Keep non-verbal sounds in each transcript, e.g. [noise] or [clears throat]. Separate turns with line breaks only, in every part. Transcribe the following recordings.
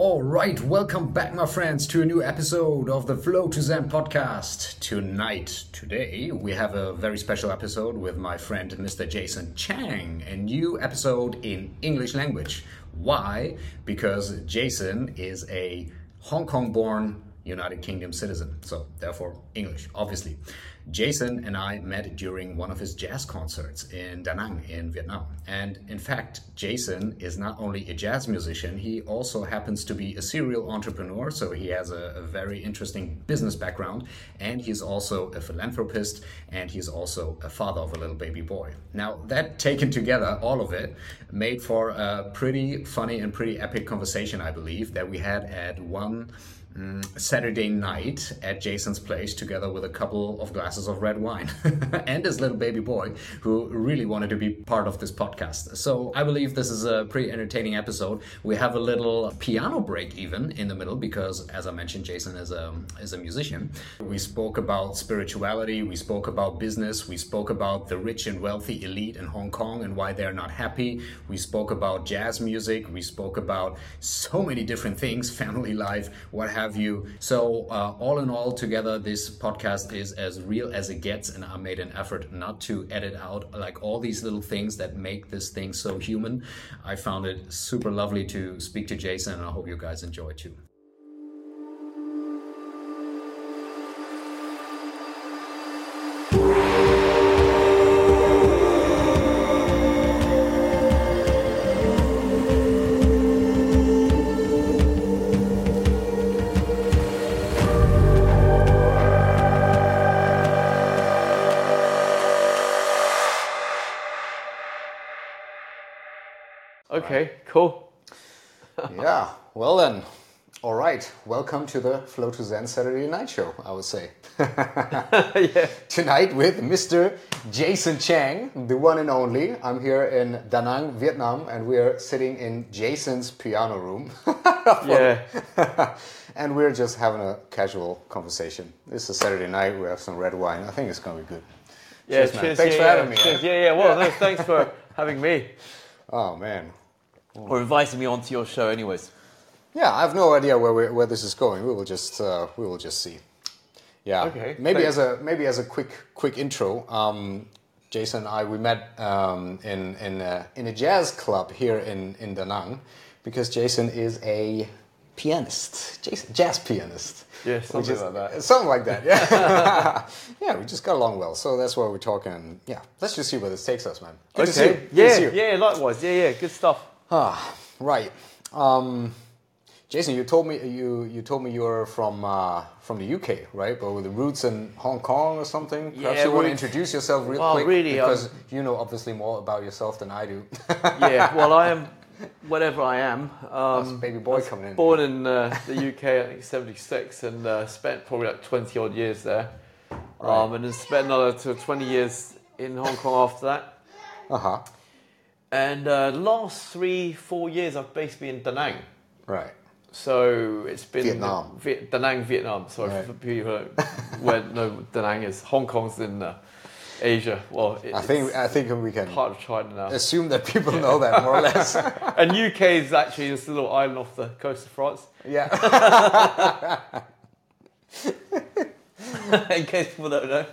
All right, welcome back, my friends, to a new episode of the Flow to Zen podcast. Tonight, today, we have a very special episode with my friend Mr. Jason Cheng, a new episode in English language. Why? Because Jason is a Hong Kong born United Kingdom citizen, so therefore English, obviously. Jason and I met during one of his jazz concerts in Da Nang in Vietnam. And in fact, Jason is not only a jazz musician, he also happens to be a serial entrepreneur. So he has a, a very interesting business background. And he's also a philanthropist and he's also a father of a little baby boy. Now, that taken together, all of it, made for a pretty funny and pretty epic conversation, I believe, that we had at one Saturday night at Jason's place together with a couple of glasses of red wine [laughs] and his little baby boy who really wanted to be part of this podcast. So I believe this is a pretty entertaining episode. We have a little piano break even in the middle because as I mentioned Jason is a is a musician. We spoke about spirituality, we spoke about business, we spoke about the rich and wealthy elite in Hong Kong and why they're not happy. We spoke about jazz music, we spoke about so many different things, [laughs] family life, what have you. So, uh, all in all, together, this podcast is as real as it gets, and I made an effort not to edit out like all these little things that make this thing so human. I found it super lovely to speak to Jason, and I hope you guys enjoy too.
Okay, cool. [laughs]
yeah, well then. All right, welcome to the Flow to Zen Saturday Night Show, I would say.
yeah. [laughs] [laughs]
Tonight with Mr. Jason Cheng, the one and only. I'm here in Da Nang, Vietnam, and we're sitting in Jason's piano room.
Yeah.
and we're just having a casual conversation. This is a Saturday night, we have some red wine. I think it's going to be good.
Yeah,
Cheers,
cheers.
Thanks
yeah,
for
yeah,
having me,
cheers. Yeah, yeah. Well, no, thanks for having me
Oh, man.
Or inviting me onto your show, anyways.
Yeah, I have no idea where we where this is going. We will just uh, we will just see. Yeah.
Okay,
Maybe
thanks.
as a maybe as a quick quick intro. Um, Jason and I we met um, in in a, in a jazz club here in in Da Nang because Jason is a pianist, Jason, jazz pianist.
Yeah, something like that.
Something like that. Yeah. [laughs] yeah, we just got along well. So that's why we're talking. Yeah, let's just see where this takes us, man. Good to see you.
Okay. Yeah,
you.
yeah. Likewise. Yeah, yeah. Good stuff.
Ah, right. Um, Jason, you told me you you told me you're from uh, from the UK, right? But with the roots in Hong Kong or something. Perhaps
Yeah,
you want to introduce yourself real
Well,
quick,
really, um,
because you know obviously more about yourself than I do. [laughs]
Yeah. Well, I am whatever I am.
That's
Um,
baby boy coming in.
born in uh, the UK, I think '76, and uh, spent probably like 20 odd years there. Um, and then spent another 20 years in Hong Kong after that.
Uh huh.
And uh, last three, four years, I've basically been in Da Nang.
Right.
So it's been
Vietnam.
Viet, Da Nang, Vietnam. Sorry
Right.
for people [laughs] where no Da Nang is. Hong Kong's in uh, Asia. Well, it,
I think
it's
I think we can
part of China now.
assume that people know that more or less. [laughs]
And UK is actually this little island off the coast of France.
yeah. [laughs]
in case people don't know.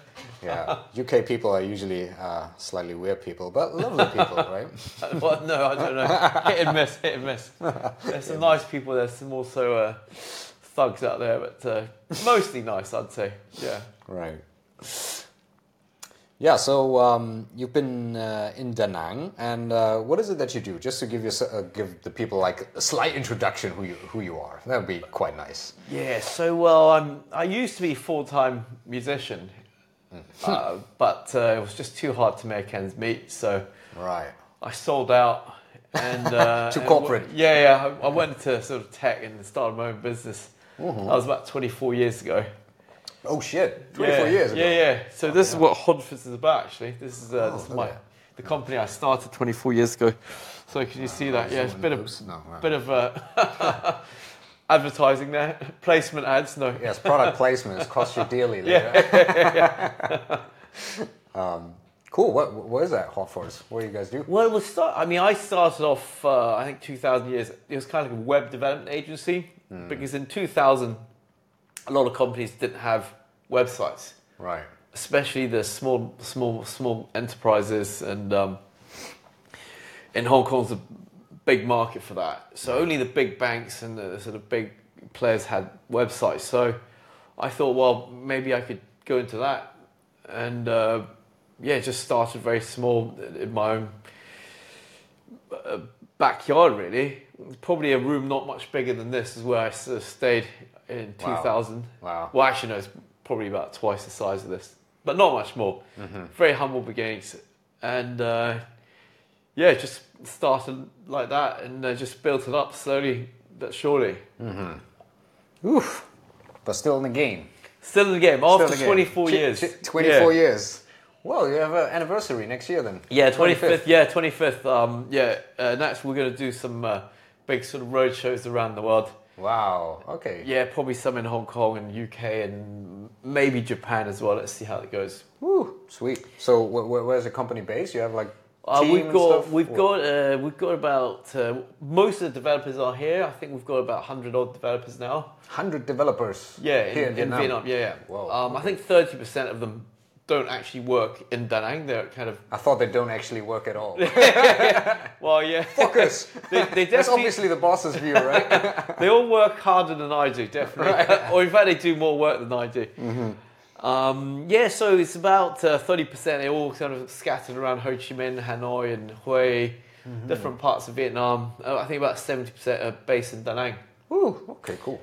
Yeah. UK people are usually uh, slightly weird people, but lovely people, [laughs] right?
Well, no, I don't know. Hit and miss, hit and miss. There's some nice people. There's some also uh, thugs out there, but uh, mostly nice, I'd say. Yeah.
Right. Yeah, so um, you've been uh, in Da Nang, and uh, what is it that you do? Just to give you uh, give the people like a slight introduction who you who you are. That would be quite nice.
Yeah, so well, I'm, I used to be full time musician, uh, but uh, it was just too hard to make ends meet. So
Right.
I sold out and [laughs] uh,
To
and
corporate.
w- yeah, yeah. I, I went into sort of tech and started my own business. That was about 24 years ago.
Oh shit! Twenty four
yeah,
years ago.
Yeah, yeah. So this is what Hodford is about, actually. This is uh, this is my the company I started 24 years ago. So can you see that? Yeah, it's a bit of
no, right.
bit of uh, [laughs] advertising there, [laughs] placement ads. No,
Yes, product placements cost you dearly.
Yeah. [laughs]
Um, Cool. What what is that Hodfords? What do you guys do?
Well, was start. I mean, I started off. Uh, I think 2000 years. It was kind of like a web development agency because in 2000, a lot of companies didn't have websites,
Right.
especially the small, small, small enterprises, and um, in Hong Kong's a big market for that. So only the big banks and the sort of big players had websites. So I thought, well, maybe I could go into that, and uh, yeah, just started very small in my own uh, backyard. Really, probably a room not much bigger than this is where I sort of stayed in
Wow.
2000.
Wow.
Well, actually, no, it's probably about twice the size of this, but not much more. Very humble beginnings, and uh, yeah, just started like that, and uh, just built it up slowly but surely. Mhm.
Oof. But still in the game.
Still in the game after
the game.
24
Ch-
years.
ch- 24
Yeah.
years. Well, you have an anniversary next year then.
Yeah, 25th. Yeah, 25th. Um, yeah, uh, next we're going to do some uh, big sort of road shows around the world.
Wow. Okay.
Yeah, probably some in Hong Kong and UK and maybe Japan as well. Let's see how it goes.
Woo. Sweet. So wh- wh- where's the company based? You have like
Uh, we've got we've
Or-
got uh, we've got about uh, most of the developers are here. I think we've got about hundred odd developers now.
100 developers.
Yeah, in,
here
in Vietnam. Yeah, yeah.
Whoa,
um, I think thirty percent of them don't actually work in Da Nang. They're kind of
I thought they don't actually work at all. [laughs]
well, yeah.
Focus. [laughs]
they, they
That's
definitely
obviously the boss's view, right? [laughs]
they all work harder than I do, definitely. or in fact, they do more work than I do. Um, yeah, so it's about uh, thirty percent. They're all kind of scattered around Ho Chi Minh, Hanoi, and Hue, different parts of Vietnam. Uh, I think about seventy percent are based in Da Nang.
Ooh, okay, cool.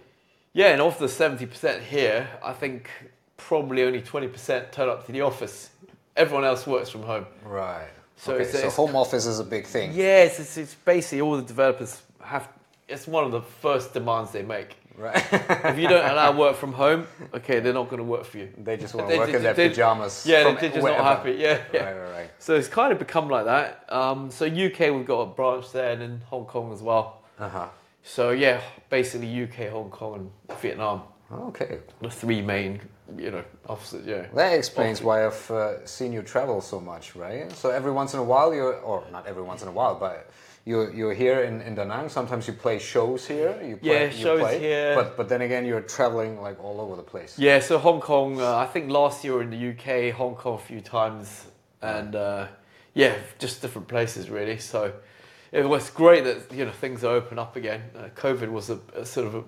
Yeah, and of the seventy percent here, I think probably only twenty percent turn up to the office. Everyone else works from home.
Right.
So
okay,
it's-
so
it's-
home office is a big thing.
Yeah, it's, it's, it's basically all the developers have. It's one of the first demands they make.
Right.
if you don't allow work from home, okay, they're not going to work for you.
they just want to work in their pajamas.
Yeah, they're just
wherever.
not happy. Yeah, yeah.
Right, right, right.
So it's kind of become like that. Um, so UK, we've got a branch there, and in Hong Kong as well.
Uh huh.
So yeah, basically UK, Hong Kong, and Vietnam,
Okay.
the three main, you know, offices. Yeah.
That explains
Often.
why I've uh, seen you travel so much, right? So every once in a while you're, or not every once in a while, but you're, you're here in, in Da Nang. Sometimes you play shows here. You play,
Yeah,
you
shows
play,
here.
But but then again, you're traveling like all over the place.
Yeah, so Hong Kong, uh, I think last year we were in the UK, Hong Kong a few times, and uh, yeah, just different places really. So it was great that you know things open up again. Uh, COVID was a, a sort of a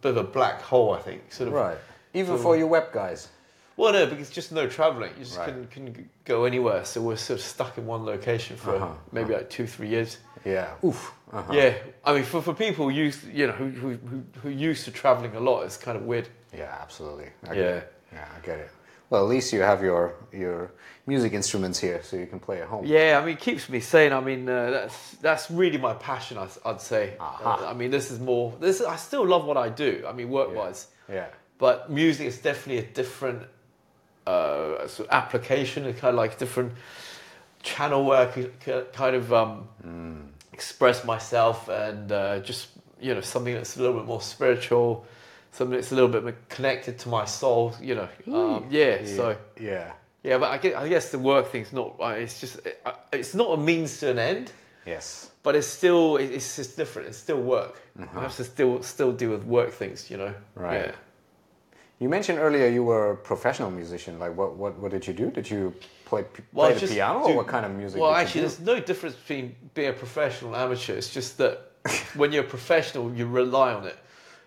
bit of a black hole, I think. Sort of.
Right. Even for your web guys.
Well, no, because just no traveling. You just
Right.
couldn't, couldn't go anywhere. So we're sort of stuck in one location for
Uh-huh,
maybe like two, three years.
Yeah. Oof. Uh-huh.
Yeah, I mean, for, for people used, you know, who, who, who, who used to traveling a lot, it's kind of weird.
Yeah, absolutely. I
Yeah.
Yeah, I get it. Well, at least you have your your music instruments here, so you can play at home.
Yeah, I mean, it keeps me sane. I mean, uh, that's that's really my passion. I, would say.
Aha.
Uh, I mean, this is more. This I still love what I do. I mean, work wise,
Yeah.
but music is definitely a different uh, sort of application. It's kind of like different channel where I could could kind of um, express myself and uh, just you know something that's a little bit more spiritual, something that's a little bit more connected to my soul. You know, um, yeah. So.
Yeah.
Yeah, but I guess, I guess the work thing's not. uh, It's just. uh, It's not a means to an end,
Yes.
but it's still. it- It's just different. It's still work. I have to still still deal with work things. You know.
Right.
Yeah.
You mentioned earlier you were a professional musician. Like, what what, what did you do? Did you play
Well,
play the
just
piano,
do-
or what kind of music?
Well, actually,
you
there's no difference between being a professional and amateur. It's just that [laughs] when you're a professional, you rely on it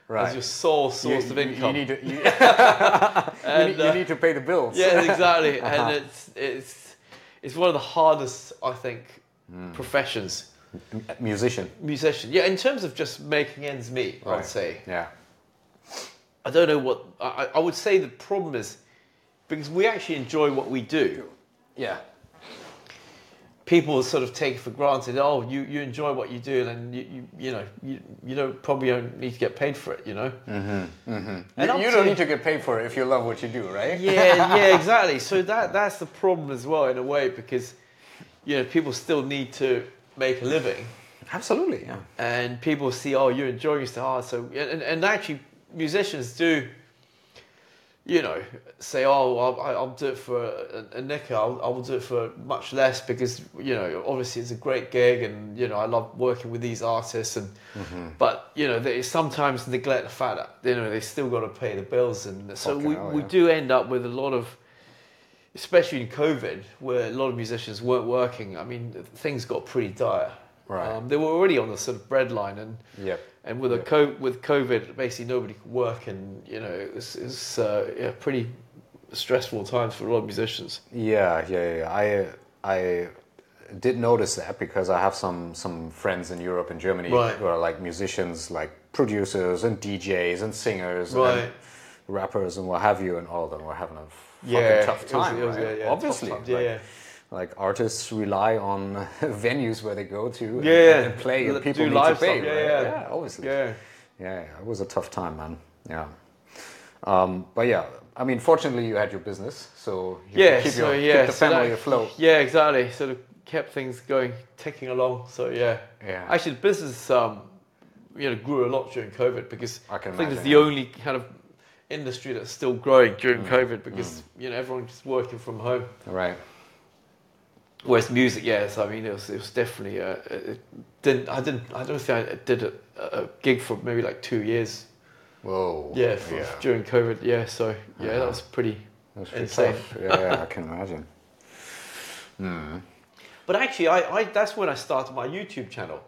right?
as your sole source
you,
of income.
You need to. You,
And, [laughs] [laughs]
you, need, you
uh,
need to pay the bills.
Yeah, exactly. and it's it's it's one of the hardest, I think, professions.
M- musician.
Musician. Yeah, in terms of just making ends meet,
Right.
I'd say.
Yeah.
I don't know what I, I would say. The problem is because we actually enjoy what we do.
Yeah.
People sort of take it for granted. Oh, you, you enjoy what you do, and you, you you know you, you don't probably don't need to get paid for it. You know. Mm-hmm,
mm-hmm.
And
You,
you
don't need to get paid for it if you love what you do, right?
Yeah, yeah, [laughs] exactly. So that that's the problem as well in a way because you know people still need to make a living,
Absolutely. Yeah.
and people see oh you're enjoying so hard. Ah, so and, and actually musicians do you know, say, oh, I'll, I'll do it for a, a nicker. I'll, I will do it for much less because you know, obviously it's a great gig, and you know, I love working with these artists, and
Mm-hmm.
but you know, they sometimes neglect the fact that you know they still got to pay the bills, and so
Fucking
we,
hell,
we do end up with a lot of. Especially in COVID, where a lot of musicians weren't working, I mean, things got pretty dire.
Right.
Um, they were already on the sort of breadline, and
Yep.
and with a co- with COVID, basically nobody could work, and you know it was, it was uh, yeah, pretty stressful times for a lot of musicians.
Yeah, yeah, yeah. I I did notice that because I have some some friends in Europe and Germany
Right.
who are like musicians, like producers and DJs and singers
Right.
and rappers and what have you, and all of them were having a fucking
Yeah,
tough
was-
time.
was,
right?
yeah, yeah, tough
Obviously,
times, yeah,
like,
yeah.
Like artists rely on [laughs] venues where they go to and,
Yeah,
and play, and
do
people need
live
to pay.
stuff, yeah,
right?
yeah.
obviously.
Yeah,
Yeah, yeah, it was a tough time, man. Yeah. Um, but yeah, I mean, fortunately, you had your business, so you
yeah,
keep,
so
your,
yeah,
keep the
so
family
that-
afloat.
Yeah, exactly. Sort of kept things going, ticking along. So yeah,
Yeah.
Actually, the business um, you know grew a lot during COVID because
I can
think it's the
yeah. Mm.
only kind of industry that's still growing during COVID because you know everyone's just working from home.
Right.
Whereas music, yes, I mean it was it was definitely uh, it didn't I didn't I don't think I did a, a gig for maybe like two years.
Whoa.
Yeah, for,
yeah.
during COVID. Yeah, so yeah, that
Uh-huh.
was pretty.
That was pretty
insane.
tough. Yeah, yeah, I [laughs] can imagine. Hmm.
But actually, I, I that's when I started my YouTube channel.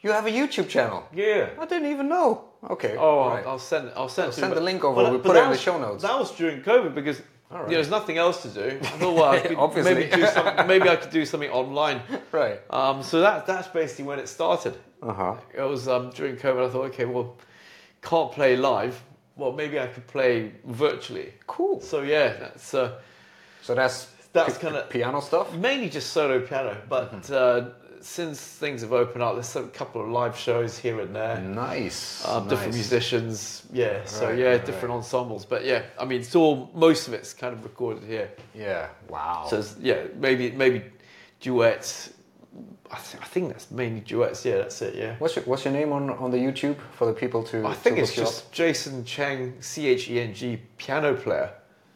You have a YouTube channel.
Yeah.
I didn't even know. Okay.
Oh,
right.
I'll send I'll send,
I'll send the link over.
but-
We'll
but
put it
that
in the show notes.
That was during COVID because
right.
know, there's nothing else to do. [laughs] I thought, well, I could
Obviously.
maybe do some, [laughs] maybe I could do something online.
Right.
Um, so that that's basically when it started.
Uh huh.
It was um, during COVID. I thought, okay, well, can't play live. Well, maybe I could play virtually.
Cool.
So yeah, that's uh,
So that's
That's
pi-
kinda-
piano stuff.
mainly just solo piano. But
Mm-hmm.
uh, since things have opened up, there's a couple of live shows here and there.
Nice.
Um, Different musicians, yeah. So yeah,
right,
different
right.
ensembles. But yeah, I mean, it's all most of it's kind of recorded here.
Yeah. Wow.
So yeah, maybe maybe duets. I, th- I think that's mainly duets. Yeah, that's it. Yeah.
what's your What's your name on on the YouTube for the people to?
I think
to
it's
look you up?
just Jason Cheng, C H E N G, piano player.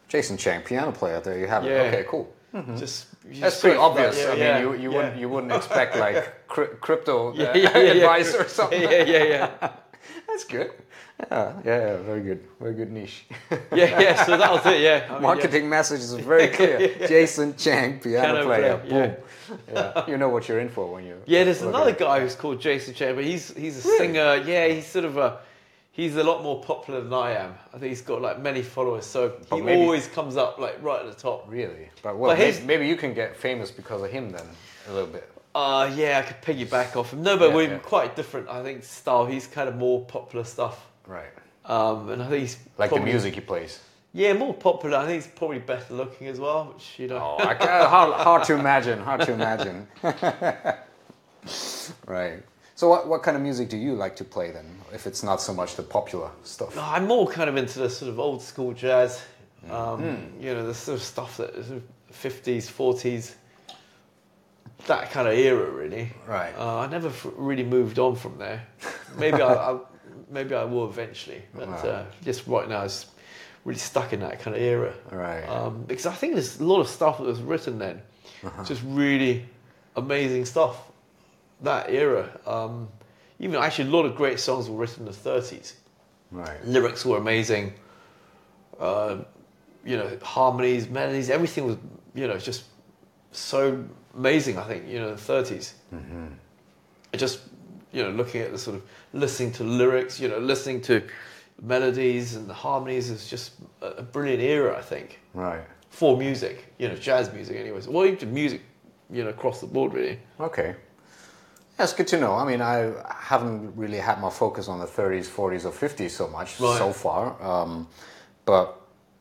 Jason Cheng, piano player. There you have it.
Yeah.
Okay, cool.
Just you
That's pretty
for that,
obvious.
yeah,
I mean,
yeah,
you, you
yeah.
wouldn't you wouldn't [laughs] expect like cri- crypto uh,
Yeah, yeah, [laughs] yeah, yeah.
advice or [laughs] something.
Yeah, yeah, yeah,
That's good. Yeah, yeah, yeah, very good, very good niche.
yeah, yeah. So that was it. Yeah. I mean,
Marketing messages are very clear. Jason Cheng, piano,
Piano
player.
player,
Boom. Yeah. you know what you're in for when you.
Yeah, there's another guy who's called Jason Cheng, but he's he's a
Really?
singer. Yeah, he's sort of a he's a lot more popular than I am. I think he's got like many followers, so
But
he
maybe-
always comes up like right at the top.
Really, but well,
But
maybe,
his-
maybe you can get famous because of him then a little bit.
Uh yeah, I could piggyback off him. No, but
Yeah,
we're
yeah.
quite different. I think style. He's kind of more popular stuff,
Right.
um, and I think he's
Like
probably-
the music he plays.
Yeah, more popular. I think he's probably better looking as well, which you know.
Oh, I ca- [laughs] hard, hard to imagine. Hard to imagine. [laughs] right. So, what, what kind of music do you like to play then? If it's not so much the popular stuff.
No, I'm more kind of into the sort of old school jazz. Um,
Hmm.
You know, the sort of stuff that is sort of 50s, 40s, that kind of era, really.
Right.
Uh, I never f- really moved on from there. Maybe I, I, maybe I will eventually, but
Right.
uh, just right now, it's really stuck in that kind of era.
Right.
Um, because I think there's a lot of stuff that was written then,
Uh-huh.
just really amazing stuff. That era. Um, even actually, a lot of great songs were written in the 30s
right.
lyrics were amazing. Uh, you know, harmonies, melodies, everything was, you know, just so amazing. I think you know, the 30s.
Mm-hmm.
Just, you know, looking at the sort of listening to lyrics, you know, listening to melodies and the harmonies is just a, a brilliant era. I think
Right.
for music, you know, jazz music, anyways. Well, even music, you know, across the board, really.
Okay. That's good to know. I mean, I haven't really had my focus on the 30s, 40s, or 50s so much
Right.
so far. Um, but,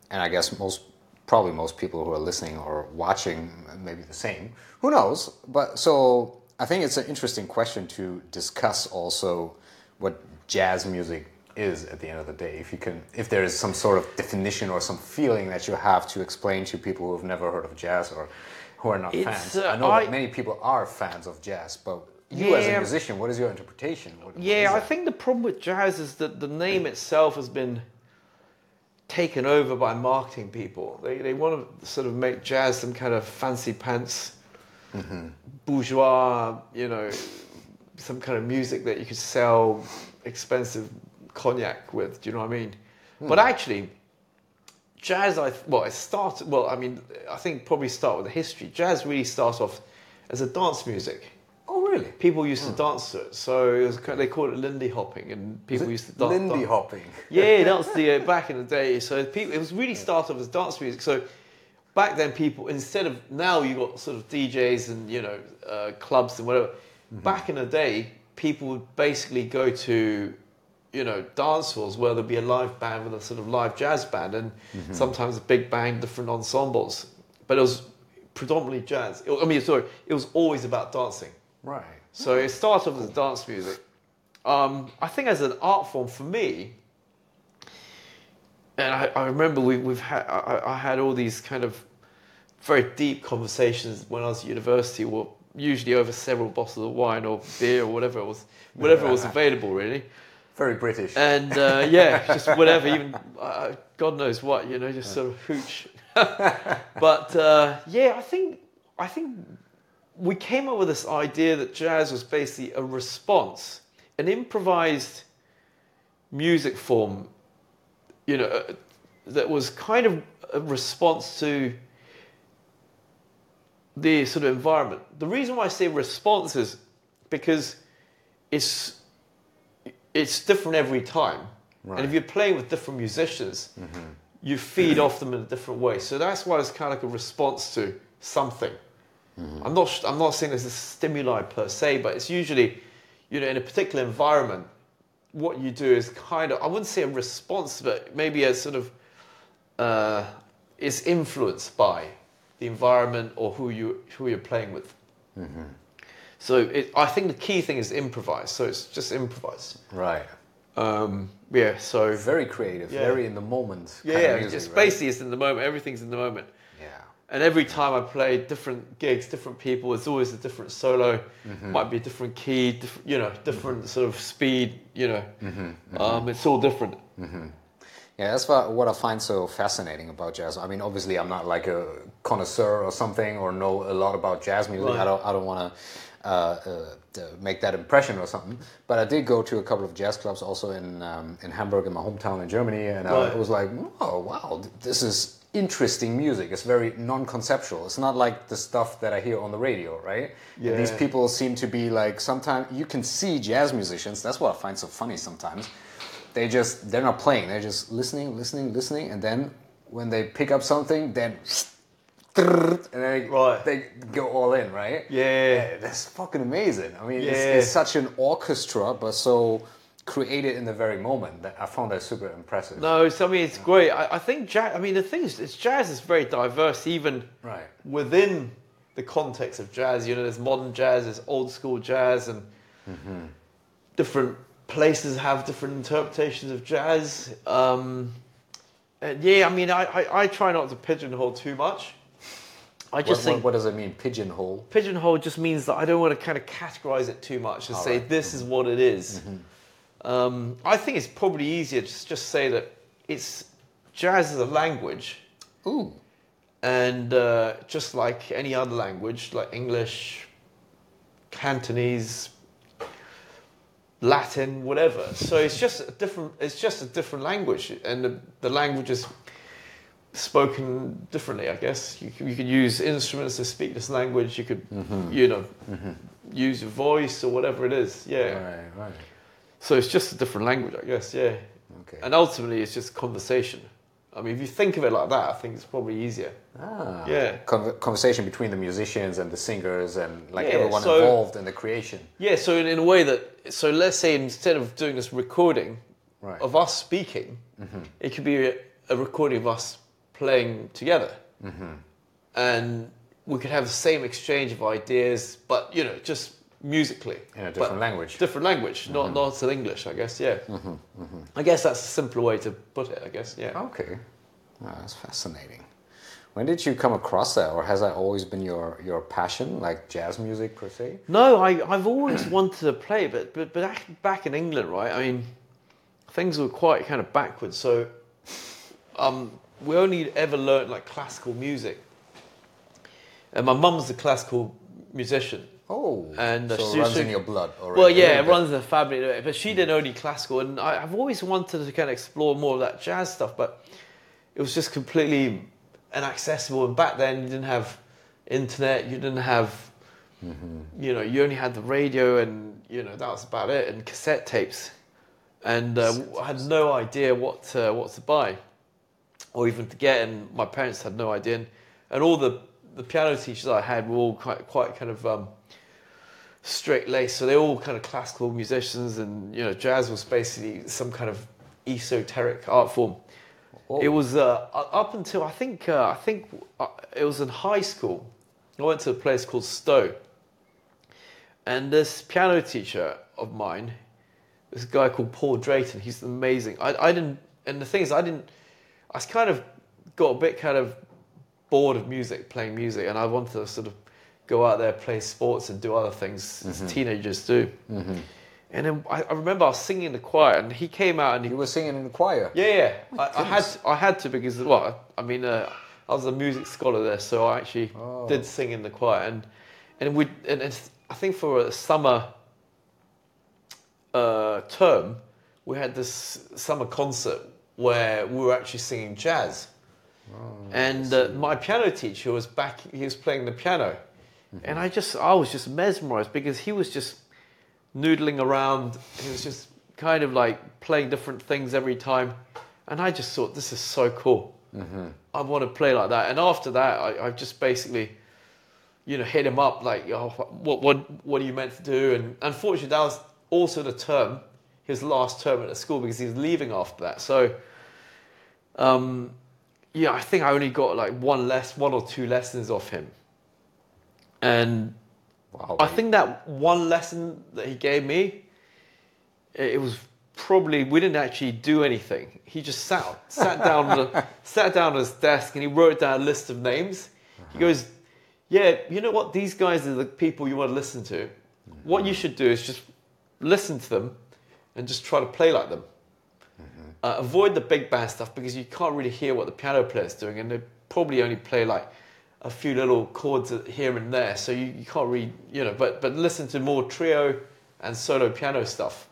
and I guess most, probably most people who are listening or watching, maybe the same. Who knows? But so I think it's an interesting question to discuss also what jazz music is at the end of the day. If you can, if there is some sort of definition or some feeling that you have to explain to people who have never heard of jazz or who are not
It's,
fans.
uh,
I know
I-
that many people are fans of jazz, but you as a musician, what is your interpretation? What- what
Yeah,
is
I think the problem with jazz is that the name itself has been taken over by marketing people. They they want to sort of make jazz some kind of fancy pants, mm-hmm. bourgeois, you know, some kind of music that you could sell expensive cognac with. Do you know what I mean? Hmm. But actually, jazz, I well, it started. Well, I mean, I think probably start with the history. Jazz really starts off as a dance music.
Oh, really?
People used to dance to it, so it was, they called it Lindy hopping, and people used to dance.
Lindy
dance.
hopping.
Yeah, [laughs] that's the uh, back in the day. So people, it was really started off as dance music. So back then, people instead of now you got sort of DJs and you know uh, clubs and whatever. Back in the day, people would basically go to you know dance halls where there'd be a live band with a sort of live jazz band and sometimes a big band, different ensembles. But it was predominantly jazz. I mean, sorry, it was always about dancing.
Right.
So it started off as dance music. Um, I think as an art form for me, and I, I remember we, we've had I, I had all these kind of very deep conversations when I was at university, or usually over several bottles of wine or beer or whatever it was, whatever was available really.
Very British.
And uh, yeah, just whatever, even uh, God knows what, you know, just sort of hooch. [laughs] but uh, yeah, I think I think we came up with this idea that jazz was basically a response, an improvised music form, you know, uh, that was kind of a response to the sort of environment. The reason why I say response is because it's it's different every time.
Right.
And if you're playing with different musicians, you feed off them in a different way. So that's why it's kind of like a response to something. I'm not I'm not saying there's a stimuli per se, but it's usually, you know, in a particular environment, what you do is kind of I wouldn't say a response, but maybe a sort of uh, is influenced by the environment or who you who you're playing with. So it, I think the key thing is improvise. So it's just improvise.
right.
Um, yeah. So
Very creative.
Yeah.
Very in the moment.
yeah, yeah.
music,
just
right?
basically it's in the moment. Everything's in the moment.
Yeah.
And every time I play different gigs, different people, it's always a different solo. Might be a different key, diff- you know, different sort of speed. You know, um, it's all different.
Yeah, that's what, what I find so fascinating about jazz. I mean, obviously, I'm not like a connoisseur or something, or know a lot about jazz music.
Right.
I don't, I don't want to uh, uh, make that impression or something. But I did go to a couple of jazz clubs also in um, in Hamburg, in my hometown in Germany, and
Right.
I was like, oh wow, this is interesting music. It's very non-conceptual. It's not like the stuff that I hear on the radio, right? And these people seem to be like sometimes you can see jazz musicians. That's what I find so funny sometimes they just they're not playing they're just listening listening listening and then when they pick up something then [laughs] and then they,
Right.
they go all in right
Yeah.
that's fucking amazing i mean it's, it's such an orchestra but so created in the very moment that i found that super impressive
No, so I mean it's great. I, I think jazz. I mean the thing is, it's jazz is very diverse, even
right
within the context of jazz. You know, there's modern jazz, there's old school jazz, and different places have different interpretations of jazz. Um, and yeah, I mean, I, I, I try not to pigeonhole too much. I just
what,
think
what does it mean pigeonhole
pigeonhole just means that I don't want to kind of categorize it too much and
All
say
right. Mm-hmm.
this is what it is. Um, I think it's probably easier to just, say that it's jazz is a language,
ooh
and uh, just like any other language, like English, Cantonese, Latin, whatever. So it's just a different. It's just a different language, and the, the language is spoken differently. I guess you you could use instruments to speak this language. You could, you know, use your voice or whatever it is. Yeah.
right right
So it's just a different language, I guess. Yeah.
okay
And ultimately, it's just conversation. I mean, if you think of it like that, I think it's probably easier.
ah,
Yeah.
Con- conversation between the musicians and the singers and like
Yeah,
everyone
so-
involved in the creation
Yeah, so in, in a way that, so let's say instead of doing this recording
right
of us speaking, it could be a, a recording of us playing together. And we could have the same exchange of ideas, but, you know, just musically.
in a different language
Different language, not, mm-hmm. not in English, I guess, yeah. Mm-hmm, mm-hmm. I guess that's a simpler way to put it, I guess, yeah.
Okay, oh, that's fascinating. When did you come across that, or has that always been your your passion, like jazz music per se?
No, I, I've always [clears throat] wanted to play, but, but but back- back in England, right? I mean, things were quite kind of backwards. So um, we only ever learned like classical music. And my mum's a classical musician.
Oh,
And,
so
she-
it runs
she-
in your blood already.
Well, yeah, it runs in the family, but she did only classical, and I, I've always wanted to kind of explore more of that jazz stuff, but it was just completely inaccessible. And back then, you didn't have internet, you didn't have, you know, you only had the radio, and you know that was about it, and cassette tapes, and uh, I had no idea what to, what to buy, or even to get, and my parents had no idea, and, and all the the piano teachers I had were all quite quite kind of. Um, straight laced. So they're all kind of classical musicians, and you know, jazz was basically some kind of esoteric art form.
Oh.
It was uh, up until I think uh, I think uh, it was in high school. I went to a place called Stowe, and this piano teacher of mine, this guy called Paul Drayton. He's amazing. I, I didn't, and the thing is, I didn't. I kind of got a bit kind of bored of music, playing music, and I wanted to sort of go out there, play sports, and do other things as teenagers do. And then I, I remember I was singing in the choir, and he came out and he
You were singing in the choir.
yeah, yeah. I, I had to, I had to because well, I mean, uh, I was a music scholar there, so I actually
Oh.
did sing in the choir, and and we and, and I think for a summer uh, term, we had this summer concert where we were actually singing jazz, and uh, my piano teacher was back. He was playing the piano, and I just I was just mesmerized because he was just noodling around. He was just kind of like playing different things every time, and I just thought this is so cool. I want to play like that. And after that, I, I just basically, you know, hit him up like, oh, what what what are you meant to do? And unfortunately, that was also the term, his last term at the school because he was leaving after that. So, um, yeah, I think I only got like one less, one or two lessons off him, and
Wow.
I think that one lesson that he gave me, it was probably we didn't actually do anything. He just sat sat down on [laughs] sat down on his desk and he wrote down a list of names. He uh-huh. goes, "Yeah, you know what? These guys are the people you want to listen to. Mm-hmm. What you should do is just listen to them and just try to play like them. Mm-hmm. Uh, avoid the big band stuff because you can't really hear what the piano player is doing, and they probably only play like." A few little chords here and there, so you, you can't really, you know, but but listen to more trio and solo piano stuff.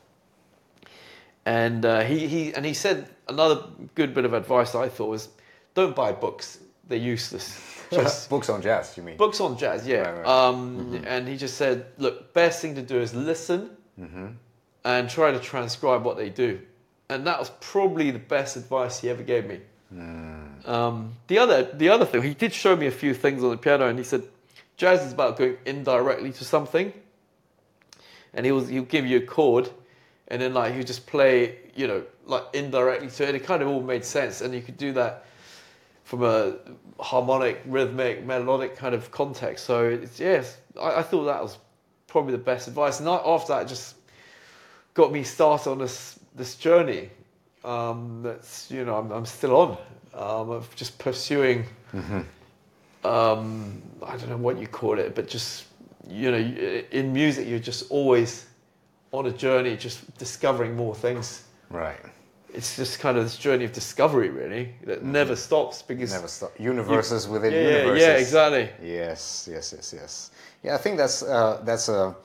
And uh, he he and he said another good bit of advice I thought was, don't buy books; they're useless. [laughs] Just
Books on jazz, you mean?
books on jazz, yeah.
Right, right.
Um, And he just said, look, best thing to do is listen and try to transcribe what they do. And that was probably the best advice he ever gave me. Um, the other, the other thing, he did show me a few things on the piano, and he said, jazz is about going indirectly to something. And he was, he'll give you a chord, and then like you just play, you know, like indirectly to it. And it kind of all made sense, and you could do that from a harmonic, rhythmic, melodic kind of context. So it's, yes, I, I thought that was probably the best advice. And after that, just got me started on this this journey. Um, that's you know I'm, I'm still on um, of just pursuing. Um, I don't know what you call it, but just you know, in music, you're just always on a journey, just discovering more things
Right.
it's just kind of this journey of discovery, really, that never stops because
Never stop. Universes within
yeah, yeah,
universes.
yeah, exactly.
Yes, yes, yes, yes. Yeah, I think that's uh, that's a,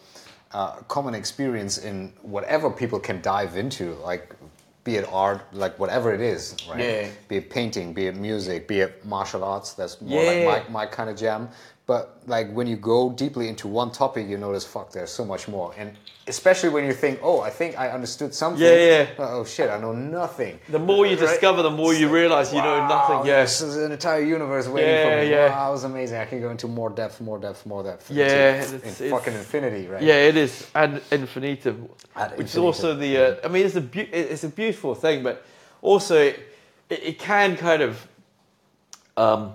a common experience in whatever people can dive into, like be it art, like whatever it is, right?
Yeah.
Be it painting, be it music, be it martial arts. That's more
Yeah.
like my, my kind of jam. But like when you go deeply into one topic, you notice, fuck, there's so much more. And especially when you think, oh, I think I understood something.
Yeah, yeah.
Oh shit, I know nothing.
The more you
Right?
discover, the more you realize you know nothing. Yes.
This is an entire universe waiting
Yeah,
for me.
yeah.
Wow, that was amazing. I can go into more depth, more depth, more depth.
Yeah, it's-
in
it's-
fucking infinity, right?
Yeah, it is and infinitum,
Ad
which is also the. Uh, I mean, it's a beau- it's a beautiful thing, but also it, it can kind of. Um,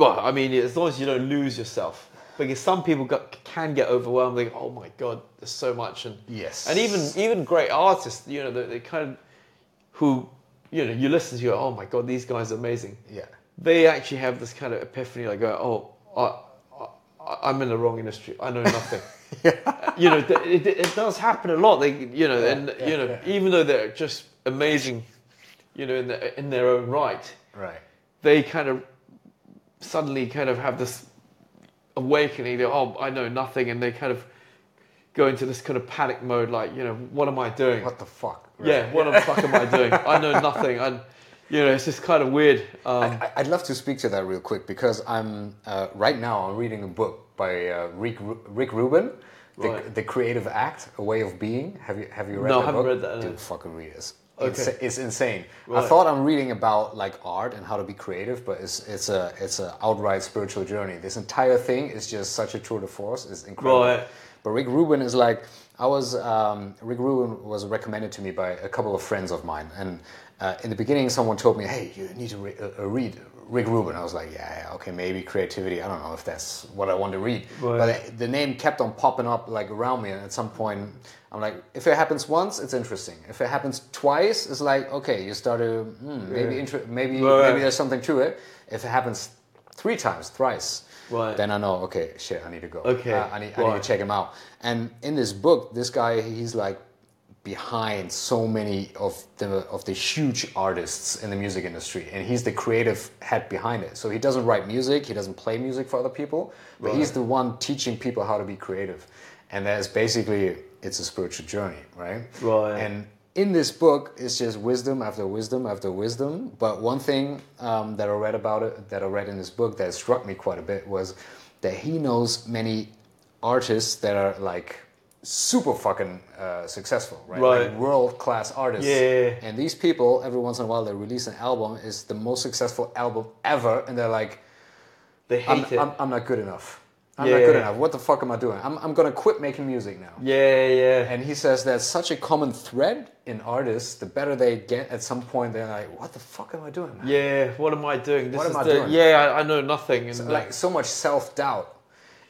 well, I mean, as long as you don't lose yourself, because some people got, can get overwhelmed. Like, oh my god, there's so much, and
Yes.
and even even great artists, you know, they, they kind of who, you know, you listen to, you go, oh my god, these guys are amazing.
Yeah.
They actually have this kind of epiphany, like, oh, oh I, I, I'm in the wrong industry. I know nothing. [laughs] yeah. You know, th- it, it does happen a lot. They, you know, and
yeah,
you know,
yeah.
even though they're just amazing, you know, in, the, in their own right,
Right.
they kind of suddenly kind of have this awakening. They oh, I know nothing, and they kind of go into this kind of panic mode, like you know, what am I doing?
What the fuck?
Yeah, what the fuck am I doing? I know nothing, and you know, it's just kind of weird. Um,
I, I'd love to speak to that real quick because I'm uh, right now I'm reading a book by uh, Rick Rick Rubin, the,
Right.
the Creative Act, A Way of Being. Have you have you read
No,
that
I haven't
book?
read that, no.
Dude, fucking read it. It's,
Okay.
it's, it's insane. I thought I'm reading about like art and how to be creative, but it's it's a it's a outright spiritual journey. This entire thing is just such a tour de force. It's incredible.
Right.
But Rick Rubin is like I was. Um, Rick Rubin was recommended to me by a couple of friends of mine, and uh, in the beginning, someone told me, "Hey, you need to re- uh, uh, read Rick Rubin." I was like, "Yeah, yeah, okay, maybe creativity. I don't know if that's what I want to read."
Right.
But the name kept on popping up like around me, and at some point, I'm like, if it happens once, it's interesting. If it happens twice, it's like, okay, you start to hmm, maybe inter- maybe
Right.
maybe there's something to it. If it happens three times, thrice,
Right.
then I know, okay, shit, I need to go.
Okay,
Uh, I, need, I need to check him out. And in this book, this guy, he's like behind so many of the of the huge artists in the music industry, and he's the creative head behind it. So he doesn't write music, he doesn't play music for other people, but he's the one teaching people how to be creative. And that's basically it's a spiritual journey, right?
Right.
And in this book it's just wisdom after wisdom after wisdom but one thing um, that i read about it that i read in this book that struck me quite a bit was that he knows many artists that are like super fucking uh, successful right,
Right.
like world class artists
Yeah.
and these people every once in a while they release an album is the most successful album ever and they're like
they
i'm,
hate it.
I'm, I'm not good enough i'm not good
Yeah.
enough what the fuck am i doing i'm, I'm gonna quit making music now
yeah, yeah.
and he says that's such a common thread in artists. The better they get, at some point they're like, "What the fuck am I doing?" man?"
Yeah, what am I doing? This
What
is
am I
the,
doing?
Yeah, I, I know nothing. And
Like so much self doubt,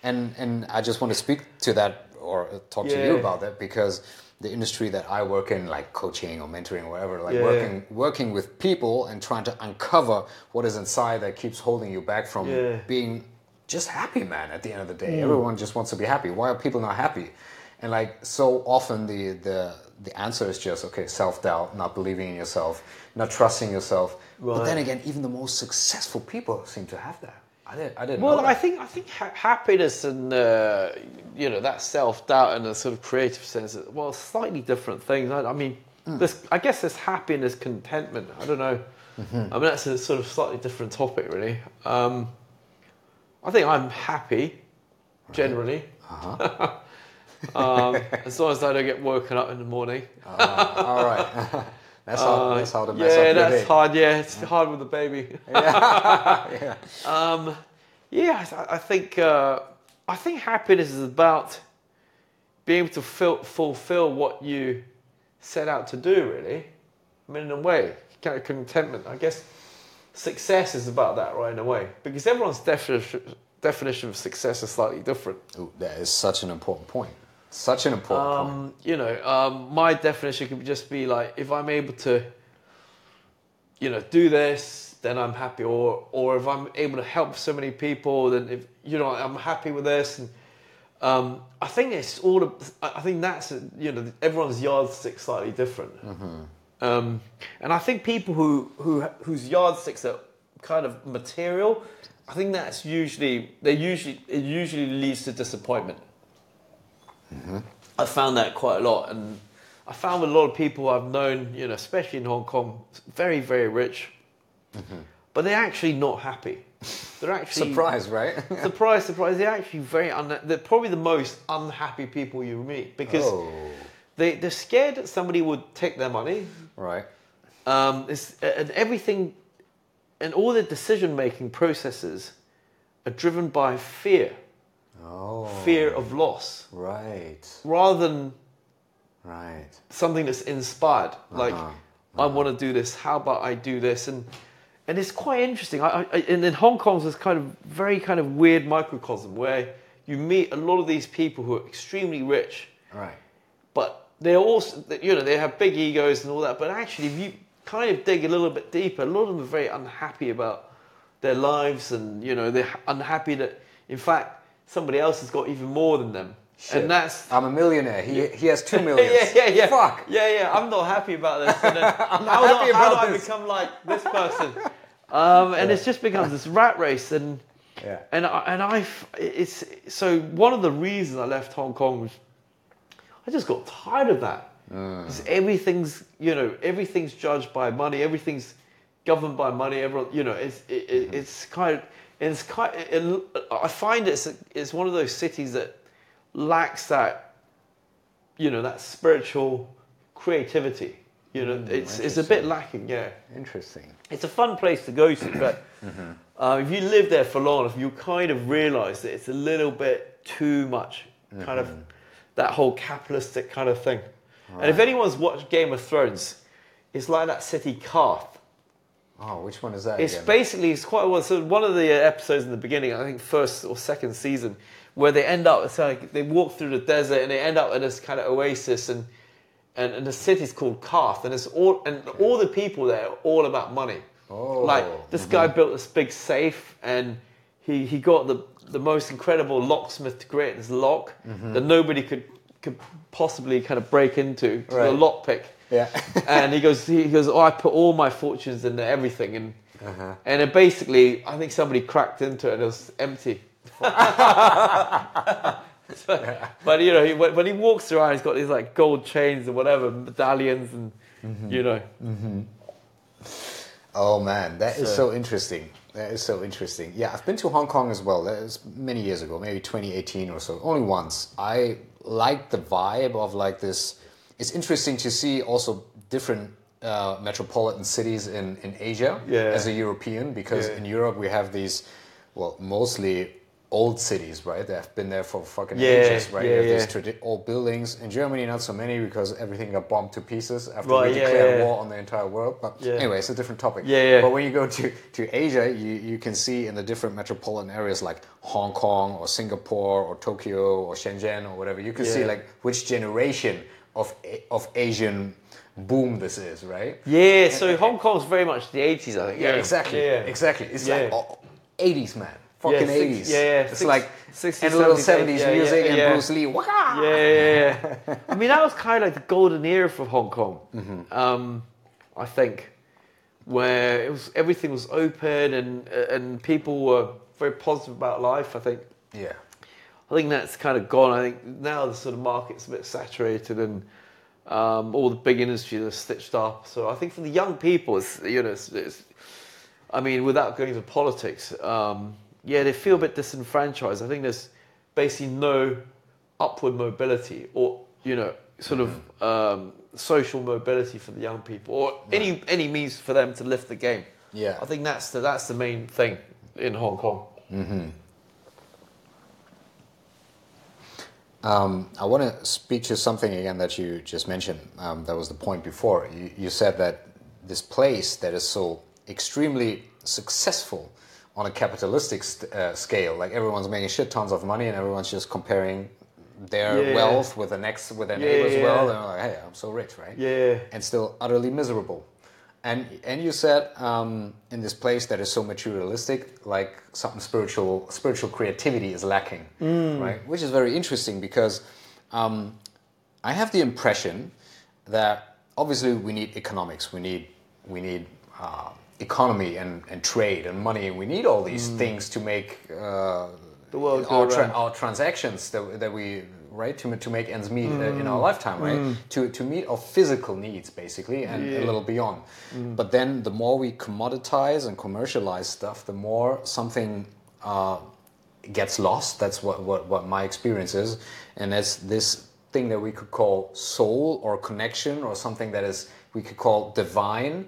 and and I just want to speak to that or talk to you about that because the industry that I work in, like coaching or mentoring or whatever, like
Yeah.
working working with people and trying to uncover what is inside that keeps holding you back from
Yeah.
being just happy, man. At the end of the day, everyone just wants to be happy. Why are people not happy? And like so often, the the the answer is just okay: self doubt, not believing in yourself, not trusting yourself. But then again, even the most successful people seem to have that. I didn't. I didn't.
Well, I think I think ha- happiness and uh, you know that self doubt and a sort of creative sense. Well, slightly different things. I, I mean,
Hmm.
this I guess this happiness, contentment. I don't know.
Mm-hmm.
I mean, that's a sort of slightly different topic, really. Um, I think I'm happy generally.
Uh-huh. [laughs]
um, [laughs] as long as I don't get woken up in the morning.
Uh, all right. [laughs] that's hard.
Uh,
that's how to mess
yeah,
up your
that's
day.
hard. Yeah, it's hard with the baby.
yeah.
Um, yeah, I, I think uh, I think happiness is about being able to fil- fulfill what you set out to do. Really, I mean, in a way, kind of contentment. I guess success is about that, right? In a way, because everyone's definition definition of success is slightly different.
Ooh, that is such an important point. Such an important point.
Um, you know, um, my definition could just be like if I'm able to, you know, do this, then I'm happy. Or or if I'm able to help so many people, then if you know I'm happy with this. And um, I think it's all. I I think that's you know everyone's yardstick slightly different. Um, and I think people who who whose yardsticks are kind of material, I think that's usually they usually it usually leads to disappointment. I found that quite a lot, and I found with a lot of people I've known, you know, especially in Hong Kong, very very rich, but they're actually not happy. They're actually
Surprise, right? [laughs]
surprise, surprise. They're actually very un- They're probably the most unhappy people you meet because
oh,
they they're scared that somebody would take their money,
right.
um, it's, and everything, and all the decision making processes are driven by fear,
Oh,
fear of loss,
right,
rather than
right.
something that's inspired. Like,
Uh-huh.
I want to do this. How about I do this? And and it's quite interesting. I, I, and in Hong Kong's this kind of very kind of weird microcosm where you meet a lot of these people who are extremely rich,
Right.
but they're also you know they have big egos and all that. But actually, if you kind of dig a little bit deeper, a lot of them are very unhappy about their lives, and you know they're unhappy that in fact somebody else has got even more than them.
Shit.
and that's
I'm a millionaire. He he has two [laughs] millions.
yeah, yeah, yeah.
Fuck.
Yeah, yeah. I'm not happy about this. [laughs] Then,
I'm not
how
happy
do, how
about
do I become like this person? Um, and it's just becomes this rat race, and
Yeah.
and I, and I, it's so one of the reasons I left Hong Kong was I just got tired of that.
Mm.
'Cause everything's you know everything's judged by money. Everything's governed by money. Everyone you know it's it,
Mm-hmm.
it's kind of it's kind. It, I find it's it's one of those cities that lacks that you know that spiritual creativity. You know, it's it's a bit lacking. Yeah,
Interesting.
it's a fun place to go to, [coughs] but uh, if you live there for long enough, you kind of realise that it's a little bit too much, kind of that whole capitalistic kind of thing. And if anyone's watched Game of Thrones, it's like that city Qarth.
Oh, which one is that
It's
again?
basically it's quite well. So one of the uh, episodes in the beginning, I think first or second season, where they end up, it's like they walk through the desert and they end up in this kind of oasis, and and, and the city's called Qarth, and it's all and all the people there are all about money.
Oh,
like this guy mm-hmm. built this big safe, and he he got the the most incredible locksmith to create this lock that nobody could could possibly kind of break into,
Right.
the lockpick
yeah. [laughs]
and he goes, he goes, oh, I put all my fortunes into everything, and
Uh-huh.
and it basically, I think somebody cracked into it and it was empty. [laughs] So- but you know, he, when he walks around, he's got these like gold chains and whatever, medallions, and
Mm-hmm.
you know,
Oh man, that is
So-
so interesting. That is so interesting. Yeah, I've been to Hong Kong as well. That was many years ago, maybe 2018 or so. Only once. I like the vibe of like this. It's interesting to see also different uh, metropolitan cities in, in Asia
Yeah.
as a European because
Yeah.
in Europe we have these, well, mostly old cities, right? They have been there for fucking
Yeah,
ages, right?
yeah,
you have
yeah.
these tradi- old buildings. In Germany, not so many because everything got bombed to pieces after
Right,
we declared war on the entire world. But anyway, it's a different topic.
Yeah.
But when you go to, to Asia, you, you can see in the different metropolitan areas like Hong Kong or Singapore or Tokyo or Shenzhen or whatever, you can see like which generation of of Asian boom this is, right?
yeah. So Hong Kong's very much the eighties, I think.
Yeah, exactly.
Yeah,
Exactly. It's
Yeah.
like oh, 80s, man. Fucking
six-
80s.
yeah, yeah,
It's
six-
like
60s,
and a little
70s,
70s
yeah, yeah,
music
yeah.
and Bruce Lee.
Yeah, yeah, yeah. [laughs] I mean, that was kind of like the golden era for Hong Kong.
Mm-hmm.
Um, I think, where it was everything was open and and people were very positive about life. I think.
Yeah.
I think that's kind of gone. I think now the sort of market's a bit saturated and um, all the big industries are stitched up. So I think for the young people, it's, you know, it's, it's, I mean, without going into politics, um, yeah, they feel a bit disenfranchised. I think there's basically no upward mobility or, you know, sort of um, social mobility for the young people or any any means for them to lift the game.
Yeah.
I think that's the, that's the main thing in Hong Kong.
Um, I want to speak to something again that you just mentioned. Um, that was the point before. You, you said that this place that is so extremely successful on a capitalistic st- uh, scale, like everyone's making shit tons of money and everyone's just comparing their
Yeah.
wealth with the next with their
Yeah,
neighbors'
yeah.
wealth, and they're like, hey, I'm so rich, right?
Yeah.
and still utterly miserable. And and you said um, in this place that is so materialistic, like something spiritual, spiritual creativity is lacking, right? Which is very interesting because um, I have the impression that obviously we need economics, we need we need uh, economy and, and trade and money, and we need all these things to make uh,
The world
our, tra- our transactions that, that we right to, to make ends meet uh, in
Mm.
our lifetime right? To, to meet our physical needs basically and a little beyond.
Mm.
but then the more we commoditize and commercialize stuff the more something uh, gets lost. That's what, what, what my experience is. And that's this thing that we could call soul or connection or something that is we could call divine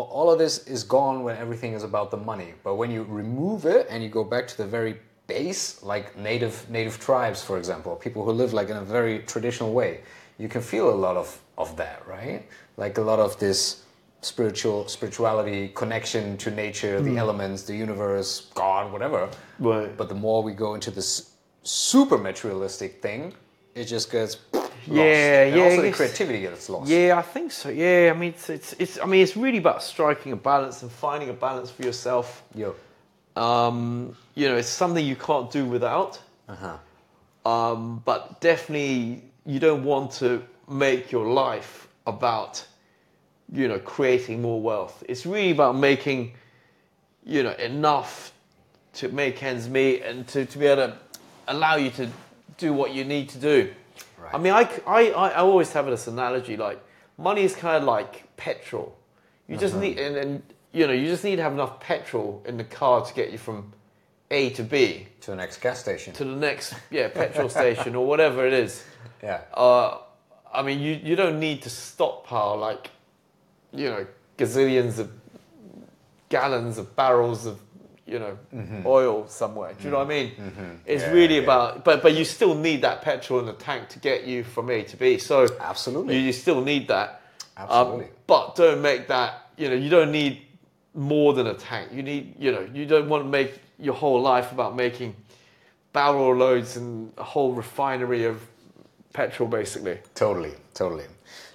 all of this is gone when everything is about the money. But when you remove it and you go back to the very base like native native tribes for example people who live like in a very traditional way you can feel a lot of of that right? Like a lot of this spiritual spirituality connection to nature the hmm. elements the universe god whatever.
Right.
but the more we go into this super materialistic thing it just gets lost.
Yeah,
and
yeah,
also the creativity gets lost
Yeah, I think so. Yeah, I mean, it's, it's, it's, I mean, it's really about striking a balance and finding a balance for yourself.
yo
Um, you know, it's something you can't do without.
uh-huh
Um, but definitely, you don't want to make your life about, you know, creating more wealth. It's really about making, you know, enough to make ends meet and to, to be able to allow you to do what you need to do.
Right.
I mean, I, I, I always have this analogy like money is kind of like petrol. You just need, and, and you know, you just need to have enough petrol in the car to get you from A to B
To the next gas station.
to the next, yeah, petrol station or whatever it is. [laughs]
yeah.
Uh, I mean, you, you don't need to stockpile like, you know, gazillions of gallons of barrels of, you know, oil somewhere. Do you know what I mean? It's
Mm-hmm. Yeah,
really
yeah.
about, but but you still need that petrol in the tank to get you from A to B. So
Absolutely.
you, you still need that. Um,
Absolutely.
but don't make that. You know, you don't need more than a tank. You need, you know, you don't want to make your whole life about making barrel loads and a whole refinery of petrol, basically.
Totally, totally.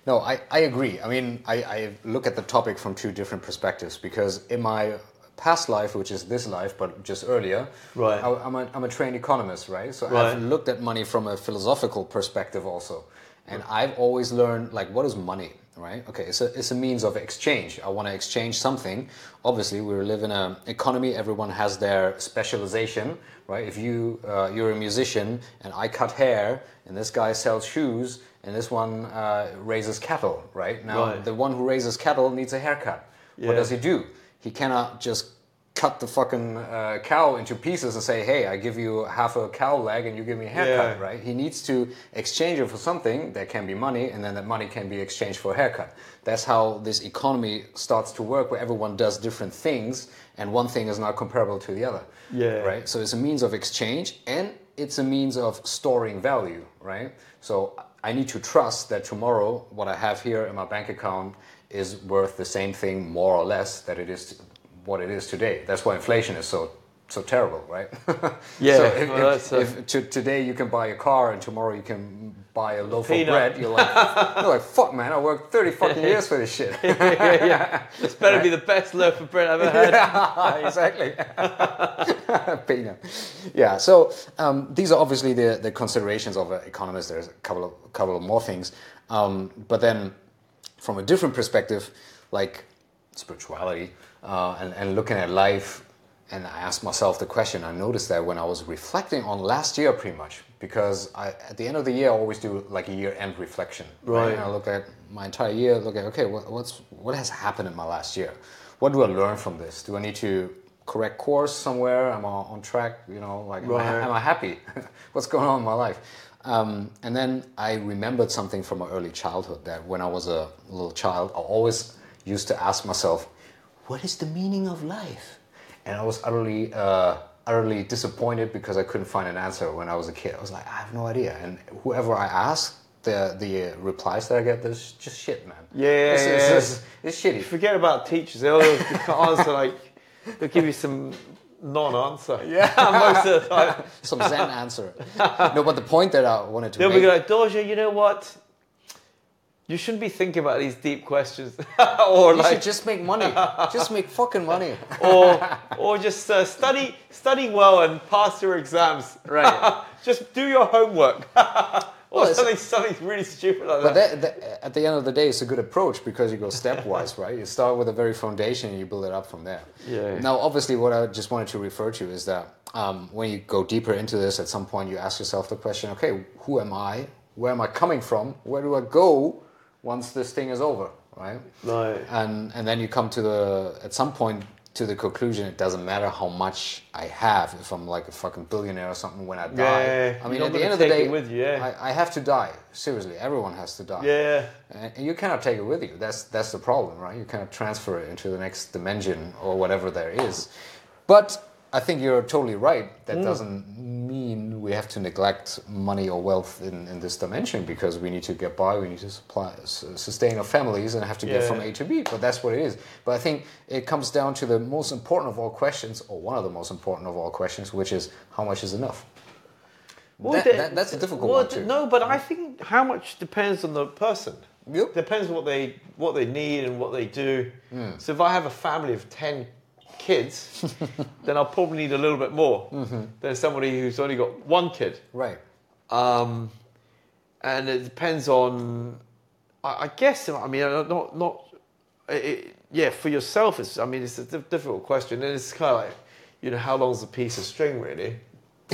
No, I, I agree. I mean, I, I look at the topic from two different perspectives because in my past life, which is this life, but just earlier,
Right.
I, am a, I'm a trained economist, right? So
Right.
I've looked at money from a philosophical perspective also. And I've always learned, like, what is money, right? Okay, it's a, it's a means of exchange. I want to exchange something. Obviously, we live in an economy, everyone has their specialization, right? If you, uh, you're a musician and I cut hair and this guy sells shoes and this one uh, raises cattle, right? Now,
Right.
the one who raises cattle needs a haircut. What does he do? He cannot just cut the fucking uh, cow into pieces and say, "Hey, I give you half a cow leg and you give me a haircut."
Yeah.
Right? He needs to exchange it for something that can be money, and then that money can be exchanged for a haircut. That's how this economy starts to work, where everyone does different things, and one thing is not comparable to the other.
Yeah.
Right. So it's a means of exchange, and it's a means of storing value. Right. So I need to trust that tomorrow, what I have here in my bank account is worth the same thing, more or less, that it is what it is today. That's why inflation is so so terrible, right? [laughs]
Yeah,
So if,
well,
if-
a-
if to, today you can buy a car and tomorrow you can buy a loaf
Peanut.
of bread, you're like, [laughs] you're like, fuck, man, I worked thirty fucking years for this shit. [laughs]
yeah, yeah. This better be the best loaf of bread I've ever had.
Yeah, exactly. Peanut. Yeah. So um, these are obviously the, the considerations of an economist. There's a couple of couple of more things, um, but then from a different perspective, like spirituality uh, and, and looking at life. And I asked myself the question. I noticed that when I was reflecting on last year, pretty much, because I, at the end of the year, I always do like a year-end reflection.
Right.
And I look at my entire year. Look at okay, what, what's what has happened in my last year? What do I learn from this? Do I need to correct course somewhere? Am I on track? You know, like am, I, am I happy? [laughs] what's going on in my life? Um, and then I remembered something from my early childhood that when I was a little child, I always used to ask myself, "What is the meaning of life?" And I was utterly, uh, utterly disappointed because I couldn't find an answer when I was a kid. I was like, I have no idea. And whoever I ask, the the uh, replies that I get, there's just shit, man.
Yeah,
it's,
yeah,
it's,
yeah.
it's, it's shitty.
Forget about teachers. They'll answer like they'll give you some non-answer. [laughs]
Yeah.
most of the time.
Some Zen answer. no, but the point that I wanted to
They'll
make.
be like, Doja, you know what? You shouldn't be thinking about these deep questions, [laughs] or
you should just make money. just make fucking money. [laughs]
or or just uh, study study well and pass your exams.
Right.
just do your homework, or
Well,
something something really stupid like
But
that.
that, that, at the end of the day, it's a good approach because you go stepwise, right? You start with a very foundation and you build it up from there.
Yeah.
Now, obviously, what I just wanted to refer to is that um, when you go deeper into this, at some point you ask yourself the question: Okay, who am I? Where am I coming from? Where do I go once this thing is over, right?
Right.
and and then you come to the at some point to the conclusion it doesn't matter how much I have if I'm like a fucking billionaire or something when I die.
Yeah,
I mean, at the end of the day,
with you, yeah.
I, I have to die. Seriously, everyone has to die.
Yeah.
And and you cannot take it with you. That's that's the problem, right? You cannot transfer it into the next dimension or whatever there is. But I think you're totally right. That
Mm.
doesn't mean we have to neglect money or wealth in, in this dimension because we need to get by. We need to supply, sustain our families and have to get from A to B. But that's what it is. But I think it comes down to the most important of all questions, or one of the most important of all questions, which is how much is enough.
Well,
That- that- that's a difficult
well,
one too.
No, but I think how much depends on the person.
Yep.
Depends what they what they need and what they do.
Hmm.
So if I have a family of ten kids, [laughs] then I'll probably need a little bit more
Mm-hmm.
than somebody who's only got one kid.
Right.
Um, and it depends on, I, I guess. I mean, uh, not not. It, yeah, for yourself, it's. I mean, it's a diff- difficult question, and it's kind of like, you know, how long's a piece of string, really? [laughs]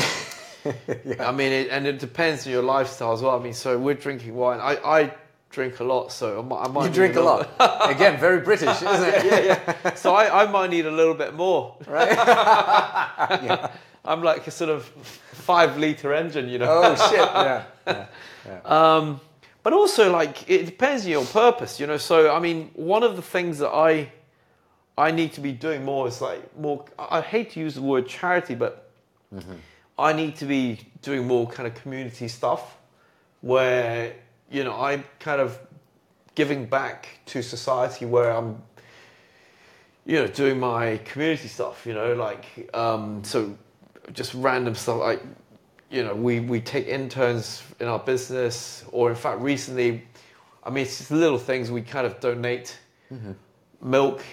I mean, it, and it depends on your lifestyle as well. I mean, so we're drinking wine. I, I drink a lot, so I might, I might
You drink a lot. [laughs] Again, very British, isn't it? [laughs]
yeah, yeah. So I, I might need a little bit more.
Right? [laughs]
I'm like a sort of five liter engine, you know.
Oh shit! Yeah. yeah.
Um, but also, like, it depends on your purpose, you know. So, I mean, one of the things that I I need to be doing more is like more. I I hate to use the word charity, but I need to be doing more kind of community stuff, where you know I'm kind of giving back to society, where I'm you know doing my community stuff. You know, like um, so just random stuff like you know, we, we take interns in our business, or in fact, recently, I mean, it's just little things. We kind of donate milk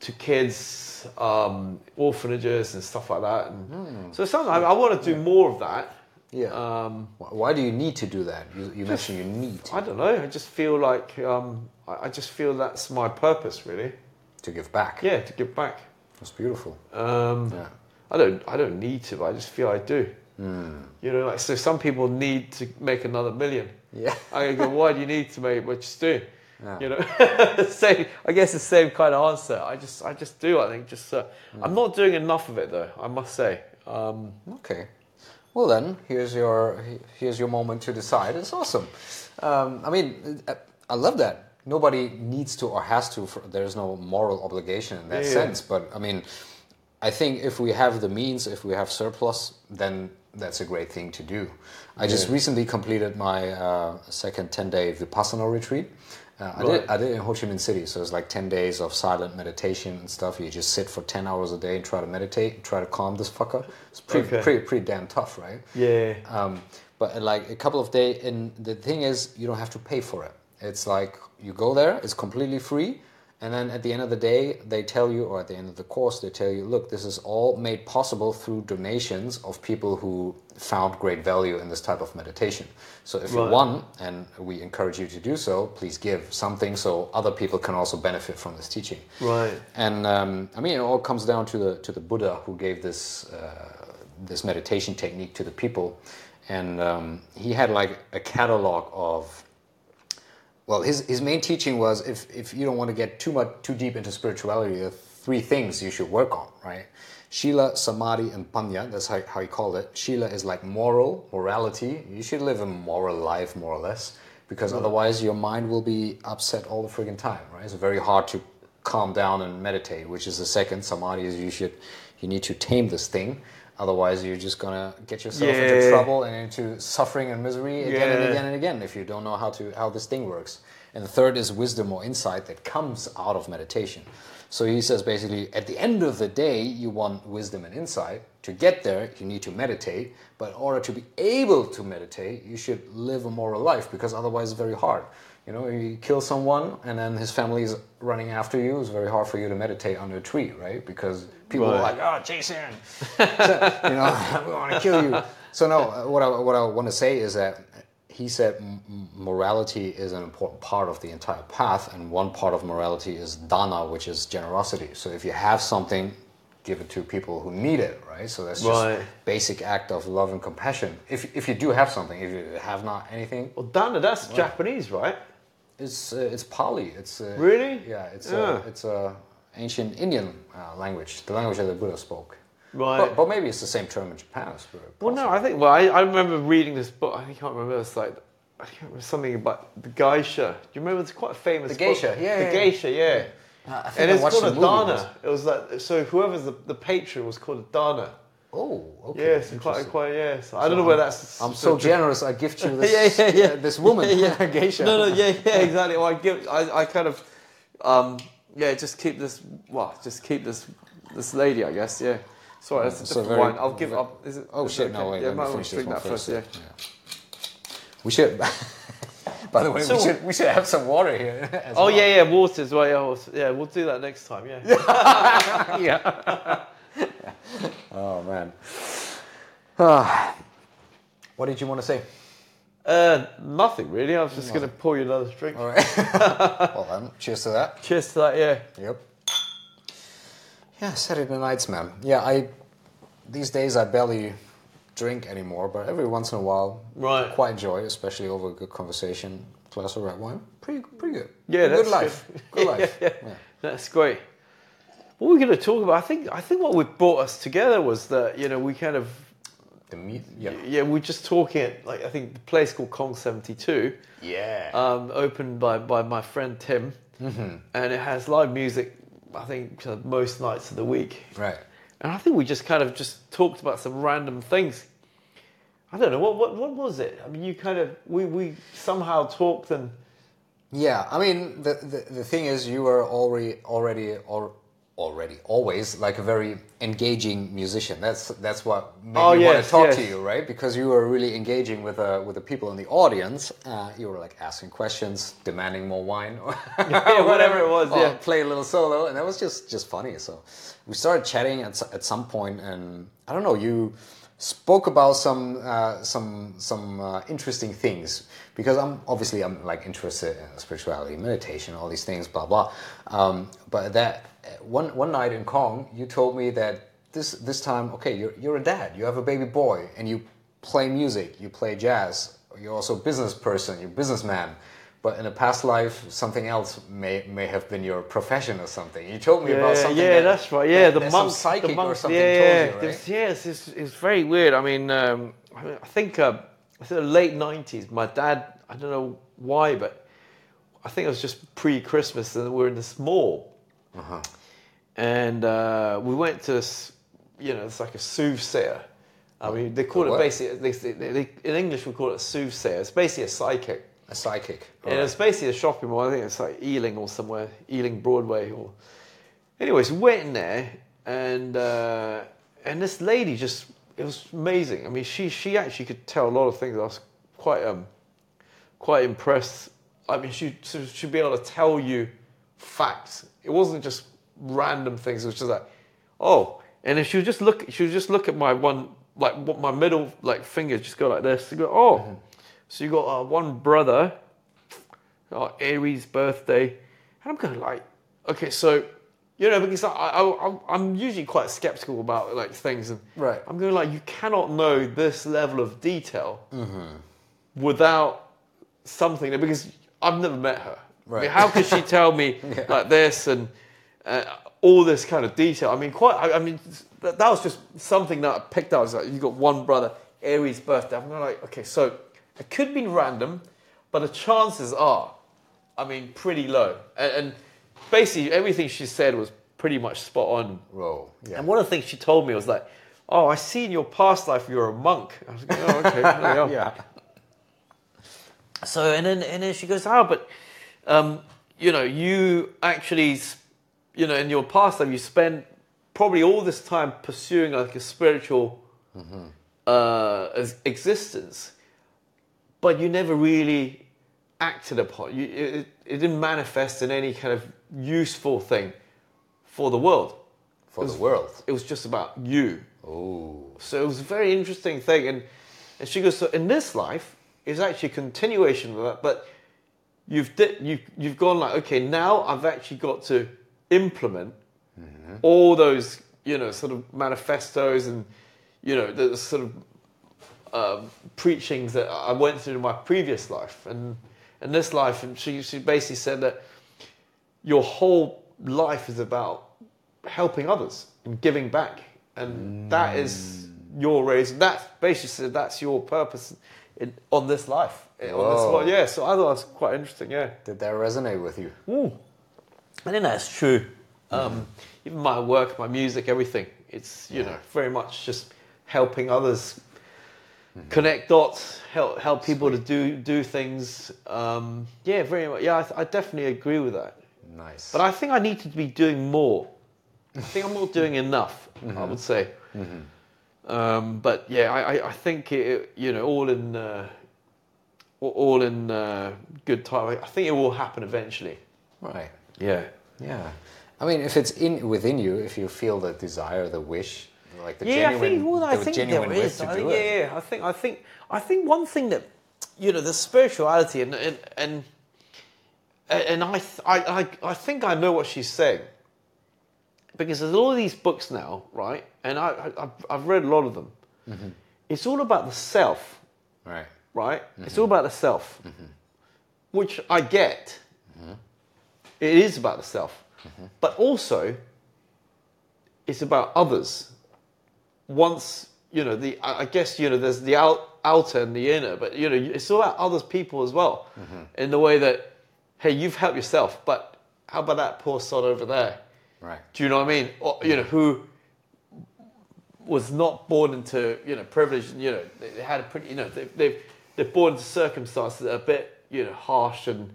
to kids, um, orphanages, and stuff like that. And so, sometimes I, I want to do more of that.
Yeah.
Um,
Why do you need to do that? You, you mentioned you need
I don't know. I just feel like um, I, I just feel that's my purpose, really.
to give back.
Yeah, to give back.
That's beautiful.
Um,
Yeah.
I don't. I don't need to. But I just feel I do.
Hmm.
You know, like so. Some people need to make another million.
Yeah. [laughs]
I go, why do you need to make what you do?
Yeah.
You know, [laughs] same. I guess the same kind of answer. I just, I just do. I think just. Uh, I'm not doing enough of it though. I must say. Um,
Okay. Well then, here's your here's your moment to decide. It's awesome. Um, I mean, I, I love that. Nobody needs to or has to. For, there's no moral obligation in that
Yeah.
sense. But I mean, I think if we have the means, if we have surplus, then that's a great thing to do. I just recently completed my uh, second 10 day Vipassana retreat. Uh, I, did, I did it in Ho Chi Minh City, so it's like 10 days of silent meditation and stuff. You just sit for 10 hours a day and try to meditate, try to calm this fucker. It's pretty,
Okay.
pretty, pretty damn tough, right?
yeah.
Um, but uh, like a couple of days, and the thing is, you don't have to pay for it. It's like you go there, it's completely free, and then at the end of the day, they tell you, or at the end of the course, they tell you, look, this is all made possible through donations of people who found great value in this type of meditation. So if you
Right.
want, and we encourage you to do so, please give something so other people can also benefit from this teaching.
Right.
And um, I mean, it all comes down to the to the Buddha who gave this uh, this meditation technique to the people, and um, he had like a catalog of. Well, his, his main teaching was if, if you don't want to get too much too deep into spirituality, there are three things you should work on, right? Shila, Samadhi, and Panya. That's how, how he called it. Shila is like moral, morality. You should live a moral life, more or less, because mm-hmm. otherwise your mind will be upset all the friggin' time, right? It's very hard to calm down and meditate, which is the second. Samadhi is you should you need to tame this thing. Otherwise, you're just gonna get yourself into trouble and into suffering and misery again and again and again if you don't know how to how this thing works. And the third is wisdom or insight that comes out of meditation. So he says basically, at the end of the day, you want wisdom and insight. To get there, you need to meditate. But in order to be able to meditate, you should live a moral life because otherwise, it's very hard. You know, you kill someone and then his family is running after you. It's very hard for you to meditate under a tree, right? Because people are like, "Oh, Jason, [laughs] you know, [laughs] we want to kill you." So no, uh, what I what I want to say is that he said morality is an important part of the entire path, and one part of morality is dana, which is generosity. So if you have something, give it to people who need it, right? So that's just
Right.
basic act of love and compassion. If if you do have something, if you have not anything,
Well, Dana, that's Japanese, right?
it's uh, it's Pali. It's uh,
Really?
yeah. It's
Yeah.
a it's a ancient Indian uh, language, the language that the Buddha spoke.
Right.
But, but maybe it's the same term in Japan. It's very
Well, no, I think. Well, I, I remember reading this book. I can't remember. It's like I can't remember something about the geisha. Do you remember? It's quite a famous.
The geisha,
book.
yeah,
The
yeah,
geisha, yeah.
Uh, I think
And
I
it's called a
the movie
dana. It was like so. Whoever's the, the patron was called a dana.
Oh, okay.
Yes, quite, quite. Yes, I don't know where that's.
I'm so generous. I gift you [laughs] this.
Yeah, yeah, yeah.
This woman, [laughs]
Yeah, [laughs]
geisha.
No, no, yeah, yeah, exactly. Well, I give, I, I kind of, um, yeah, just keep this. Well, just keep this, this lady, I guess. Yeah. Sorry, that's a
So
different
very-
wine. I'll give up. Is it?
Oh
is it
shit! No
okay?
wait.
Yeah, might want
finish
to drink that
first.
first. Yeah.
We should. [laughs] By the way,
So-
we should we should have some water here. [laughs] as
Oh
well.
yeah, yeah, water as well. Yeah, yeah, we'll do that next time. Yeah. [laughs]
yeah. oh man. [sighs] What did you want to say?
Uh, nothing really. I was just going to pour you another drink.
All right. [laughs] well then, cheers to that.
Cheers to that. Yeah.
Yep. Yeah, Saturday nights, man. Yeah, I these days I barely drink anymore, but every once in a while,
Right.
quite enjoy, especially over a good conversation, glass of red wine. Pretty, pretty good.
Yeah,
good
that's
life. Good, [laughs] life.
yeah, yeah. That's great. What we're going to talk about, I think, I think what we brought us together was that you know we kind of
The meat. Yeah.
yeah we're just talking at like I think the place called Kong Seventy Two,
Yeah.
um, opened by by my friend Tim,
Mm-hmm.
and it has live music. I think most nights of the week,
right.
and I think we just kind of just talked about some random things. I don't know what what what was it? I mean, you kind of we we somehow talked and
Yeah, I mean the, the the thing is you were already already or already always like a very engaging musician. That's that's what made
Oh,
me want to talk
yes.
to you, right? Because you were really engaging with uh, with the people in the audience. Uh, you were like asking questions, demanding more wine, or [laughs]
Yeah, [laughs] whatever it was,
or
yeah.
play a little solo, and that was just just funny. So we started chatting at at some point, and I don't know you spoke about some uh, some some uh, interesting things because I'm obviously I'm like interested in spirituality, meditation, all these things, blah blah. Um, but that one one night in Kong, you told me that this this time, okay, you're you're a dad, you have a baby boy, and you play music, you play jazz. You're also a business person, you're a businessman. But in a past life, something else may may have been your profession or something. You told me about something.
Yeah,
that-
that's right. Yeah,
that-
the monk,
psychic
the monk,
or something
yeah,
told
yeah.
you, right?
Yes, it's, it's very weird. I mean, um, I mean, I think uh, I think the late '90s. My dad, I don't know why, but I think it was just pre-Christmas, and we were in this mall,
Uh-huh.
And uh, we went to, this, you know, it's like a soothsayer. I mean, they call it basically. They, they, they, in English, we call it a soothsayer. It's basically a psychic.
A psychic.
And it's basically a shopping mall. I think it's like Ealing or somewhere, Ealing Broadway. Or anyways, we went in there, and uh, and this lady just it was amazing. I mean, she she actually could tell a lot of things. I was quite um quite impressed. I mean, she she should be able to tell you facts. It wasn't just random things. It was just like, oh, and if she would just look, she would just look at my one like what my middle like finger just go like this. Go, oh, so you got uh, one brother uh, Aries birthday, and I'm going like, okay, so you know because I, I, I'm- I'm usually quite skeptical about like things, and
Right.
I'm going like you cannot know this level of detail without something because I've never met her. I mean,
Right.
how could she [laughs] tell me like this and uh, all this kind of detail? I mean, quite. I, I mean, that, that was just something that I picked out. It's like you got one brother, Aries birthday. I'm going like, okay, so it could be random, but the chances are, I mean, pretty low. And, and basically, everything she said was pretty much spot on.
Whoa. Yeah.
And one of the things she told me was like, "Oh, I see in your past life you're a monk." I was like, "Oh, okay." there you [laughs] are."
yeah.
So and then and then she goes, "Oh, but um, you know, you actually, you know, in your past life, you spent probably all this time pursuing like a spiritual uh, existence, but you never really acted upon. You, it, it didn't manifest in any kind of useful thing for the world.
For the world.
It was just about you."
Oh.
So it was a very interesting thing. And, and she goes, so in this life, it's actually a continuation of that, but you've, di- you, you've gone like, okay, now I've actually got to implement all those, you know, sort of manifestos and, you know, the sort of um, preachings that I went through in my previous life. And in this life, and she, she basically said that your whole life is about helping others and giving back, and that is your reason. That's basically said that's your purpose in, on this life. eh, On this Yeah, so I thought that was quite interesting. Yeah,
Did that resonate with you?
I think that's true. Um, even my work, my music, everything. It's you know very much just helping others connect dots, help help people to do do things. Um, yeah, very much. Yeah, I, I definitely agree with that.
Nice.
But I think I need to be doing more. I think I'm not doing enough. I would say. Um, but yeah, I, I, I think it, you know all in uh, all- all in uh, good time. I think it will happen eventually.
right.
Yeah.
Yeah. I mean, if it's in within you, if you feel the desire, the wish, like the
yeah,
genuine,
I think, well, I
the
think
genuine
there
wish
is.
to
I
do
think,
it.
yeah, yeah, I think, I think, I think one thing that you know, the spirituality and and and, and I, th- I, I, I think I know what she's saying because there's all these books now, right? And I, I I've, read a lot of them.
Mm-hmm.
It's all about the self,
Right.
right?
Mm-hmm.
It's all about the self, which I get.
Mm-hmm.
It is about the self, but also it's about others. Once you know the, I guess you know there's the out, outer and the inner, but you know it's all about others people as well, in the way that hey you've helped yourself, but how about that poor sod over there?
Right.
Do you know what I mean? Or, you know who was not born into you know privilege. and, You know they, they had a pretty you know they, they've they're born into circumstances that are a bit you know harsh and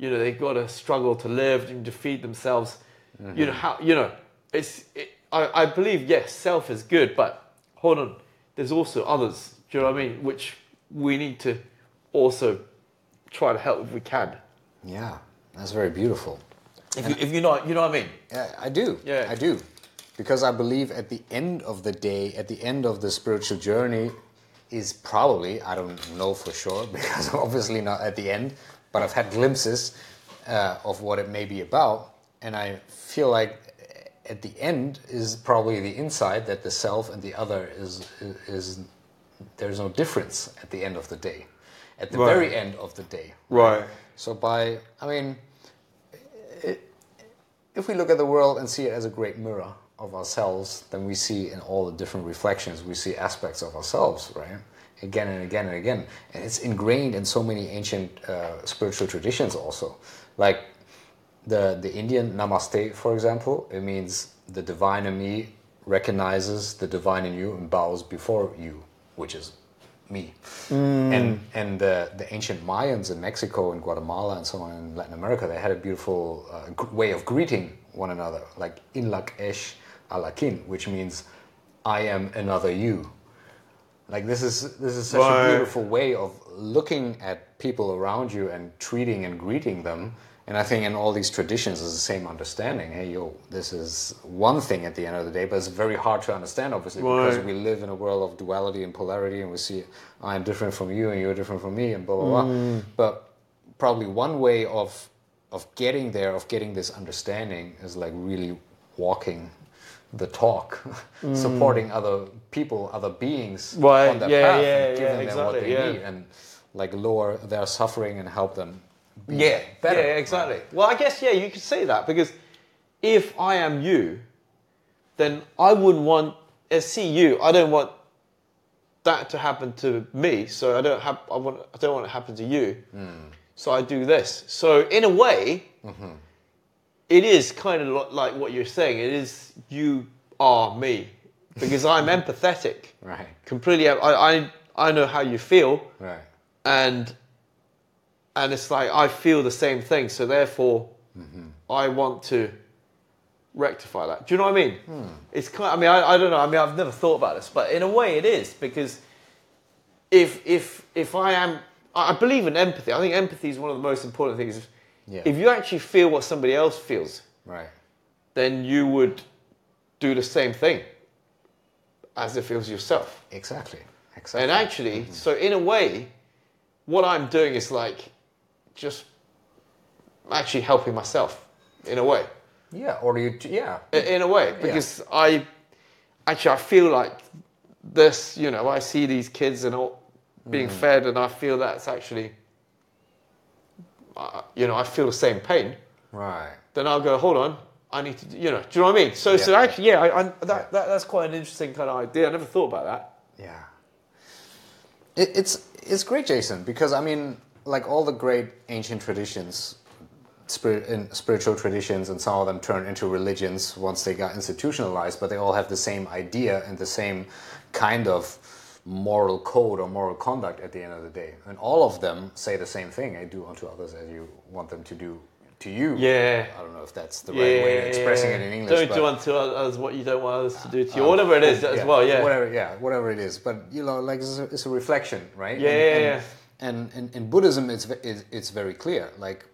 you know they've got to struggle to live and to feed themselves. Mm-hmm. You know how you know it's. It, I I believe yes, self is good, but hold on, there's also others. Do you know what I mean? Which we need to also try to help if we can.
Yeah, that's very beautiful.
If you if you know you know what I mean.
Yeah, I do.
Yeah.
I do. Because I believe at the end of the day, at the end of the spiritual journey, is probably, I don't know for sure, [laughs] because obviously not at the end, but I've had glimpses uh, of what it may be about. And I feel like at the end is probably the inside that the self and the other is, is, there's no difference at the end of the day. At the
Right.
very end of the day.
Right.
So by, I mean, it, if we look at the world and see it as a great mirror of ourselves, then we see in all the different reflections, we see aspects of ourselves, right? Again and again and again. And it's ingrained in so many ancient uh, spiritual traditions also. Like the, the Indian namaste, for example, it means the divine in me recognizes the divine in you and bows before you, which is me. And and the, the ancient Mayans in Mexico and Guatemala and so on in Latin America, they had a beautiful uh, way of greeting one another, like inlak esh alakin, which means I am another you. Like this is this is such
Right.
a beautiful way of looking at people around you and treating and greeting them. And I think in all these traditions is the same understanding. Hey, yo, this is one thing at the end of the day, but it's very hard to understand, obviously, because we live in a world of duality and polarity, and we see I'm different from you and you're different from me, and blah blah blah. Mm. But probably one way of of getting there, of getting this understanding, is like really walking the talk, [laughs] mm. supporting other people, other beings
Right,
on their
yeah,
path,
yeah,
and giving
yeah,
them what they
yeah.
need, and like lower their suffering and help them. Be
Yeah,
better.
yeah, exactly. Well, I guess yeah, you could say that because if I am you, then I wouldn't want. As see you, I don't want that to happen to me. So I don't have. I want. I don't want it to happen to you. Hmm. So I do this. So in a way, mm-hmm. it is kind of like what you're saying. It is you are me because I'm empathetic.
Right,
Completely. I, I I know how you feel
right,
and and it's like I feel the same thing, so therefore mm-hmm. I want to rectify that. Do you know what I mean? Hmm. It's kind. Of, I mean, I, I don't know. I mean, I've never thought about this, but in a way, it is because if if if I am, I I believe in empathy. I think empathy is one of the most important things.
Yeah.
If you actually feel what somebody else feels,
right.
then you would do the same thing as if it was yourself.
Exactly, exactly.
And actually, so in a way, what I'm doing is like just actually helping myself in a way.
yeah, or you, yeah,
In a way, because I actually I feel like this, you know, I see these kids and all being fed, and I feel that's actually, uh, you know, I feel the same pain.
right.
Then I'll go, hold on, I need to, do- you know, do you know what I mean? So, so actually, yeah, I, I, that, that that's quite an interesting kind of idea. I never thought about that.
Yeah. It, it's it's great, Jason, because I mean, like all the great ancient traditions, spirit, in spiritual traditions, and some of them turned into religions once they got institutionalized, but they all have the same idea and the same kind of moral code or moral conduct at the end of the day. And all of them say the same thing: "I do unto others as you want them to do to you."
Yeah.
I don't know if that's the right way of expressing it in English.
Don't do unto others what you don't want others to do to you. Uh, whatever it is, as well, yeah.
Whatever, yeah, whatever it is. But you know, like it's a, it's a reflection, right?
Yeah,
and,
yeah,
and,
yeah.
And, and in Buddhism, it's it's very clear. Like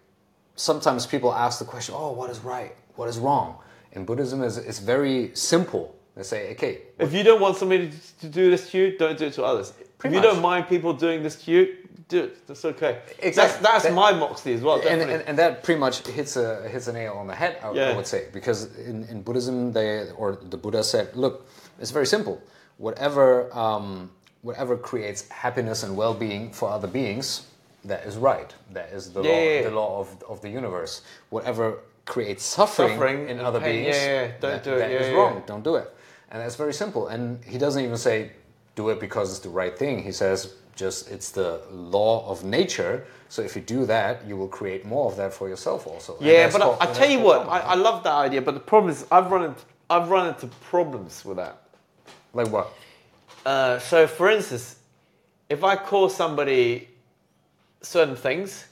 sometimes people ask the question, "Oh, what is right? What is wrong?" In Buddhism, is it's very simple. They say, okay,
If you don't want somebody to, do this to you, don't do it to others.
Pretty
if you
much.
don't mind people doing this to you, do it. That's okay.
Exactly.
That's, that's
That-
my moxie as well.
and,
Definitely.
and, and that pretty much hits a hits a nail on the head. I, I would say because in, in Buddhism, they or the Buddha said, look, it's very simple. Whatever um, whatever creates happiness and well being for other beings, that is right. That is the
Yeah,
law
yeah, yeah.
the law of, of the universe. Whatever creates suffering,
Suffering
in other
pain,
beings,
yeah, yeah, don't
that-
do it,
that
yeah,
is
yeah,
wrong. Don't do it. And that's very simple. And he doesn't even say do it because it's the right thing. He says just it's the law of nature. So if you do that, you will create more of that for yourself also.
Yeah, but I, I tell you what, I. I love that idea. But the problem is, I've run into I've run into problems with that.
like what?
Uh, so, for instance, if I call somebody certain things,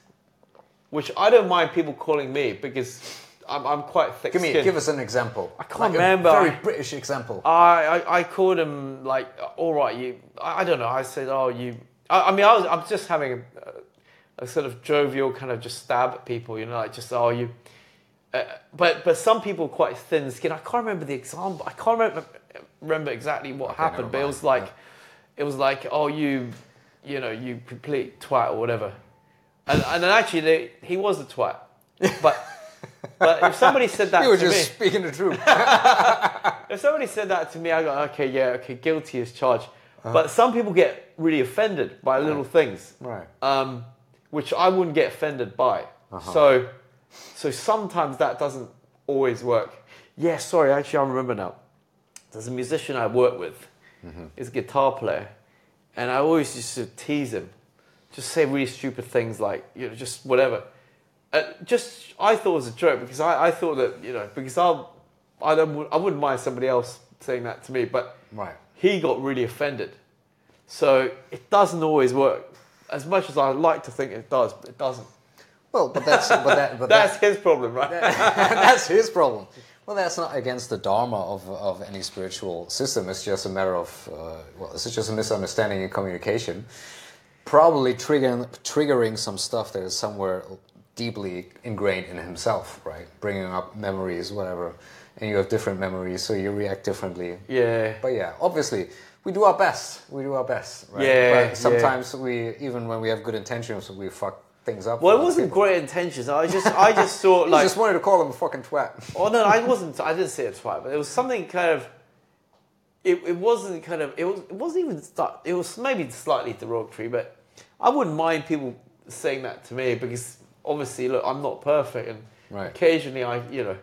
which I don't mind people calling me because I'm, I'm quite thick
Give me, give us an example. I
can't remember.
A very
I-
British example.
I, I, I called him like, all right, you. I, I don't know. I said, oh, you. I, I mean, I was, I'm just having a, a sort of jovial kind of just stab at people, you know, like just, oh, you. Uh, but but some people quite thin skinned. I can't remember the example. I can't remember remember exactly what
Okay,
happened, but it was like,
Yeah.
it was like, oh, you, you know, you complete twat or whatever. And and then actually, they, he was a twat. But [laughs] but if somebody said that
you were
to
just
me,
speaking the truth. [laughs]
if somebody said that to me, I go, okay, yeah, okay, guilty as charged.
Uh-huh.
But some people get really offended by little things,
right.
um, which I wouldn't get offended by.
Uh-huh.
So, so sometimes that doesn't always work. Yeah, sorry, actually, I remember now. There's a musician I work with.
Mm-hmm.
He's a guitar player, and I always used to tease him, just say really stupid things like, you know, just whatever. Uh, just I thought it was a joke because I, I thought that you know because I'll I don't I wouldn't mind somebody else saying that to me, but
Right.
He got really offended. So it doesn't always work. As much as I like to think it does, but it doesn't.
Well, but that's but that but [laughs]
That's
that,
his problem, right? [laughs]
that's his problem. Well, that's not against the dharma of, of any spiritual system. It's just a matter of uh, well, it's just a misunderstanding in communication. Probably triggering triggering some stuff that is somewhere deeply ingrained in himself, right? Bringing up memories, whatever, and you have different memories, so you react differently.
Yeah.
But yeah, obviously, we do our best. We do our best. Right?
Yeah, yeah.
But sometimes we, even when we have good intentions, we fuck things up.
Well, it wasn't
people.
great intentions. I just, I just thought [laughs]
You
like,
just wanted to call him a fucking twat. [laughs]
oh no, I wasn't. I didn't say it twice, but it was something kind of. It, it wasn't kind of. It was. It wasn't even. It was maybe slightly derogatory, but I wouldn't mind people saying that to me because obviously, look, I'm not perfect, and
Right.
occasionally I, you know,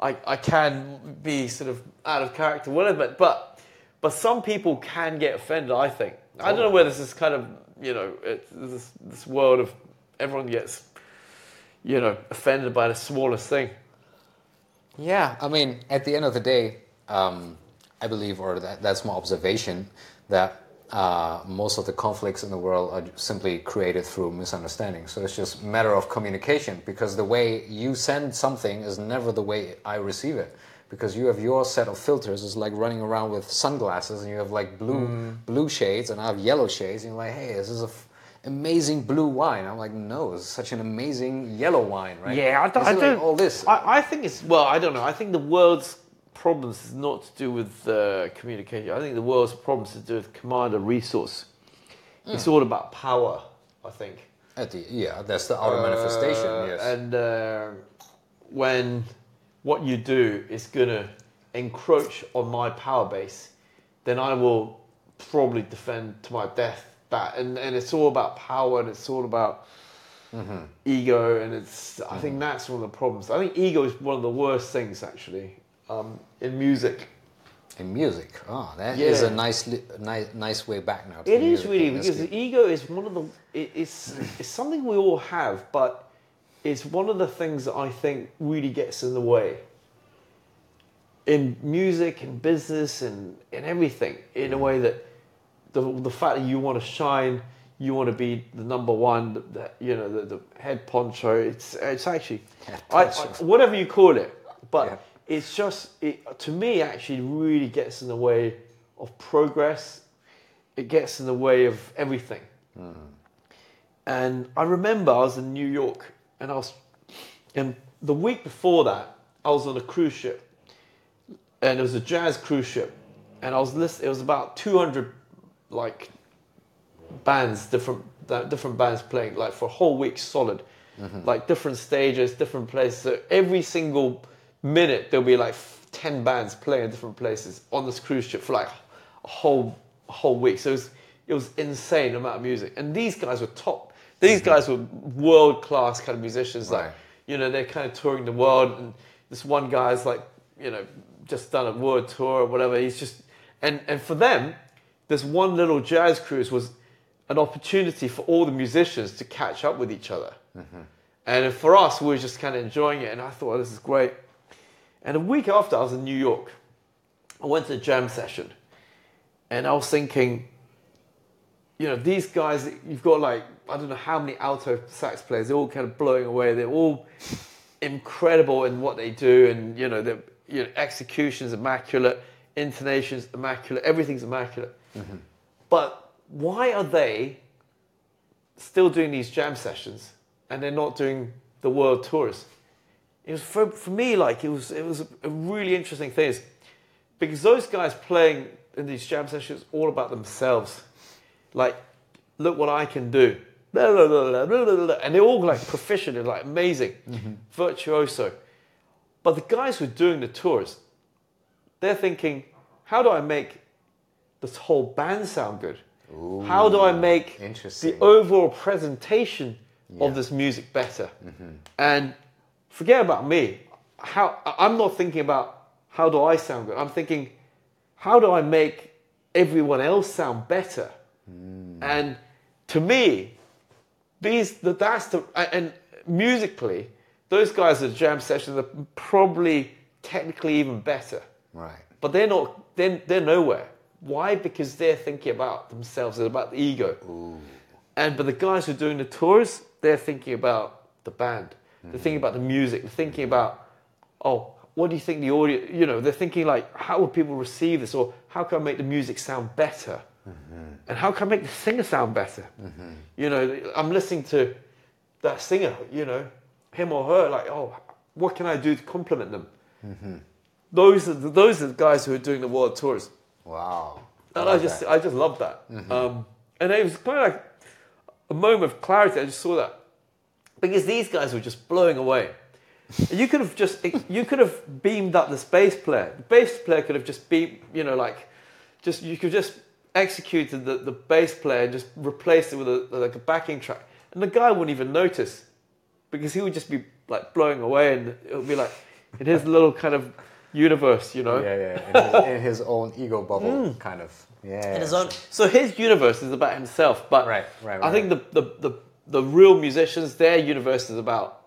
I, I can be sort of out of character, whatever. But but, but some people can get offended. I think. I don't know whether this is kind of you know this this world of everyone gets you know offended by the smallest thing.
Yeah, I mean, at the end of the day, um, I believe, or that, that's my observation, that uh, most of the conflicts in the world are simply created through misunderstanding. So it's just a matter of communication because the way you send something is never the way I receive it. Because you have your set of filters, it's like running around with sunglasses and you have like blue blue shades and I have yellow shades, and you're like, hey, this is a f- amazing blue wine. I'm like, no, it's such an amazing yellow wine, right?
Yeah, I don't.
Is
I
it
don't
all this.
I, I think it's well. I don't know. I think the world's problems is not to do with uh, communication. I think the world's problems is to do with command and resource. It's all about power. I think.
At the, yeah, that's the outer manifestation.
Uh,
Yes.
And uh, when what you do is gonna encroach on my power base, then I will probably defend to my death that. And and it's all about power, and it's all about ego, and it's. I think that's one of the problems. I think ego is one of the worst things actually um, in music.
In music, oh, that is
Yeah.
a nice, nice, nice way back now.
It is
music.
really
That's
because
good.
the ego is one of the it, it's it's something we all have, but it's one of the things that I think really gets in the way. In music and business and in everything, in a way that the the fact that you want to shine, you want to be the number one, the, the, you know, the, the head poncho. It's it's actually, I, I, whatever you call it, but
Yeah.
It's just it, to me actually really gets in the way of progress. It gets in the way of everything. Hmm. And I remember I was in New York, and I was, and the week before that, I was on a cruise ship, and it was a jazz cruise ship, and I was list. It was about two hundred like bands, different different bands playing like for a whole week solid, mm-hmm. like different stages, different places. So every single minute there'll be like f- ten bands playing in different places on this cruise ship for like a whole a whole week. So it was it was insane amount of music, and these guys were top. These mm-hmm. guys were world class kind of musicians. Like you know they're kind of touring the world, and this one guy's like you know just done a world tour or whatever. He's just and and for them, this one little jazz cruise was an opportunity for all the musicians to catch up with each other. Mm-hmm. And for us, we were just kind of enjoying it, and I thought, oh, this is great. And a week after, I was in New York. I went to a jam session, and I was thinking, you know, these guys, you've got like, I don't know how many alto sax players, they're all kind of blowing away. They're all incredible in what they do, and, you know, their you know, execution's immaculate, intonation's immaculate, everything's immaculate. Mm-hmm. But why are they still doing these jam sessions and they're not doing the world tours? It was for, for me like it was it was a, really interesting thing is because those guys playing in these jam sessions all about themselves. Like, look what I can do. Blah, blah, blah. And they're all like proficient and like amazing, mm-hmm. virtuoso. But the guys who are doing the tours, they're thinking, how do I make this whole band sound good? how do I make the overall presentation of this music better? Mm-hmm. And forget about me. How I'm not thinking about how do I sound good. I'm thinking, how do I make everyone else sound better? Hmm. And to me, these the, that's the and musically, those guys at the jam sessions are probably technically even better,
Right.
but they're not. They're, they're nowhere. Why? Because they're thinking about themselves and about the ego. And but the guys who are doing the tours, they're thinking about the band. They're thinking about the music. They're thinking about, oh, what do you think the audience? You know, they're thinking like, how will people receive this, or how can I make the music sound better, mm-hmm. and how can I make the singer sound better? Mm-hmm. You know, I'm listening to that singer. You know, him or her. Like, oh, what can I do to compliment them? Mm-hmm. Those are the, those are the guys who are doing the world tours.
Wow.
And I
love
just,
that.
I just love that. Um, and it was kind of like a moment of clarity. I just saw that because these guys were just blowing away. You could have just, you could have beamed up this bass player. The bass player could have just beamed, you know, like, just you could just executed the, the bass player and just replaced it with a like a backing track, and the guy wouldn't even notice because he would just be like blowing away, and it would be like in his little kind of universe, you know.
Yeah, yeah. In his, in his own ego bubble,
Mm.
kind of. Yeah.
in his own. So his universe is about himself, but
Right, right, right
I
right,
think the, the the the real musicians, their universe is about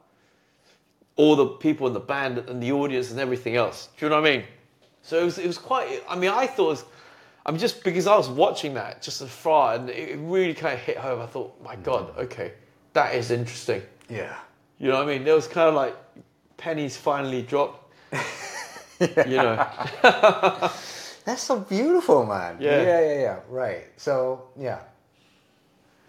all the people in the band and the audience and everything else. Do you know what I mean? So it was it was quite. I mean, I thought it was. I mean, just because I was watching that just afar, and it really kind of hit home. I thought, my mm. God, okay, that is interesting.
Yeah.
You know what I mean? It was kind of like pennies finally dropped. You know, [laughs]
That's so beautiful, man.
Yeah.
yeah, yeah, yeah. Right. So yeah.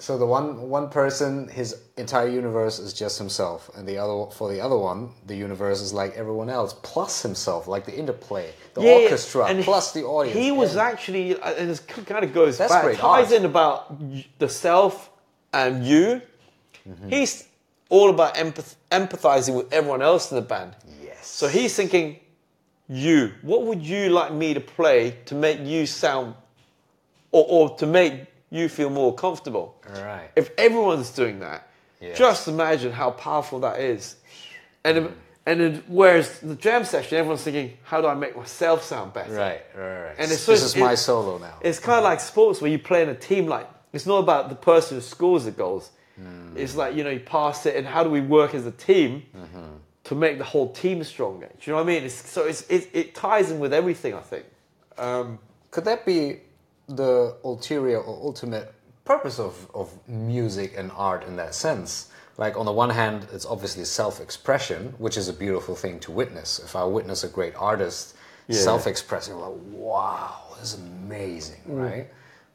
So the one one person, his entire universe is just himself, and the other for the other one, the universe is like everyone else plus himself, like the interplay, the
Yeah,
orchestra
and
plus the audience.
He was
and-
actually, uh, and it kind of goes
That's
back,
great
ties
art.
in about the self and you.
Mm-hmm.
He's all about empath- empathizing with everyone else in the band.
yes.
So he's thinking, you, what would you like me to play to make you sound, or, or to make you feel more comfortable?
right.
If everyone's doing that,
Yes.
just imagine how powerful that is. And and then, whereas the jam session, everyone's thinking, how do I make myself sound better?
Right, right, right.
And it's
this
so-
is my solo now.
It's kind of like sports where you play in a team. Like it's not about the person who scores the goals.
Hmm.
It's like you know you pass it, and how do we work as a team
Mm-hmm.
to make the whole team stronger? Do you know what I mean? It's, so it's, it, it ties in with everything. I think. Um,
Could that be the ulterior or ultimate purpose of, of music and art in that sense? Like, on the one hand, it's obviously self expression, which is a beautiful thing to witness. If I witness a great artist
Yeah.
self expressing, like, wow, this is amazing, mm. right?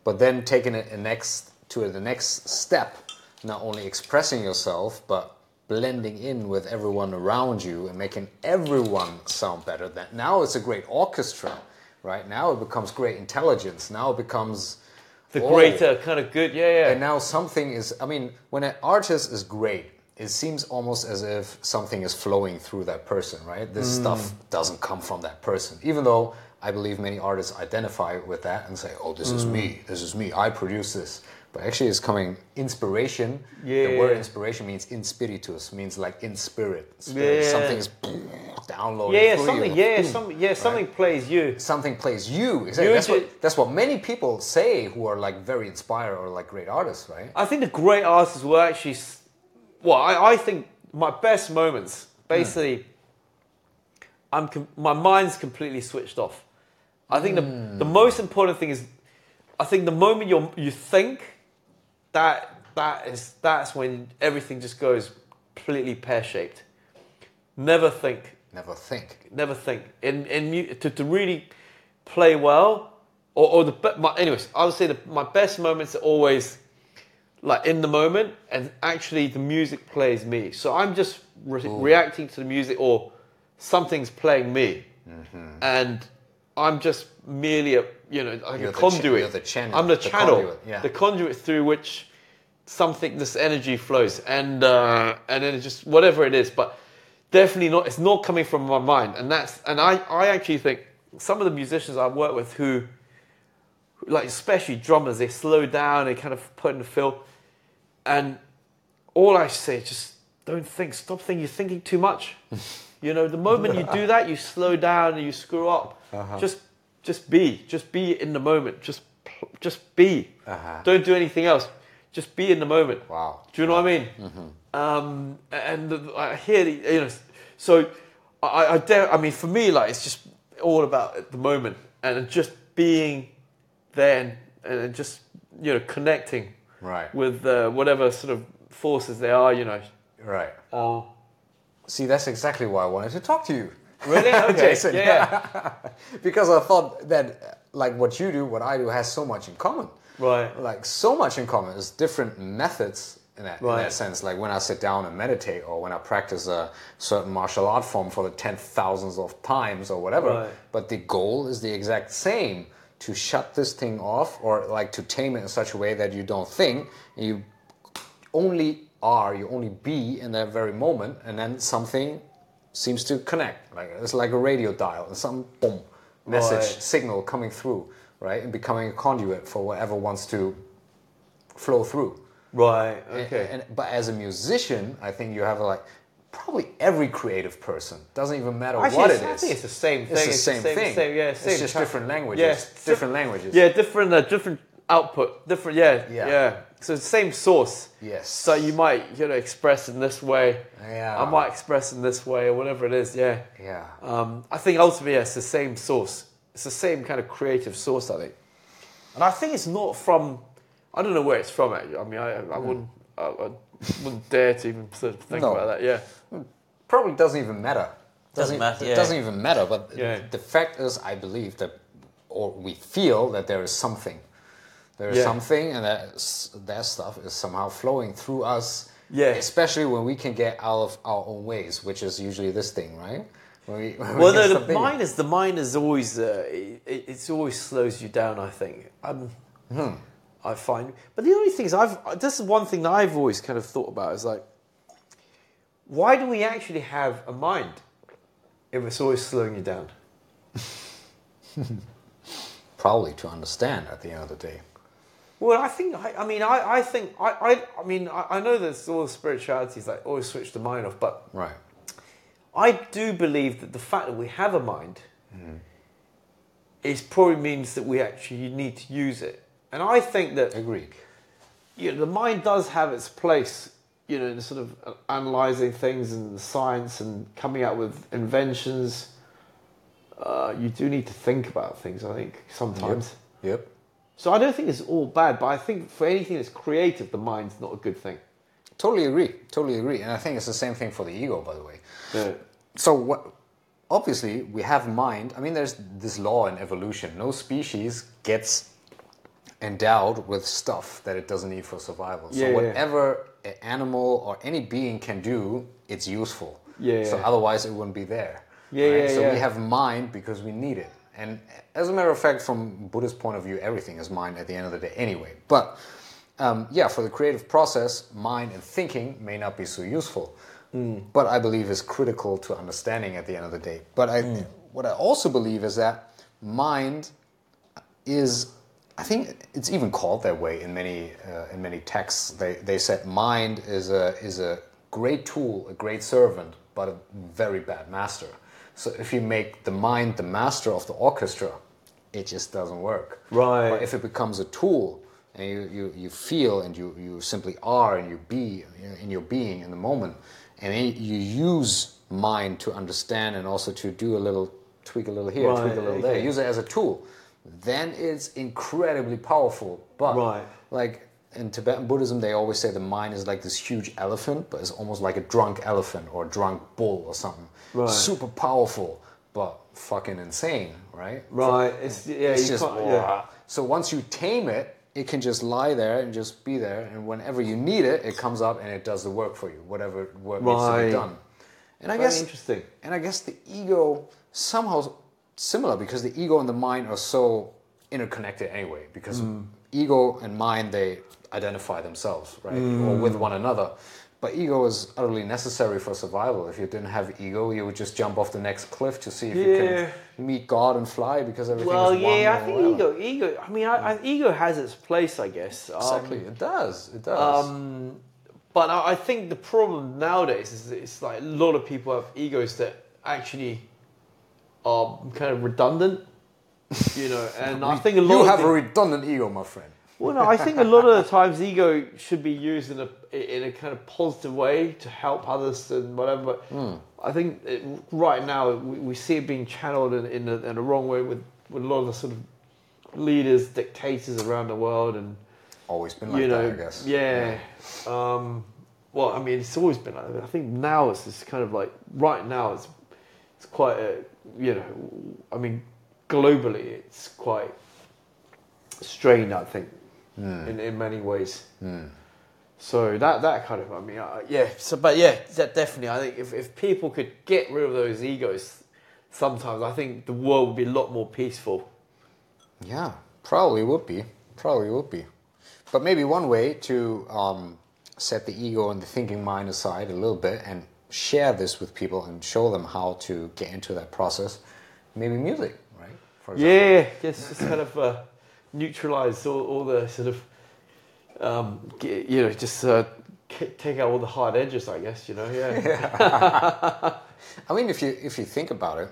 But then taking it a next, to the next step, not only expressing yourself, but blending in with everyone around you and making everyone sound better. That now it's a great orchestra, right? Now it becomes great intelligence. Now it becomes
The
oh,
greater kind of good, yeah, yeah.
and now something is, I mean, when an artist is great, it seems almost as if something is flowing through that person, right? This
Mm.
stuff doesn't come from that person. Even though I believe many artists identify with that and say, oh, this is
Mm.
me, this is me, I produce this. But actually, it's coming inspiration.
Yeah.
The word inspiration means in spiritus, means like in spirit. spirit.
Yeah.
Something is [clears throat] downloaded.
yeah, yeah, something,
you.
yeah, something, yeah, something plays you.
Something plays you. Exactly.
You
That's what, that's what many people say who are like very inspired or like great artists, right?
I think the great artists were actually, well, I, I think my best moments, hmm. basically, I'm com- my mind's completely switched off. I think the, the hmm. most important thing is, I think the moment you you think, that that is that's when everything just goes completely pear shaped. Never think,
Never think.
never think. In in to, to really play well, or, or the my, anyways, I would say the, my best moments are always like in the moment, and actually the music plays me. So I'm just re- reacting to the music, or something's playing me, mm-hmm. and I'm just merely a you know like
You're
a
the
conduit.
you're the channel,
I'm the,
the
channel,
conduit, yeah.
the conduit through which something this energy flows, and uh, and then it's just whatever it is, but definitely not. It's not coming from my mind, and that's and I I actually think some of the musicians I work with who, like especially drummers, they slow down, they kind of put in the feel, and all I say is just don't think, stop thinking. You're thinking too much. [laughs] you know, the moment you do that, you slow down and you screw up.
Uh-huh.
Just just be, just be in the moment. Just just be.
Uh-huh.
Don't do anything else. Just be in the moment.
Wow.
Do you know what I mean? Um, and I hear, the, you know, so I, I dare, I mean, for me, like, it's just all about the moment and just being there and, and just, you know, connecting
Right.
with uh, whatever sort of forces they are, you know.
Right.
Uh,
See, that's exactly why I wanted to talk to you.
really? [laughs] Okay.
Jason,
yeah. [laughs]
because I thought that, like, what you do, what I do, has so much in common.
Right.
Like, so much in common. There's different methods in that, in that sense. Like, when I sit down and meditate, or when I practice a certain martial art form for the ten thousands of times, or whatever.
Right.
But the goal is the exact same to shut this thing off, or like to tame it in such a way that you don't think, you only are, you only be in that very moment, and then something seems to connect. Like it's like a radio dial, and some boom message
Right.
signal coming through, right, and becoming a conduit for whatever wants to flow through.
Right. Okay.
And, but as a musician, I think you have like probably every creative person doesn't even matter
Actually,
what
it's-
it
I think it's the same thing.
It's the same thing.
Same, yeah,
It's just different languages.
Yeah, it's
different languages.
Yeah, different, uh, different output, different. Yeah,
Yeah.
yeah, So it's the same source.
Yes.
So you might, you know, express in this way.
Yeah.
I might express in this way, or whatever it is. Yeah.
Yeah.
Um, I think ultimately, yeah, it's the same source. It's the same kind of creative source, I think. And I think it's not from. I don't know where it's from. Actually. I mean, I, I wouldn't, I, I wouldn't dare to even sort of think
No.
about that. Yeah.
probably doesn't even matter.
Doesn't matter,
It
yeah.
doesn't even matter. But
Yeah.
the fact is, I believe that, or we feel that there is something. There is
Yeah.
something, and that that stuff is somehow flowing through us.
Yeah.
Especially when we can get out of our own ways, which is usually this thing, right? When we, [laughs] when
Well,
get
no, the mind is the mind is always uh, it, it- it's always slows you down. I think. Um, I find, but the only thing is, I've this is one thing that I've always kind of thought about is like, why do we actually have a mind if it's always slowing you down? [laughs]
Probably to understand at the end of the day.
Well, I think I, I mean I, I think I, I I mean I, I know there's all the spiritualities like always switch the mind off, but
Right.
I do believe that the fact that we have a mind is probably means that we actually need to use it. And I think that
Agreed.
you know, the mind does have its place, you know, in sort of uh, analyzing things and science and coming up with inventions. Uh, you do need to think about things, I think, sometimes.
Yep.
So I don't think it's all bad, but I think for anything that's creative, the mind's not a good thing.
Totally agree. Totally agree. And I think it's the same thing for the ego, by the way.
Yeah.
So what? Obviously, we have mind. I mean, there's this law in evolution: no species gets endowed with stuff that it doesn't need for survival. So
Yeah, yeah.
whatever an animal or any being can do, it's useful.
Yeah,
So otherwise, it wouldn't be there.
Yeah, yeah,
So
yeah.
we have mind because we need it. And as a matter of fact, from Buddhist point of view, everything is mind at the end of the day anyway. But um, yeah, for the creative process, mind and thinking may not be so useful.
Hmm.
But I believe is critical to understanding at the end of the day. But I,
Hmm.
what I also believe is that mind is I think it's even called that way in many uh, in many texts. They they said mind is a is a great tool, a great servant, but a very bad master. So if you make the mind the master of the orchestra, it just doesn't work.
Right.
But if it becomes a tool and you, you, you feel and you, you simply are and you be in your being in the moment, and you use mind to understand and also to do a little tweak a little here,
Right,
tweak a little there, use it as a tool, then it's incredibly powerful. But
Right.
like in Tibetan Buddhism, they always say the mind is like this huge elephant, but it's almost like a drunk elephant or a drunk bull or something.
Right.
Super powerful, but fucking insane, right?
Right. It's yeah.
It's just
yeah.
So once you tame it, it can just lie there and just be there, and whenever you need it, it comes up and it does the work for you, whatever work needs to be done. And I
Very
guess
interesting.
and I guess the ego somehow similar because the ego and the mind are so interconnected anyway. Because
Mm.
ego and mind they identify themselves, right, or
Mm.
with one another. But ego is utterly necessary for survival. If you didn't have ego, you would just jump off the next cliff to see if you can meet God and fly because everything
Well,
is one.
yeah, I think
whatever.
ego, ego. I mean, I, I, ego has its place, I guess. Um,
Exactly, it does. It does.
Um, but I, I think the problem nowadays is that it's like a lot of people have egos that actually are kind of redundant, you know. [laughs] And I think a lot
you have a redundant ego, my friend.
Well, no, I think a lot of the times ego should be used in a in a kind of positive way to help others and whatever. But
Hmm.
I think it, right now we, we see it being channeled in in a, in a wrong way with, with a lot of the sort of leaders, dictators around the world, and
Always been like
you know,
that, I guess.
yeah. Um, well, I mean, it's always been like that. I think now it's just kind of like right now it's it's quite a you know, I mean, globally it's quite strained. I think in in many ways. So that that kind of I mean uh, yeah. So but yeah, that definitely I think if if people could get rid of those egos, sometimes I think the world would be a lot more peaceful.
Yeah, probably would be. Probably would be. But maybe one way to um, set the ego and the thinking mind aside a little bit and share this with people and show them how to get into that process, maybe music, right? For
Yeah, just, just kind of uh, neutralize all, all the sort of, um, you know, just uh, k- take out all the hard edges, I guess, you know, yeah. [laughs]
I mean, if you if you think about it,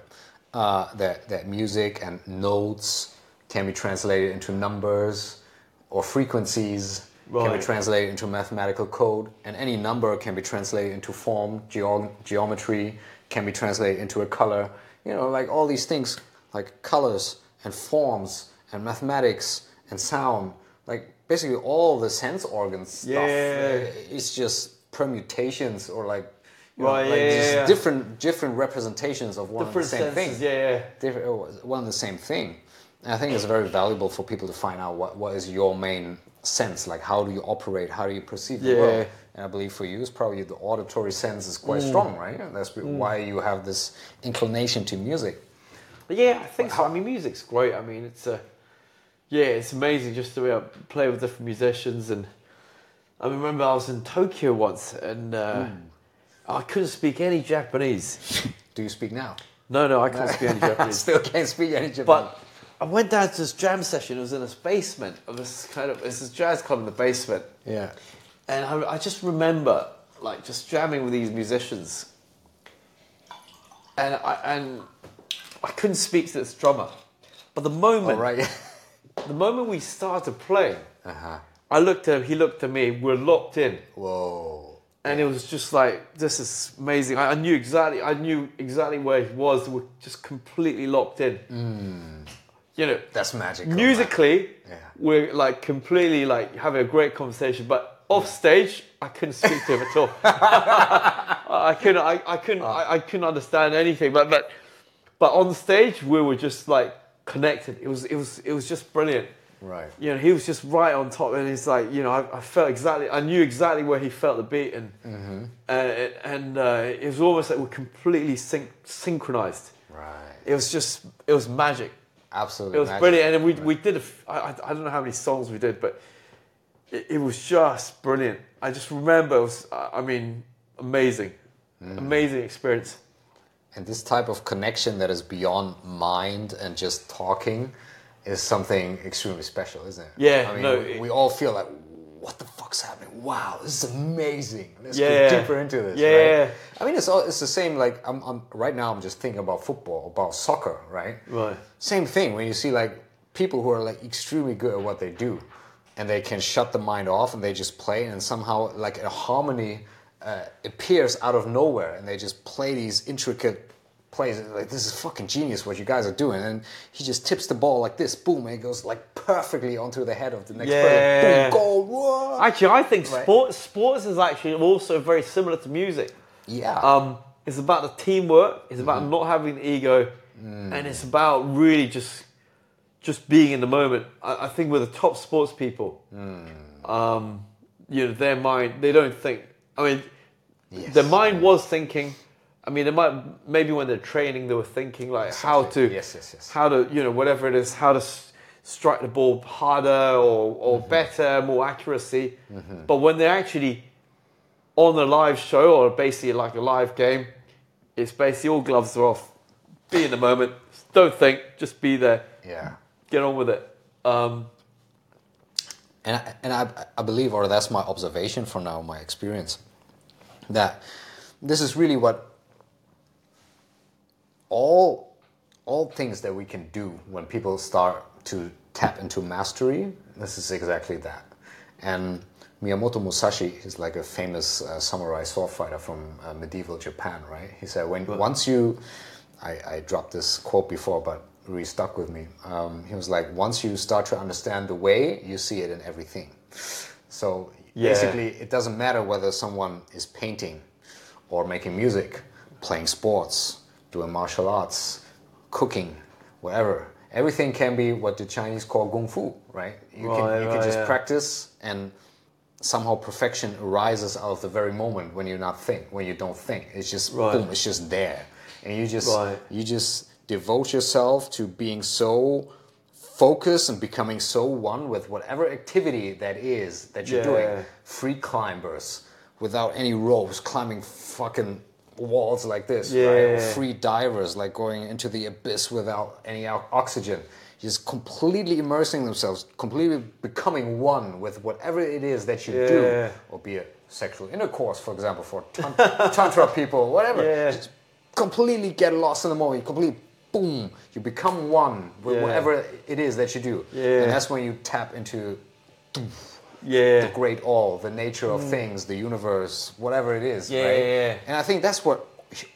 uh, that that music and notes can be translated into numbers or frequencies. Can be translated into mathematical code, and any number can be translated into form, geo- geometry, can be translated into a color. You know, like all these things, like colors and forms and mathematics and sound, like basically all the sense organs stuff.
Yeah.
It's just permutations or like you
Right,
like
yeah,
just
yeah,
different different representations of one
Different
and the same
senses,
thing.
yeah, yeah.
Different, oh, one and the same thing. And I think it's very valuable for people to find out what, what is your main sense, like how do you operate, how do you perceive the world. And I believe for you, it's probably the auditory sense is
Mm.
quite strong, right? And that's why you have this inclination to music.
But yeah, I think so. I mean, music's great. I mean, it's uh, yeah, it's amazing just to be able to play with different musicians. And I remember I was in Tokyo once, and uh, I couldn't speak any Japanese. [laughs]
Do you speak now?
No, no, I can't speak any [laughs] Japanese.
Still can't speak any Japanese.
But I went down to this jam session. It was in this basement of this kind of it's this jazz club in the basement,
yeah.
and I, I just remember like just jamming with these musicians, and I and I couldn't speak to this drummer, but the moment
right. [laughs]
the moment we started playing,
uh-huh.
I looked at him, he looked at me, we're locked in.
Whoa.
And it was just like this is amazing. I, I knew exactly. I knew exactly where he was. We're just completely locked in. You know,
That's magic.
musically,
Yeah.
we're like completely like having a great conversation. But off stage, I couldn't speak to him at all. [laughs] I couldn't. I, I couldn't. I, I couldn't understand anything. But but but on stage, we were just like connected. It was it was it was just brilliant.
Right.
You know, he was just right on top, and he's like, you know, I, I felt exactly, I knew exactly where he felt the beat, and
Mm-hmm.
and, and uh, it was almost like we're completely syn- synchronized.
Right.
It was just, it was magic.
Absolutely.
It was
magic.
brilliant, and we we did a, f- I, I- I don't know how many songs we did, but it, it was just brilliant. I just remember, it was, I I mean, amazing,
Mm.
amazing experience.
And this type of connection that is beyond mind and just talking is something extremely special, isn't it?
Yeah,
I mean,
no,
we, we all feel like, what the fuck's happening? Wow, this is amazing. Let's
Yeah.
go deeper into this.
Yeah.
Right? I mean, it's all, it's the same. Like I'm, I'm right now. I'm just thinking about football, about soccer, right?
Right.
Same thing when you see like people who are like extremely good at what they do, and they can shut the mind off and they just play, and somehow like a harmony uh, appears out of nowhere, and they just play these intricate plays. Like this is fucking genius what you guys are doing, and he just tips the ball like this, boom, and it goes like perfectly onto the head of the next
Yeah.
player, boom, goal, whoa.
Actually, I think
Right.
sports sports is actually also very similar to music.
yeah,
Um, it's about the teamwork. It's about
Mm-hmm.
not having the ego,
Mm.
and it's about really just just being in the moment. I, I think with the top sports people,
Mm.
um, you know, their mind they don't think. I mean,
Yes.
their mind was thinking. I mean, it might maybe when they're training, they were thinking like how to,
Yes, yes, yes.
how to, you know, whatever it is, how to strike the ball harder or, or
Mm-hmm.
better, more accuracy. But when they're actually on a live show or basically like a live game, it's basically all gloves are off. Be in the moment. Don't think. Just be there.
yeah.
Get on with it. Um,
and I, and I, I believe, or that's my observation from now, my experience, that this is really what all all things that we can do when people start to tap into mastery. This is exactly that. And Miyamoto Musashi is like a famous uh, samurai sword fighter from uh, medieval Japan, right? He said, when once you, I, I dropped this quote before, but really stuck with me. Um, he was like, once you start to understand the way, you see it in everything. So
Yeah.
basically, it doesn't matter whether someone is painting or making music, playing sports, doing martial arts, cooking, whatever. Everything can be what the Chinese call kung fu, right? You
Right,
can you can just
yeah.
practice and somehow perfection arises out of the very moment when you not think, when you don't think. It's just
Right.
boom, it's just there. And you just
Right.
you just devote yourself to being so focused and becoming so one with whatever activity that is that you're
Yeah.
doing. Free climbers without any ropes, climbing fucking walls like this, right?
Yeah.
free divers like going into the abyss without any oxygen. Just completely immersing themselves, completely becoming one with whatever it is that you
Yeah.
do, or be it sexual intercourse, for example, for tan- [laughs] tantra people, whatever.
Yeah.
Just completely get lost in the moment. Completely boom, you become one with
Yeah.
whatever it is that you do,
Yeah.
and that's when you tap into
yeah.
the great all, the nature of things, the universe, whatever it is.
Mm. Yeah,
right?
yeah.
And I think that's what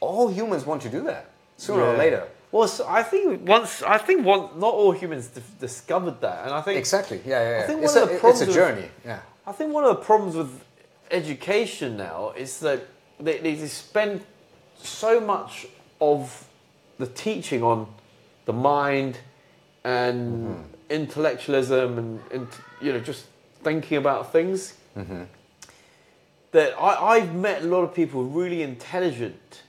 all humans want to do. That sooner or later.
Well, so I think once I think one, not all humans d- discovered that, and I think
Exactly. Yeah, yeah. yeah.
think
it's,
one
a,
of the
it's a
problems with-
journey. Yeah.
I think one of the problems with education now is that they, they spend so much of the teaching on the mind and mm-hmm. intellectualism and, and you know just thinking about things. Mm-hmm. That I, I've met a lot of people really intelligent,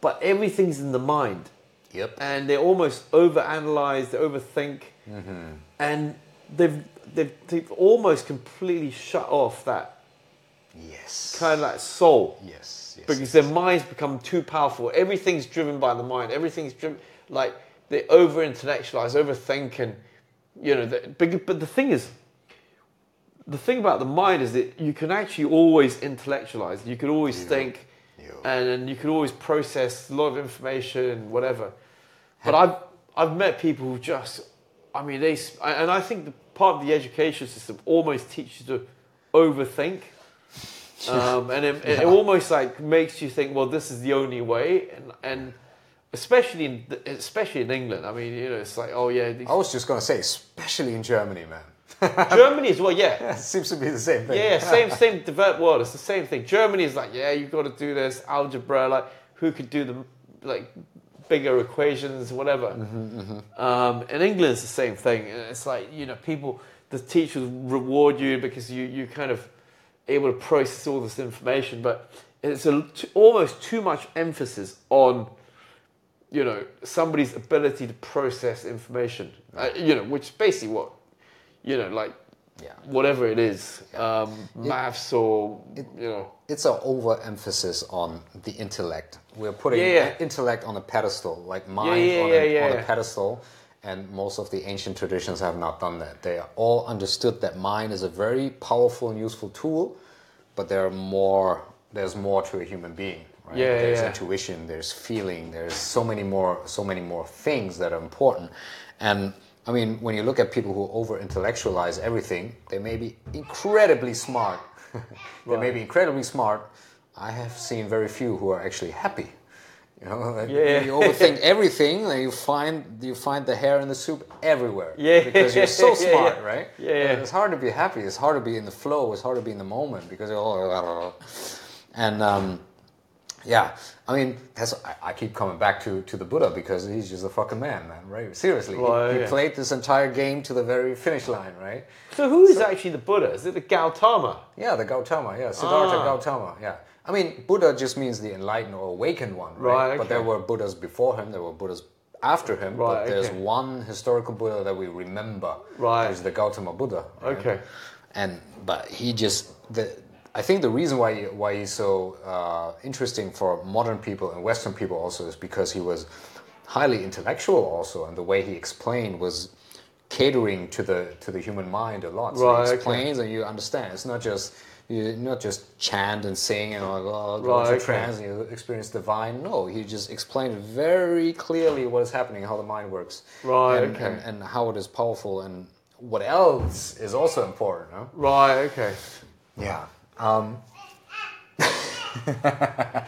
but everything's in the mind.
Yep.
and they almost overanalyze, they overthink, mm-hmm. and they've, they've they've almost completely shut off that
Yes.
kind of like soul.
Yes. Yes.
because their minds become too powerful. Everything's driven by the mind. Everything's driven like they over intellectualize, overthink, and you know. The, but, but the thing is, the thing about the mind is that you can actually always intellectualize. You can always think, and, and you can always process a lot of information and whatever. But I've I've met people who just, I mean, they and I think the part of the education system almost teaches you to overthink. Um, and it, it almost like makes you think, well, this is the only way, and, and especially in especially in England. I mean, you know, it's like, oh yeah, these,
I was just gonna say, especially in Germany, man. [laughs]
Germany as well, yeah,
It seems to be the same thing.
yeah, yeah, same [laughs] same developed world. It's the same thing. Germany is like, yeah, you've got to do this algebra. Like, who could do the like bigger equations, whatever.
Mm-hmm,
Um, in England, it's the same thing. It's like you know, people, the teachers reward you because you you kind of able to process all this information, but it's a, t- almost too much emphasis on you know somebody's ability to process information. Uh, you know, which is basically what you know, like
Yeah.
whatever it is, um, maths or you know.
It's an overemphasis on the intellect. We're putting
Yeah, yeah.
intellect on a pedestal, like mind
yeah,
on,
yeah,
a,
yeah,
on a pedestal. And most of the ancient traditions have not done that. They all understood that mind is a very powerful and useful tool, but there are more. There's more to a human being. Right?
Yeah,
there's
yeah.
intuition. There's feeling. There's so many more. So many more things that are important. And I mean, when you look at people who over intellectualize everything, they may be incredibly smart. [laughs] they may be incredibly smart. I have seen very few who are actually happy. You know,
Yeah.
you overthink everything, and you find you find the hair in the soup everywhere. [laughs]
Yeah.
because you're so [laughs] smart,
yeah.
right?
Yeah, yeah.
It's hard to be happy. It's hard to be in the flow. It's hard to be in the moment because you're all. And um, yeah, I mean, that's I, I keep coming back to, to the Buddha because he's just a fucking man, man. Right? Seriously, He-
Right,
he, played this entire game to the very finish line, right?
So who is actually the Buddha? Is it the Gautama?
Yeah, the Gautama, yeah, Siddhartha
Ah.
Gautama, yeah. I mean, Buddha just means the enlightened or awakened one, right?
Right,
But there were Buddhas before him, there were Buddhas after him, but there's
okay.
one historical Buddha that we remember,
Right.
which is the Gautama Buddha. right?
Okay.
And but he just the I think the reason why why he's so uh, interesting for modern people and Western people also is because he was highly intellectual also, and the way he explained was catering to the to the human mind a lot. So
Right,
he
okay.
explains and you understand. It's not just you not just chant and sing and like oh,
Right, okay.
trance and you experience divine. No, he just explained very clearly what is happening, how the mind works,
Right,
and,
okay.
and, and how it is powerful and what else is also important. No?
Right. Okay.
Yeah. Um, [laughs] ba-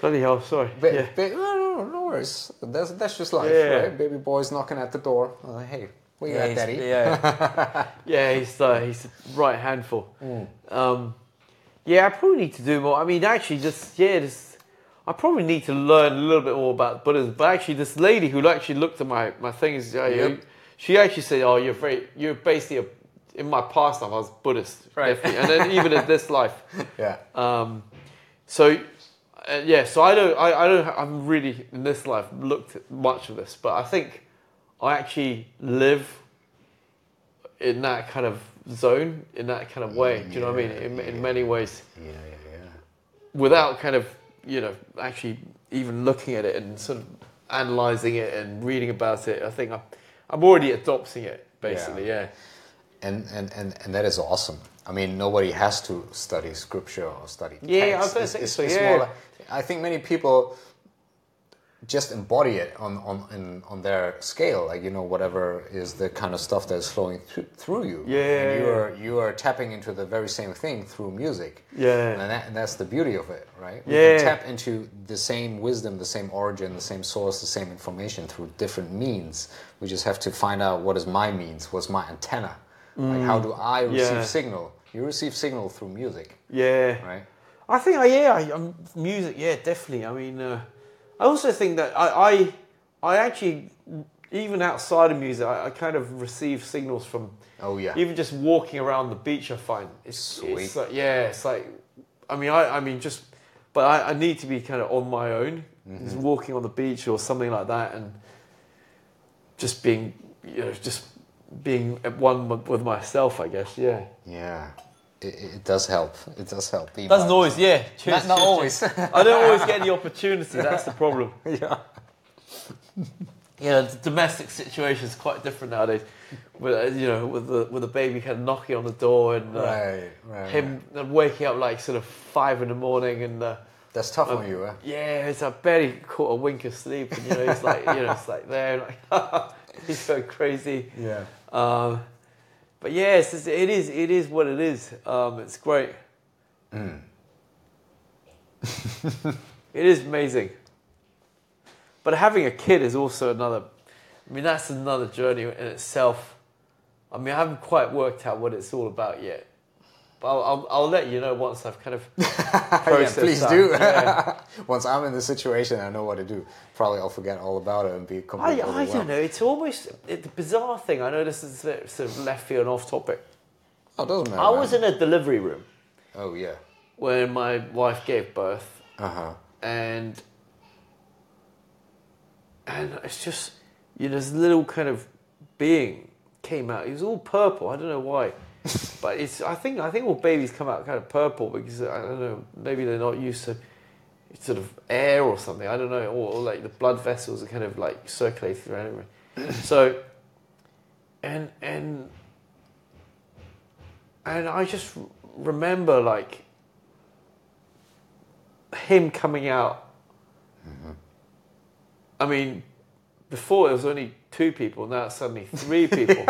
Bloody hell. Sorry.
ba-
yeah.
ba- no, no, no worries. That's, that's just life,
Yeah.
right? Baby boy's knocking at the door. Uh, hey, what you
Yeah,
got, daddy?
Yeah, [laughs] yeah, he's uh, he's right handful.
Mm.
Um, yeah, I probably need to do more. I mean, actually, just yeah, just I probably need to learn a little bit more about Buddhism. But actually, this lady who actually looked at my my things, uh,
Yep.
she actually said, "Oh, you're very, you're basically a, in my past life I was Buddhist,
Right.
definitely, and then even in this life." [laughs]
Yeah.
Um, so uh, yeah, so I don't, I, I don't, I'm really in this life looked at much of this, but I think I actually live in that kind of zone, in that kind of way. Do you know what I mean? In, in many ways,
Yeah, yeah, yeah.
without kind of, you know, actually even looking at it and sort of analyzing it and reading about it. I think I'm, I'm already adopting it, basically. Yeah.
And, and, and, and that is awesome. I mean, nobody has to study scripture or study
Yeah, I
text.
was gonna
It's-
say
it's-
so, yeah.
like- I think many people just embody it on on in, on their scale, like you know whatever is the kind of stuff that's flowing through, through you.
Yeah,
and you are you are tapping into the very same thing through music.
Yeah.
and, that, and that's the beauty of it, right? We
Yeah.
can tap into the same wisdom, the same origin, the same source, the same information through different means. We just have to find out what is my means, what's my antenna, like how do I receive
Mm. Yeah.
signal? You receive signal through music,
Yeah.
right?
I think, I yeah, I, um, music, yeah, definitely. I mean, uh, I also think that I, I, I actually, even outside of music, I, I kind of receive signals from
Oh yeah.
even just walking around the beach. I find it's
Sweet.
It's like, yeah, it's like, I mean, I, I mean, just, but I, I need to be kind of on my own,
Mm-hmm.
just walking on the beach or something like that, and just being, you know, just being at one with myself. I guess, yeah.
Yeah, it, it does help. It does help. The
Doesn't always, yeah. Cheers,
Not, not
cheers,
always. [laughs]
I don't always get the opportunity. That's the problem. [laughs]
yeah.
Yeah, the domestic situation is quite different nowadays. With uh, you know, with the with the baby kind of knocking on the door and uh,
Right, right.
him uh, waking up like sort of five in the morning and uh,
That's tough on you, eh?
yeah, it's a barely caught a wink of sleep and you know he's like you know it's like there like [laughs] he's so crazy.
Yeah.
Um, but yeah, it's, it is. It is what it is. Um, it's great. [laughs] it is amazing. But having a kid is also another. I mean, that's another journey in itself. I mean, I haven't quite worked out what it's all about yet. I'll, I'll, I'll let you know once I've kind of [laughs]
yeah, please
that.
do.
Yeah. [laughs]
Once I'm in the situation, I know what to do. Probably I'll forget all about it and be
I,
completely
I don't know. It's almost it, the bizarre thing. I know this is sort of left field and off topic.
Oh, it doesn't matter.
I was in a delivery room
Oh yeah.
when my wife gave birth,
Uh huh.
and and it's just you know this little kind of being came out. He was all purple. I don't know why, but it's I think I think all babies come out kind of purple because I don't know maybe they're not used to sort of air or something. I don't know, or, or like the blood vessels are kind of like circulating around. everywhere. [coughs] so and and and I just remember like him coming out. I mean, before it was only two people, now it's suddenly three people,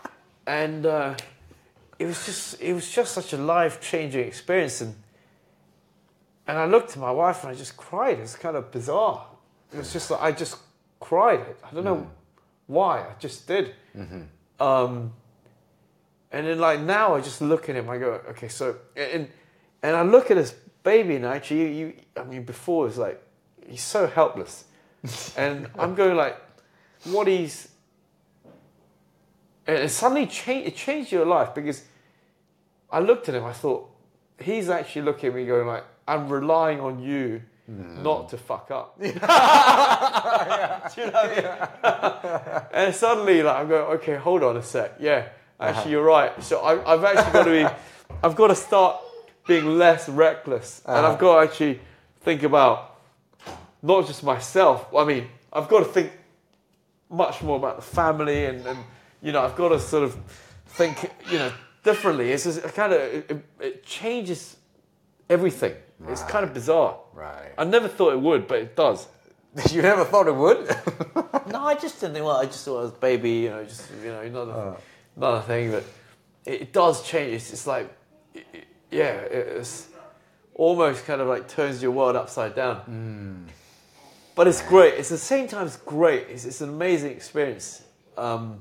[laughs] and uh, it was just it was just such a life changing experience, and and I looked at my wife and I just cried. It's kind of bizarre. It was just like I just cried. I don't know why. I just did. Um, and then like now I just look at him. I go, okay, so and and I look at this baby and actually, you, you I mean, before it was like he's so helpless, [laughs] and I'm going like, what he's. And it suddenly changed. It changed your life because I looked at him. I thought he's actually looking at me, going like, I'm relying on you. Mm. Not to fuck up. [laughs] You know I mean? [laughs] and suddenly, like, I'm going, okay, hold on a sec. Yeah, actually, uh-huh. you're right. So I, I've actually got to be, [laughs] I've got to start being less reckless, and I've uh-huh. got to actually think about not just myself. I mean, I've got to think much more about the family, and, and you know, I've got to sort of think, you know, differently. It's just kind of it, it changes everything. It's kind of bizarre.
Right.
I never thought it would, but it does. [laughs]
you never thought it would? [laughs]
No, I just didn't think. Well, I just thought it was baby, you know, just you know, another another thing. But it, it does change. It's, it's like, it, it- yeah, it's almost kind of like turns your world upside down. But it's great. It's at the same time, it's great. It's, it's an amazing experience. Um,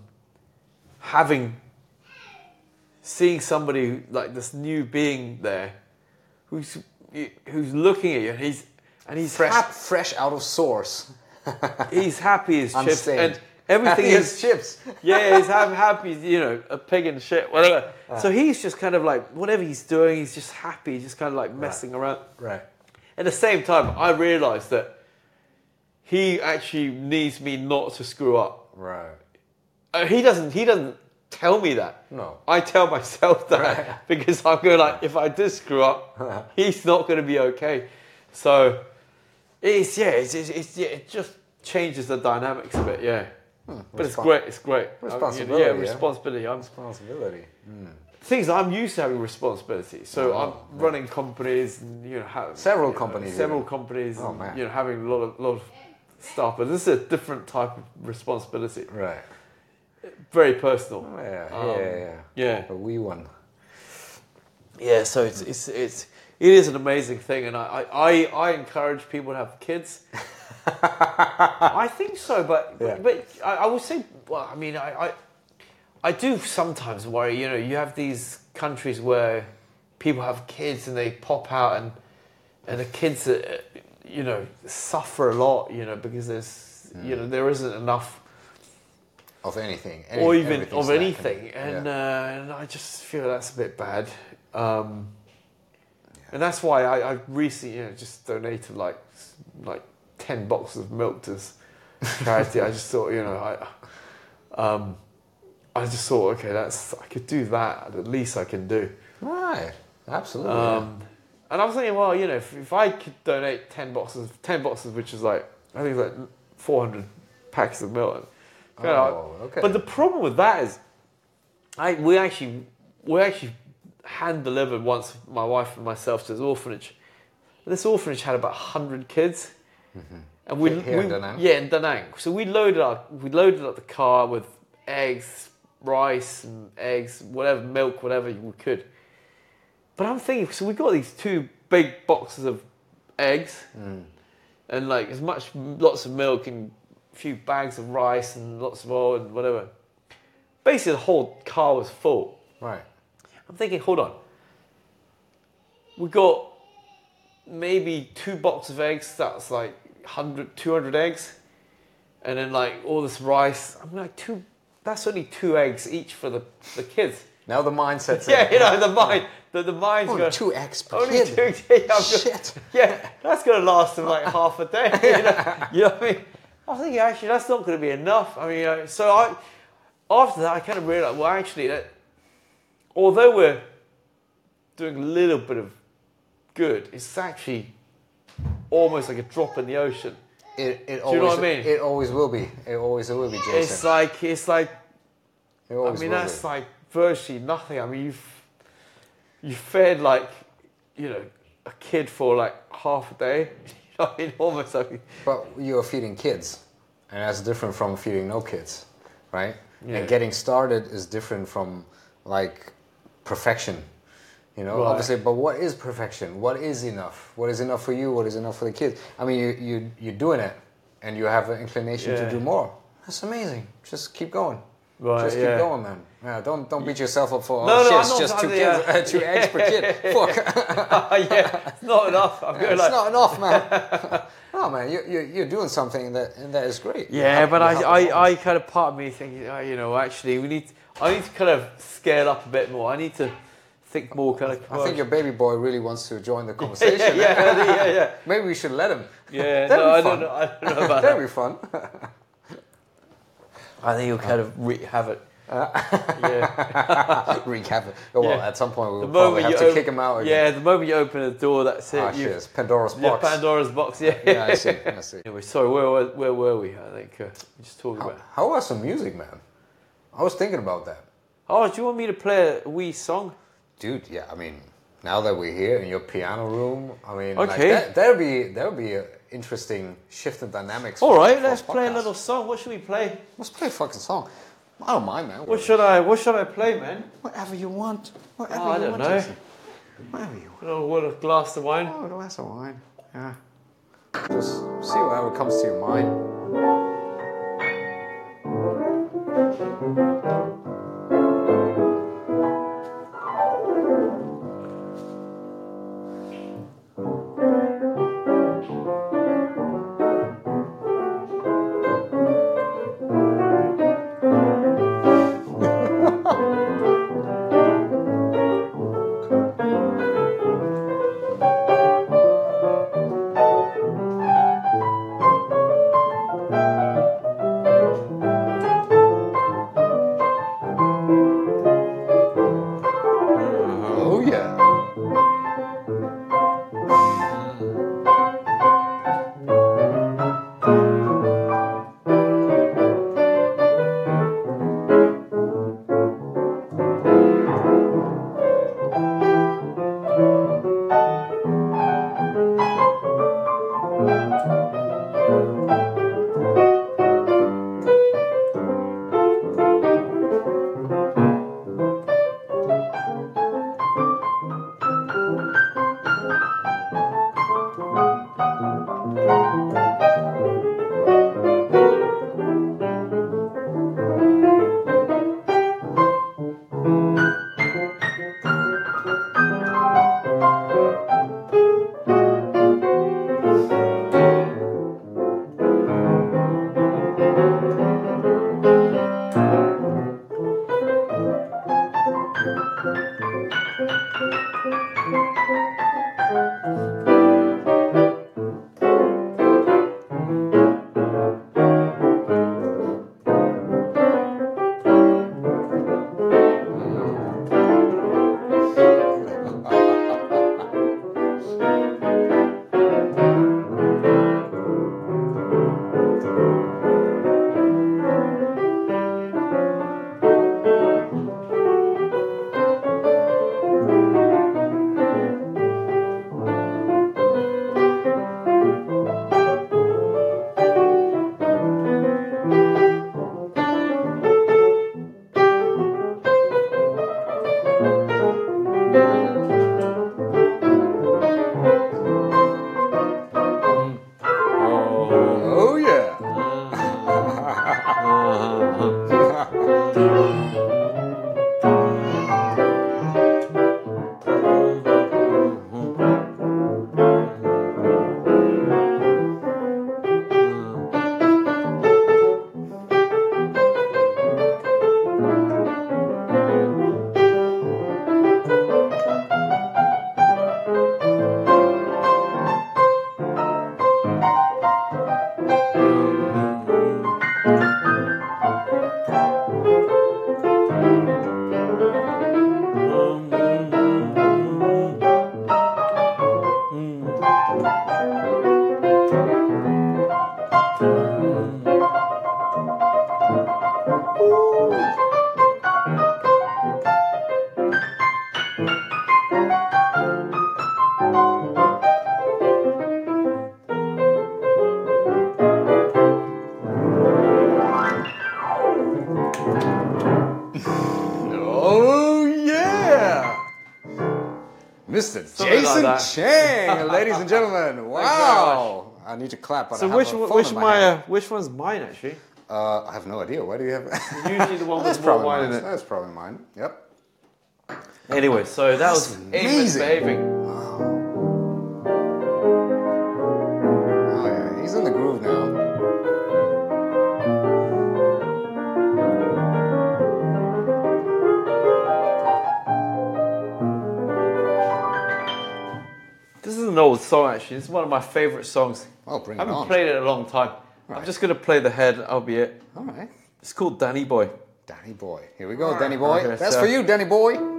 having seeing somebody like this new being there, who's who's looking at you, and he's and he's
fresh, fresh out of source. [laughs]
he's happy as chips and everything
Happy
is
as chips. [laughs]
yeah he's happy, happy you know a pig in shit whatever
Ah.
so he's just kind of like whatever he's doing he's just happy he's just kind of like messing around
Right.
at the same time I realized that he actually needs me not to screw up
Right.
uh, he doesn't he doesn't tell me that
No.
I tell myself that
Right. [laughs]
because I'm going like if I do screw up [laughs] he's not going to be okay so it's yeah it's, it's, it's yeah, it just changes the dynamics a bit. yeah hmm, but it's great it's great
Responsibility,
yeah
yeah.
responsibility I'm
Responsibility. Hmm.
things I'm used to having responsibility. So
Oh,
I'm running companies and you know have
Several
you know,
companies,
several companies,
Oh,
and,
man.
you know having a lot of lot of stuff. But this is a different type of responsibility,
Right.
Very personal.
Oh, yeah,
Um,
yeah, yeah.
Yeah,
A wee one.
yeah. So it's it's it's it is an amazing thing, and I I, I, encourage people to have kids. [laughs] I think so, but
Yeah.
but I, I would say, well, I mean, I, I I do sometimes worry. You know, you have these countries where people have kids and they pop out, and and the kids, uh, you know, suffer a lot. You know, because there's you know there isn't enough
Of anything.
or even of anything, and uh, and I just feel that's a bit bad. Um, And that's why I, I recently you know, just donated like like ten boxes of milk to [laughs] charity. I just thought you know I um, I just thought okay that's I could do that at least I can do.
Right. Absolutely.
Um, and I was thinking, well, you know, if, if I could donate ten boxes, ten boxes, which is like I think it's like four hundred packs of milk.
Yeah.
you know,
oh, okay.
But the problem with that is, I we actually we actually hand delivered once my wife and myself to this orphanage. This orphanage had about hundred kids, mm-hmm. and we,
Here-
we
in Da Nang?
yeah in Da Nang. So we loaded up we loaded up the car with eggs, rice, and eggs, whatever milk, whatever we could. But I'm thinking, so we got these two big boxes of eggs, mm. and like as much lots of milk and few bags of rice and lots of oil and whatever. Basically, the whole car was full.
right.
I'm thinking, hold on, we got maybe two boxes of eggs. That's like 100, 200 eggs, and then like all this rice. I'm like two. That's only two eggs each for the the kids.
Now the mindset's [laughs] in.
Yeah, you know the mind. The, the mind's
Only
gonna-
two eggs per
Only
kid.
two. [laughs] Yeah, gonna-
Shit.
yeah, that's going to last them like half a day. [laughs] You know, you know what I mean? I was thinking actually that's not going to be enough. I mean, uh, so I after that I kind of realized well actually that although we're doing a little bit of good, it's actually almost like a drop in the ocean.
It, it
you know what I mean?
It always will be. It always will be, Jason.
It's like it's like
it
I mean that's
be.
like virtually nothing. I mean you've you fed like you know a kid for like half a day. [laughs] You know, I mean
But you're feeding kids, and that's different from feeding no kids, right?
Yeah.
And getting started is different from like perfection. You know,
Right.
obviously, but what is perfection? What is enough? What is enough for you? What is enough for the kids? I mean, you you you're doing it, and you have an inclination
Yeah.
to do more. That's amazing. Just keep going.
Right,
Just keep
yeah.
going, man. Yeah, don't don't beat yourself up for
No,
oh,
no,
shit, it's
not-
just two kids,
yeah. [laughs]
two eggs per kid. Fuck. [laughs]
yeah, it's not enough. I'm going
it's
like,
not enough, man. no, [laughs] oh, man, you, you, you're doing something that and that is great.
Yeah,
help-
but I, I. I kind of part of me thinking, oh, you know, actually, we need, I need to kind of scale up a bit more. I need to think more kind of.
I think your baby boy really wants to join the conversation.
yeah, yeah, yeah, yeah.
Maybe we should let him.
Yeah,
That'd
no,
be
I don't know. I don't know about
That'd
that.
be fun.
I think you'll kind of wreak havoc. yeah. [laughs]
Wreak havoc. Oh, well,
Yeah.
at some point we'll probably have
you
to
open,
kick him out again.
yeah, the moment you open the door, that's it.
Ah, shit, it's Pandora's
yeah,
box.
Pandora's box. Yeah. [laughs]
Yeah, I see. I see. [laughs]
Anyway, sorry, where, were- where were we? I think uh, we just talking
How,
about.
how was some music, man? I was thinking about that.
Oh, do you want me to play a wee song?
Dude, yeah, I mean, now that we're here in your piano room, I mean, like,
Okay.
that, that'd be that'd be an interesting shift in dynamics.
All right, let's play a little song. What should we play?
Let's play a fucking song. I don't mind, man.
What should I? What should I play, man?
Whatever you want. Whatever
oh, you want. Oh, I
you
don't
want.
know.
Jason. Whatever you want.
Oh, what a glass of wine.
Oh, a glass of wine. Yeah. Just see whatever comes to your mind. And gentlemen. Wow. I need to clap, but
So
I
which
a
one,
phone
which
my
my uh, which one's mine actually?
Uh, I have no idea. Why do you have? [laughs] [laughs]
Usually the one with more wine in it.
That's probably mine. Yep.
Anyway, so that was
amazing.
Amos an old song actually. This is one of my favorite songs.
Oh, bring
I
it
haven't
on.
played it in a long time. I'm just gonna play the head. I'll be it.
All right.
It's called Danny Boy.
Danny boy. Here we go, Danny boy.
Okay,
That's
so-
for you, Danny boy.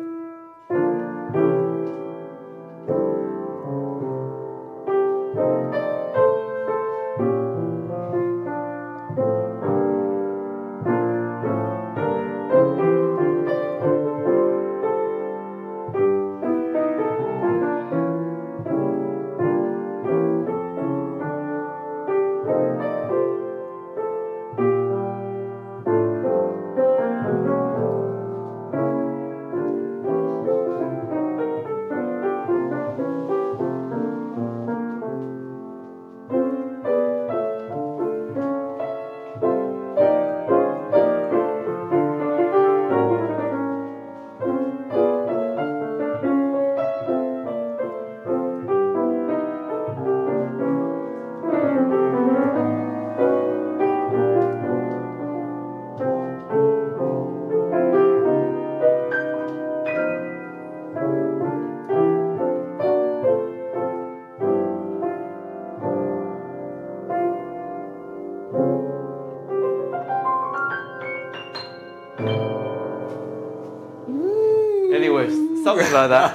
Something like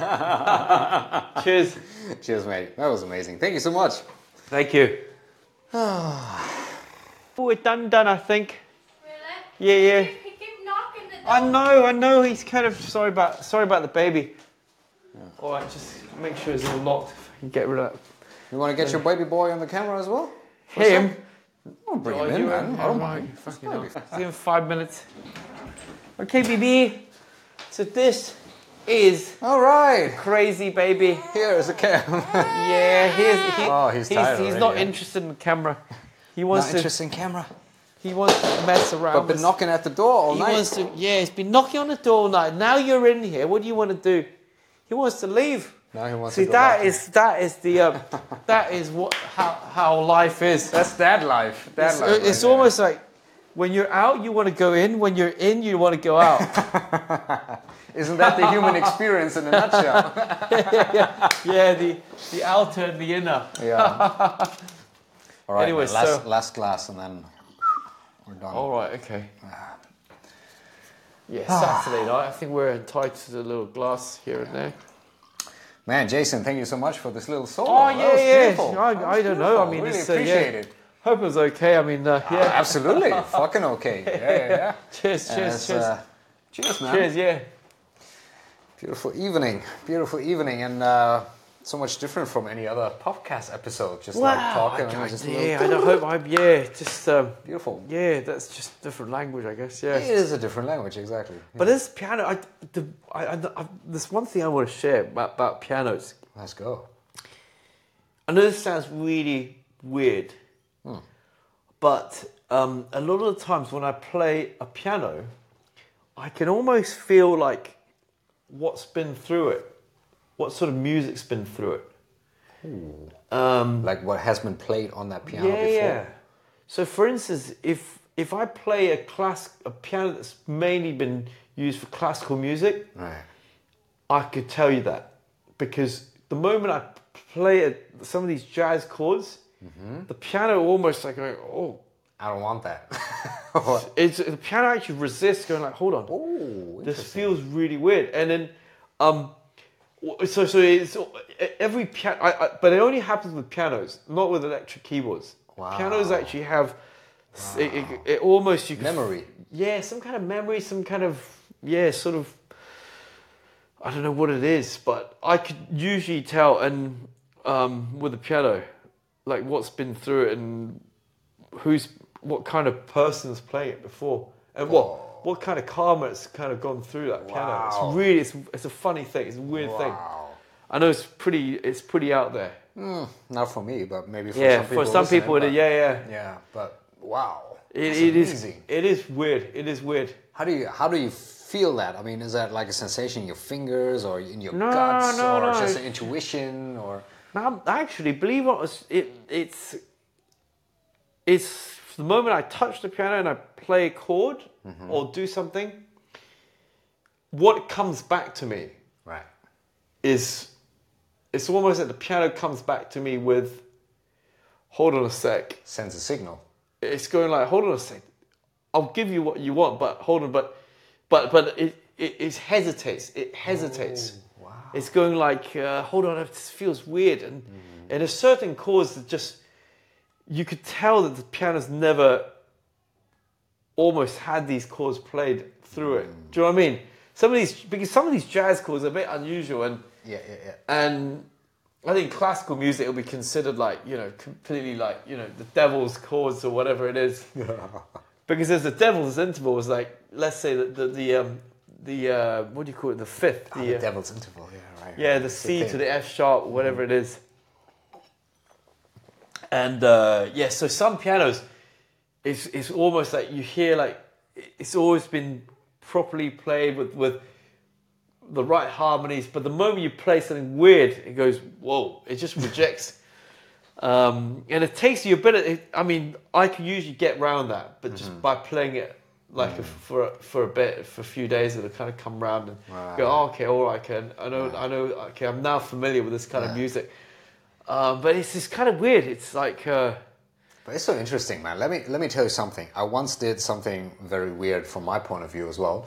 that. [laughs] Cheers.
Cheers, mate. That was amazing. Thank you so much.
Thank you. [sighs] oh, We're done, done. I think.
Really?
Yeah, yeah.
He keep knocking the door.
I know, I know. He's kind of sorry about sorry about the baby. All right, just make sure it's all locked. If I can get rid of that.
You want to get your baby boy on the camera as well?
Him.
I'll bring
Oh,
him in, man. I don't mind.
Fucking hell. Give him five minutes. Okay, BB. So this is
All right.
crazy baby.
Here is a camera. [laughs]
Yeah, he's he,
Oh, he's tired
he's
already,
not
yeah.
interested in the camera. He wants
Not
to
interesting camera.
he wants to mess around.
But been
with-
knocking at the door all
he
night.
wants to yeah, he's been knocking on the door all night. Now you're in here. What do you want to do? He wants to leave.
Now he wants
See
to go
that is that is the uh, [laughs] that is what how how life is.
That's dad life. Dad
It's,
life. right
it's
there.
almost like when you're out, you want to go in. When you're in, you want to go out. [laughs]
Isn't that the human [laughs] experience in a nutshell? [laughs]
yeah, the the outer and the inner.
yeah. [laughs] All right.
Anyway,
man, last,
so-
last glass and then we're done.
All right, okay. Yeah, Saturday night. I think we're entitled to a little glass here and there.
Man, Jason, thank you so much for this little solo.
Oh
That
yeah,
was
yeah. I, I don't know. I mean,
really
it's, uh, yeah.
appreciate it.
Hope it was okay. I mean, uh, yeah.
Absolutely, fucking okay. Yeah, yeah, yeah.
cheers, cheers,
it's,
cheers,
uh, cheers, man.
cheers. Yeah.
Beautiful evening, beautiful evening, and uh, so much different from any other podcast episode. Just like talking, and
I,
just
yeah, I hope I'm. Yeah, just um,
beautiful.
yeah. That's just different language, I guess. Yeah.
It is a different language, exactly.
But this piano, I, the, I, I, I, there's one thing I want to share about, about pianos.
Let's go.
I know this sounds really weird, but um, a lot of the times when I play a piano, I can almost feel like what's been through it, what sort of music's been through it. Um,
Like what has been played on that piano
yeah,
before.
yeah. So, for instance, if if I play a class a piano that's mainly been used for classical music,
Right.
I could tell you that because the moment I play it, some of these jazz chords,
Mm-hmm.
the piano almost like going, oh,
I don't want that. [laughs]
it's the piano actually resists going like, hold on,
oh,
this feels really weird, and then um, so so it's every piano, I, I, but it only happens with pianos, not with electric keyboards.
Wow.
Pianos actually have s- it, it, it almost you can
memory.
yeah, some kind of memory, some kind of yeah, sort of. I don't know what it is, but I could usually tell, and um, with the piano, like what's been through it and who's what kind of person's playing it before, and what what kind of karma it's kind of gone through that piano. It's really it's, it's a funny thing. It's a weird thing. I know it's pretty it's pretty out there.
Mm, not for me, but maybe for
yeah,
some people.
for some people, it, yeah, yeah.
Yeah, but wow,
It, it is it is weird. It is weird.
How do you how do you feel that? I mean, is that like a sensation in your fingers or in your
No,
guts
no,
or
no,
just an intuition or?
Now, actually, believe it it it's it's the moment I touch the piano and I play a chord
Mm-hmm.
or do something. What comes back to me
Right.
is it's almost like the piano comes back to me with hold on a sec
Sends a signal.
it's going like hold on a sec i'll give you what you want but hold on but but but it it, it hesitates it hesitates
wow.
it's going like uh, hold on it feels weird and and there's certain chords that just you could tell that the piano's never almost had these chords played through it. Do you know what i mean? Some of these because some of these jazz chords are a bit unusual and
Yeah, yeah, yeah.
and I think classical music will be considered like you know completely like you know the devil's chords or whatever it is, [laughs] because there's the devil's interval is like let's say that the the um, the uh, what do you call it? The fifth
Ah,
the,
the
uh,
devil's interval. Yeah, right.
yeah the
It's
C to the F sharp whatever it is, and uh, yeah so some pianos it's it's almost like you hear like it's always been properly played with with the right harmonies, but the moment you play something weird, it goes, whoa, it just rejects. [laughs] um, and it takes you a bit of, it, I mean, I can usually get round that, but just by playing it like a, for, a- for a bit, for a few days, it'll kind of come round and
Right.
go, oh, okay, all right, okay, I know, I know, okay, I'm now familiar with this kind of music. Um, but it's just kind of weird. It's like, uh,
But it's so interesting, man. Let me let me tell you something. I once did something very weird from my point of view as well.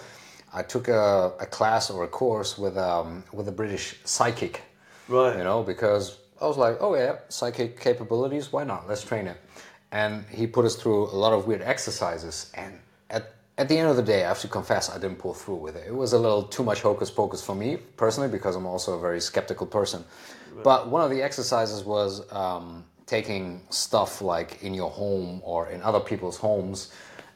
I took a, a class or a course with um, with a British psychic.
Right.
You know, because I was like, oh yeah, psychic capabilities. Why not? Let's train it. And he put us through a lot of weird exercises. And at at the end of the day, I have to confess, I didn't pull through with it. It was a little too much hocus pocus for me personally, because I'm also a very skeptical person. But one of the exercises was um, taking stuff like in your home or in other people's homes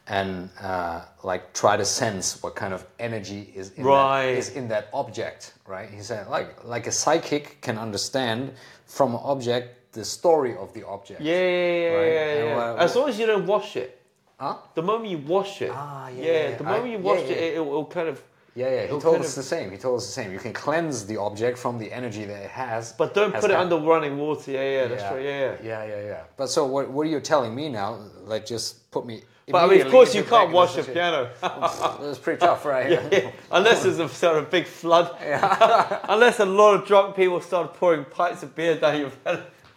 and uh, like try to sense what kind of energy is in,
Right.
that, is in that object, right? He said like like a psychic can understand from an object the story of the object.
yeah, yeah, yeah,
Right.
yeah,
And
yeah. As long as you don't wash it.
Huh?
The moment you wash it,
Ah, yeah,
yeah,
yeah,
the
I-
moment you
yeah,
wash it, it, will kind of.
Yeah, yeah. He told
kind
us the same. He told us the same. You can cleanse the object from the energy that it has.
But don't
has
put it
got.
under running water. Yeah, yeah, that's right. Yeah, yeah.
yeah, yeah, yeah. But so what? What are you telling me now? Like just put me.
But I mean, of
immediately
course, you
into
can't wash a
the
piano [laughs]
It's pretty tough, right? [laughs]
Yeah, unless there's a sort of big flood. [laughs] unless a lot of drunk people start pouring pints of beer down your.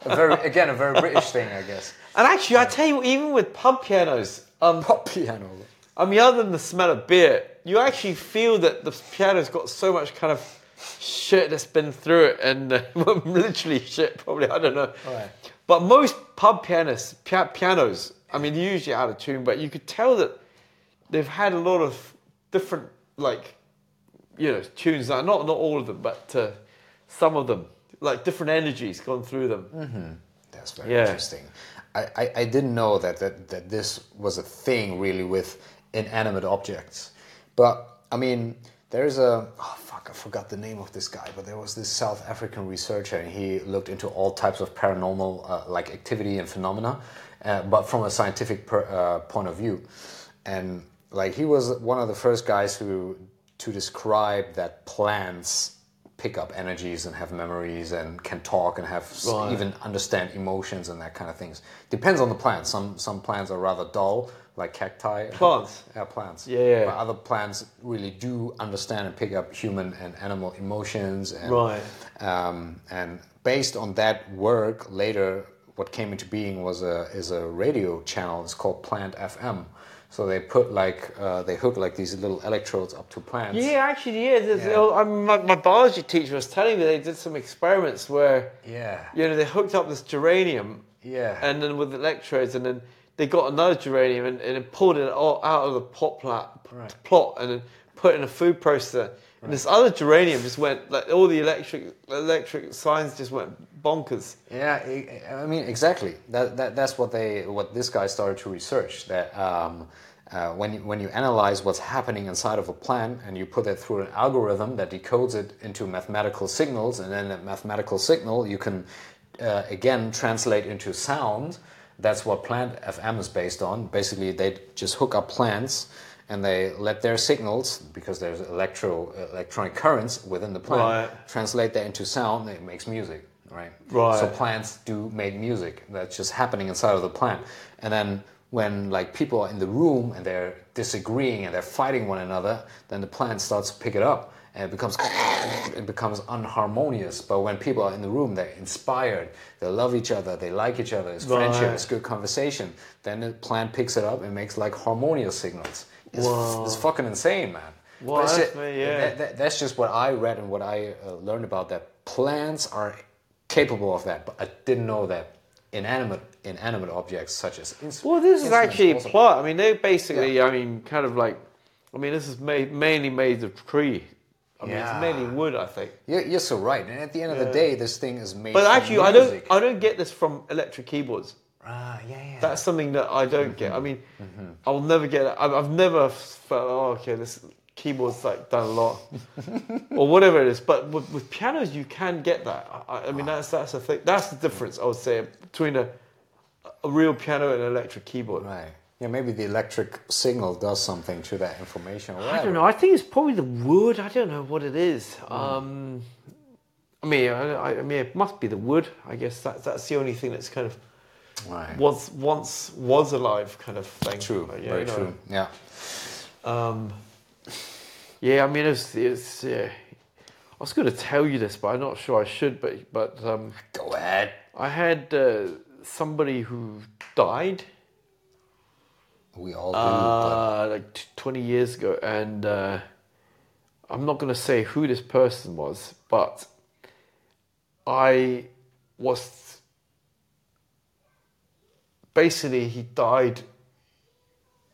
A very again a very British thing, I guess.
And actually, I tell you, even with pub pianos, um,
Pop piano.
I mean, other than the smell of beer, you actually feel that the piano's got so much kind of shit that's been through it, and [laughs] uh, literally shit, probably I don't know.
Right.
But most pub pianists, pia- pianos, I mean, they're usually out of tune, but you could tell that they've had a lot of different, like, you know, tunes. Not not all of them, but uh, some of them, like different energies gone through them.
That's very
Yeah.
interesting. I, I, I didn't know that, that, that this was a thing really with inanimate objects. But I mean, there's a oh fuck, I forgot the name of this guy, but there was this South African researcher, and he looked into all types of paranormal uh, like activity and phenomena, uh, but from a scientific per, uh, point of view. And like he was one of the first guys who to describe that plants pick up energies and have memories and can talk and have
Right.
even understand emotions and that kind of things. Depends on the plant. Some some plants are rather dull, like cacti.
Plants?
Yeah, plants.
Yeah, yeah.
But other plants really do understand and pick up human and animal emotions. And,
Right.
Um, and based on that work, later what came into being was a is a radio channel. It's called Plant FM. So they put like uh, they hook like these little electrodes up to plants.
Yeah, actually, yeah.
Yeah.
Mean, my, my biology teacher was telling me they did some experiments where,
Yeah.
you know, they hooked up this geranium,
Yeah.
and then with electrodes, and then they got another geranium and, and pulled it all out of the pot plot,
Right.
plot, and then put it in a food processor. And this other geranium just went like all the electric electric signs just went bonkers.
Yeah, I mean exactly. That, that that's what they what this guy started to research. That um, uh, when you, when you analyze what's happening inside of a plant and you put it through an algorithm that decodes it into mathematical signals, and then that mathematical signal you can uh, again translate into sound. That's what Plant FM is based on. Basically, they just hook up plants and they let their signals, because there's electro electronic currents within the plant,
Right.
translate that into sound. And it makes music, right?
Right.
So plants do make music. That's just happening inside of the plant. And then when like people are in the room and they're disagreeing and they're fighting one another, then the plant starts to pick it up and it becomes it becomes unharmonious. But when people are in the room, they're inspired, they love each other, they like each other, it's friendship,
Right.
it's good conversation. Then the plant picks it up and makes like harmonious signals. It's, it's fucking insane, man. But
that's
ju-
very- yeah.
that- that- that's just what I read and what I uh, learned about that plants are capable of that. But I didn't know that inanimate inanimate objects such as instruments.
Well, this is actually
also-
plot. I mean, they basically, I mean, kind of like, I mean, this is made mainly made of tree. I mean,
Yeah.
it's mainly wood, I think.
You're, you're so right. And at the end of the day, this thing is made.
But actually, I don't. I don't get this from electric keyboards.
Ah, yeah, yeah.
That's something that I don't get.
Mm-hmm.
I mean, I'll never get it. I've, I've never felt, oh, okay, this keyboard's like done a lot, [laughs] or whatever it is. But with, with pianos, you can get that. I, I mean, that's that's the thing. That's the difference I would say between a a real piano and an electric keyboard.
right. Yeah, maybe the electric signal does something to that information. Or
I don't know. I think it's probably the wood. I don't know what it is.
Mm.
Um, I mean, I, I- mean, it must be the wood. I guess that's that's the only thing that's kind of
Right.
was once was alive kind of thing.
True.
Yeah,
Very
you know.
true. Yeah.
Um, yeah, I mean, it's, it's yeah. I was going to tell you this, but I'm not sure I should. But but um,
Go ahead.
I had uh, somebody who died
We all do.
uh, like t- 20 years ago, and uh, I'm not going to say who this person was, but I was basically he died.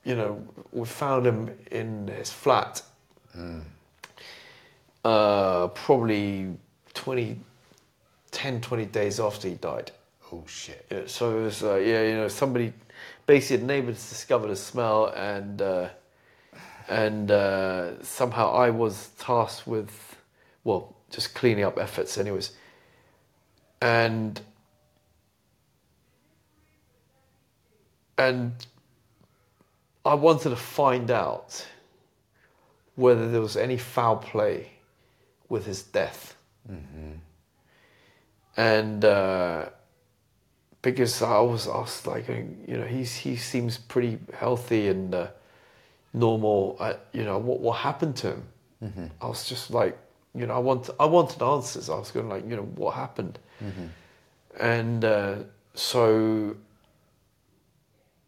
You know, we found him in his flat. Uh, probably 20, 10, 20 days after he died.
oh shit.
Yeah, so it was, uh, yeah, you know, somebody, basically, a neighbours discovered a smell, and uh, and uh, somehow I was tasked with, well, just cleaning up efforts, anyways. And and I wanted to find out whether there was any foul play with his death. And uh, because I was, asked, like, you know, he's he seems pretty healthy and uh, normal. I, you know, what what happened to him? I was just like, you know, I want I wanted answers. I was going like, you know, what happened? And uh, so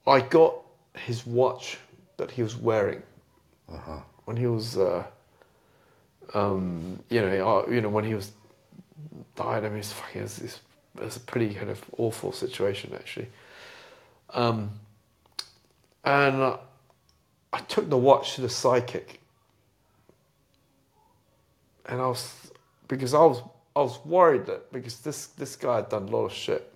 I got his watch that he was wearing when he was, uh, um, you know, uh, you know, when he was died. I mean, it's fucking, it's, it's, it's a pretty kind of awful situation actually. Um, and I took the watch to the psychic, and I was because I was I was worried that because this this guy had done a lot of shit.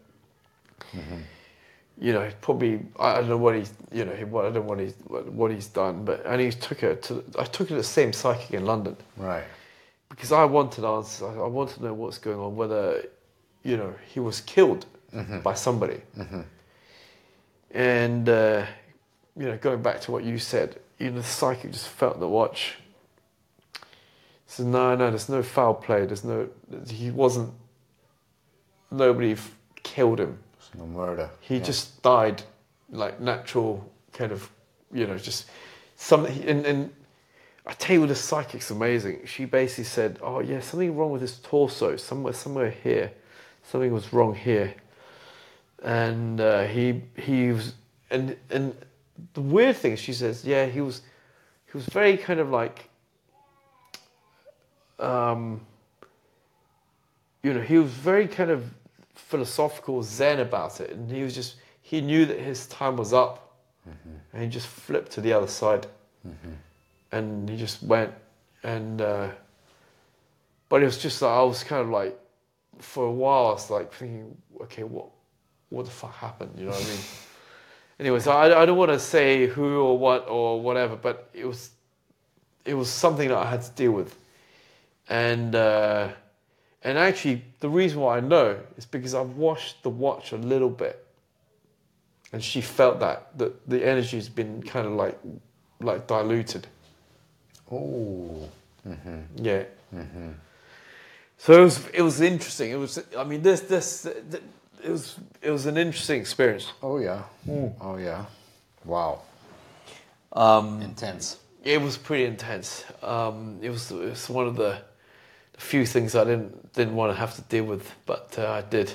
You know, probably I don't know what he's you know he, what- I don't know what he's what, what he's done, but and he took it to I took it to the same psychic in London
Right.
because I wanted answers. I I wanted to know what's going on, whether you know he was killed by somebody. And uh, you know, going back to what you said, you know, the psychic just felt the watch. Said, no, no, there's no foul play. There's no. He wasn't. Nobody f- killed him.
It's no murder.
He
Yeah.
just died like natural kind of, you know, just something. And, and I tell you, the psychic's amazing. She basically said, "Oh yeah, something wrong with his torso. Somewhere, somewhere here, something was wrong here." And uh, he he was, and and the weird thing, she says, yeah, he was he was very kind of like, um, you know, he was very kind of philosophical zen about it, and he was just he knew that his time was up, and he just flipped to the other side, and he just went, and uh, but it was just like I was kind of like, for a while I was like thinking, okay, what what the fuck happened? You know what I mean? [laughs] Anyways, I, I don't want to say who or what or whatever, but it was it was something that I had to deal with, and uh, and actually the reason why I know is because I've washed the watch a little bit, and she felt that that the energy's been kind of like like diluted.
Oh.
Yeah. So it was it was interesting. It was I mean this this it was it was an interesting experience.
Oh yeah. Oh yeah. Wow.
Um,
Intense.
it was pretty intense. Um, it was it was one of the, the few things I didn't didn't want to have to deal with, but uh, I did.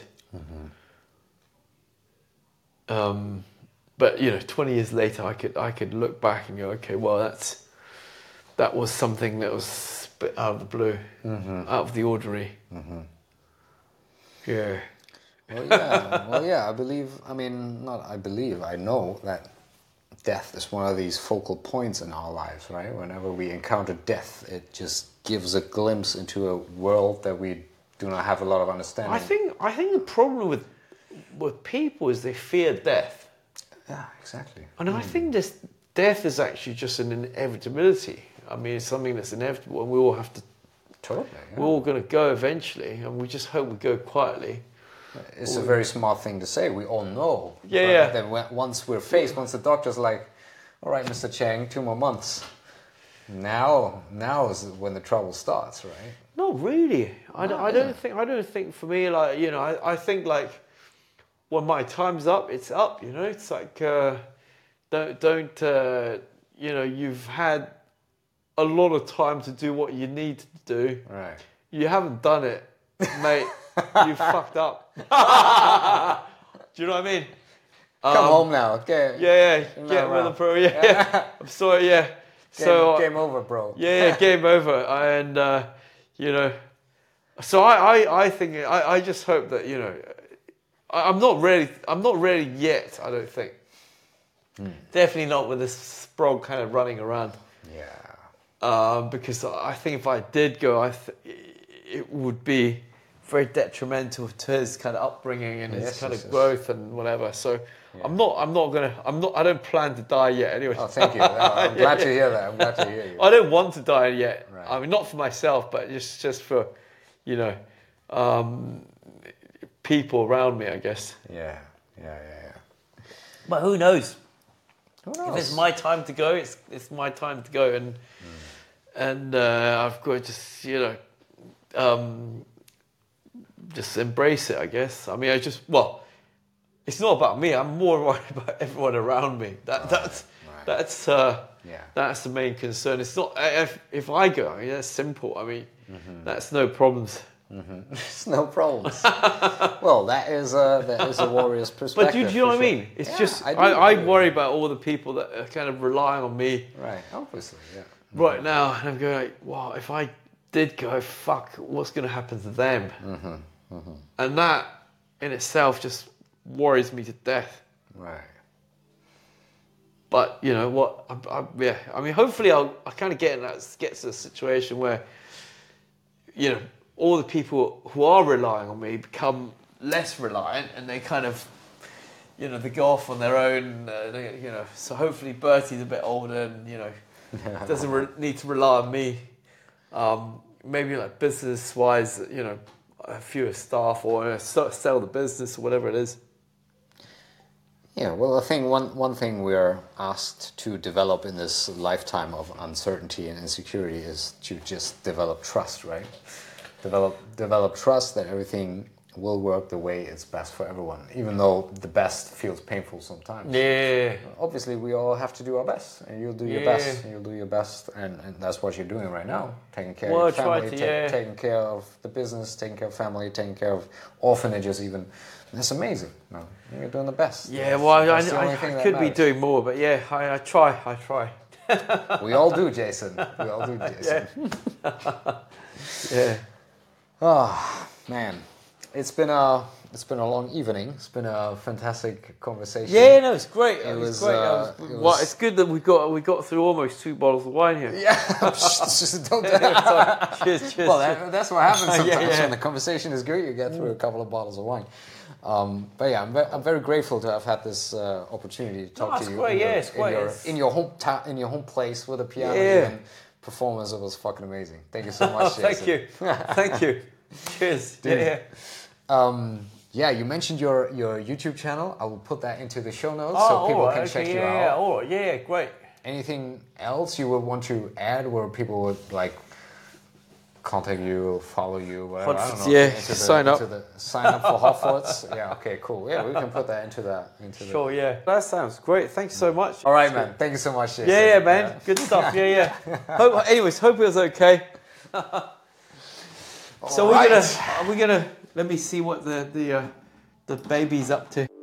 Um, but you know, twenty years later, I could I could look back and go, okay, well that's that was something that was bit out of the blue, mm-hmm. out of the ordinary. Mm-hmm. Yeah.
Well, yeah. well, yeah. I believe. I mean, not. I believe. I know that death is one of these focal points in our lives, right? Whenever we encounter death, it just gives a glimpse into a world that we do not have a lot of understanding.
I think I think the problem with with people is they fear death.
Yeah, exactly.
And I hmm. think this death is actually just an inevitability. I mean, it's something that's inevitable, and we all have to.
Totally. yeah.
We're all going to go eventually, and we just hope we go quietly.
It's a very smart thing to say. We all know.
Yeah, yeah.
Then once we're faced, once the doctor's like, "All right, Mr. Cheng, two more months." Now, now is when the trouble starts, right?
Not really. I, don't,
No,
I don't think. I don't think for me, like you know, I, I think like when my time's up, it's up. You know, it's like uh, don't don't uh, you know you've had a lot of time to do what you need to do.
Right.
You haven't done it, mate. you [laughs] fucked up. do you know what I mean?
Come
Um,
home now. Okay.
Yeah, yeah. Get with the pro. Yeah, yeah. [laughs] I'm sorry. Yeah.
Game,
so uh,
game over, bro.
yeah, yeah, game [laughs] over. And uh, you know, so I, I, I think I, I just hope that you know, I, I'm not ready. I'm not ready yet. I don't think. Definitely not with this sprog kind of running around.
Yeah.
Um, because I think if I did go, I th- it would be very detrimental to his kind of upbringing and his kind
yes,
of
yes.
growth and whatever. So I'm not. I'm not gonna. I'm not. I don't plan to die yet. Anyway.
Oh, thank you. [laughs] I'm glad to hear that. I'm glad to hear you.
I don't want to die yet.
Right.
I mean, not for myself, but just just for, you know, um, people around me. I guess.
Yeah. Yeah. Yeah. Yeah.
But who knows?
Who knows?
If it's my time to go, it's it's my time to go, and and uh, I've got to just you know, um, just embrace it. I guess. I mean, I just well, it's not about me. I'm more [laughs] worried about everyone around me. That that's
right.
that's uh,
Yeah.
that's the main concern. It's not if if I go. I mean, that's simple. I mean,
Mm-hmm.
that's no problems. [laughs]
It's no problems. well, that is a that is a warrior's perspective. [laughs]
But do, you- do you know what I mean? It's
Yeah,
just
I,
I, I worry about all the people that are kind of relying on me.
Right. Obviously. Yeah.
Right now, and I'm going like, wow, if I did go, fuck, what's going to happen to them? And that in itself just worries me to death.
Right.
But you know what? I, I, yeah, I mean, hopefully, I'll I kind of get in that get to a situation where, you know, all the people who are relying on me become less reliant, and they kind of, you know, they go off on their own. Uh, they, you know, so hopefully Bertie's a bit older, and you know, [laughs] doesn't re- need to rely on me. Um, maybe like business wise, you know, a fewer staff or uh, sell the business or whatever it is.
Yeah, well, I think one, one thing we are asked to develop in this lifetime of uncertainty and insecurity is to just develop trust, right? Develop develop trust that everything will work the way it's best for everyone, even though the best feels painful sometimes.
Yeah.
Obviously, we all have to do our best, and you'll do your
Yeah.
best. And you'll do your best, and, and that's what you're doing right now. Taking care
Well,
of your family,
to,
ta-
yeah.
taking care of the business, taking care of family, taking care of orphanages, even. That's amazing. No, you're doing the best.
Yeah,
That's-
well, I,
that's
I, I, I could be doing more, but yeah, I, I try, I try.
We all do, Jason. We all do, [laughs] Jason. [laughs]
Yeah.
Oh man, it's been a it's been a long evening. It's been a fantastic conversation.
Yeah, no, it's great.
It
It
was,
was great.
Uh,
was-
it
well, it's good that we got we got through almost two bottles of wine here.
Yeah. [laughs] Just don't [laughs]
cheers, cheers.
Well, that, that's what happens [laughs] sometimes
Yeah, yeah.
when the conversation is good. You get through a couple of bottles of wine. Um, but yeah, I'm, ve- I'm very grateful to have had this uh, opportunity to talk
No,
to you.
great,
in your,
yeah,
in your, in your home ta- in your home place with a piano
Yeah.
and performance. It was fucking amazing. Thank you so much.
Thank you. Thank you. Cheers. Yeah, yeah.
Um, yeah, you mentioned your, your YouTube channel. I will put that into the show notes
Oh,
so people
all right,
can
okay,
check you
yeah,
out.
Yeah, all right, yeah, yeah, great.
Anything else you would want to add where people would like contact you, follow you, whatever? I don't know.
Yeah,
the-
sign up.
into The, sign up for Hodfords. [laughs] yeah, okay, cool. Yeah, we can put that into that. Into
Sure, yeah. That sounds great. Thank you so much.
The... All right, man. Thank you so much. Jason.
Yeah, yeah, man. Good stuff. Yeah, yeah. [laughs] hope, anyways, hope it was okay. [laughs] so we're
Alright.
gonna, we're gonna? Let me see what the the uh, the baby's up to.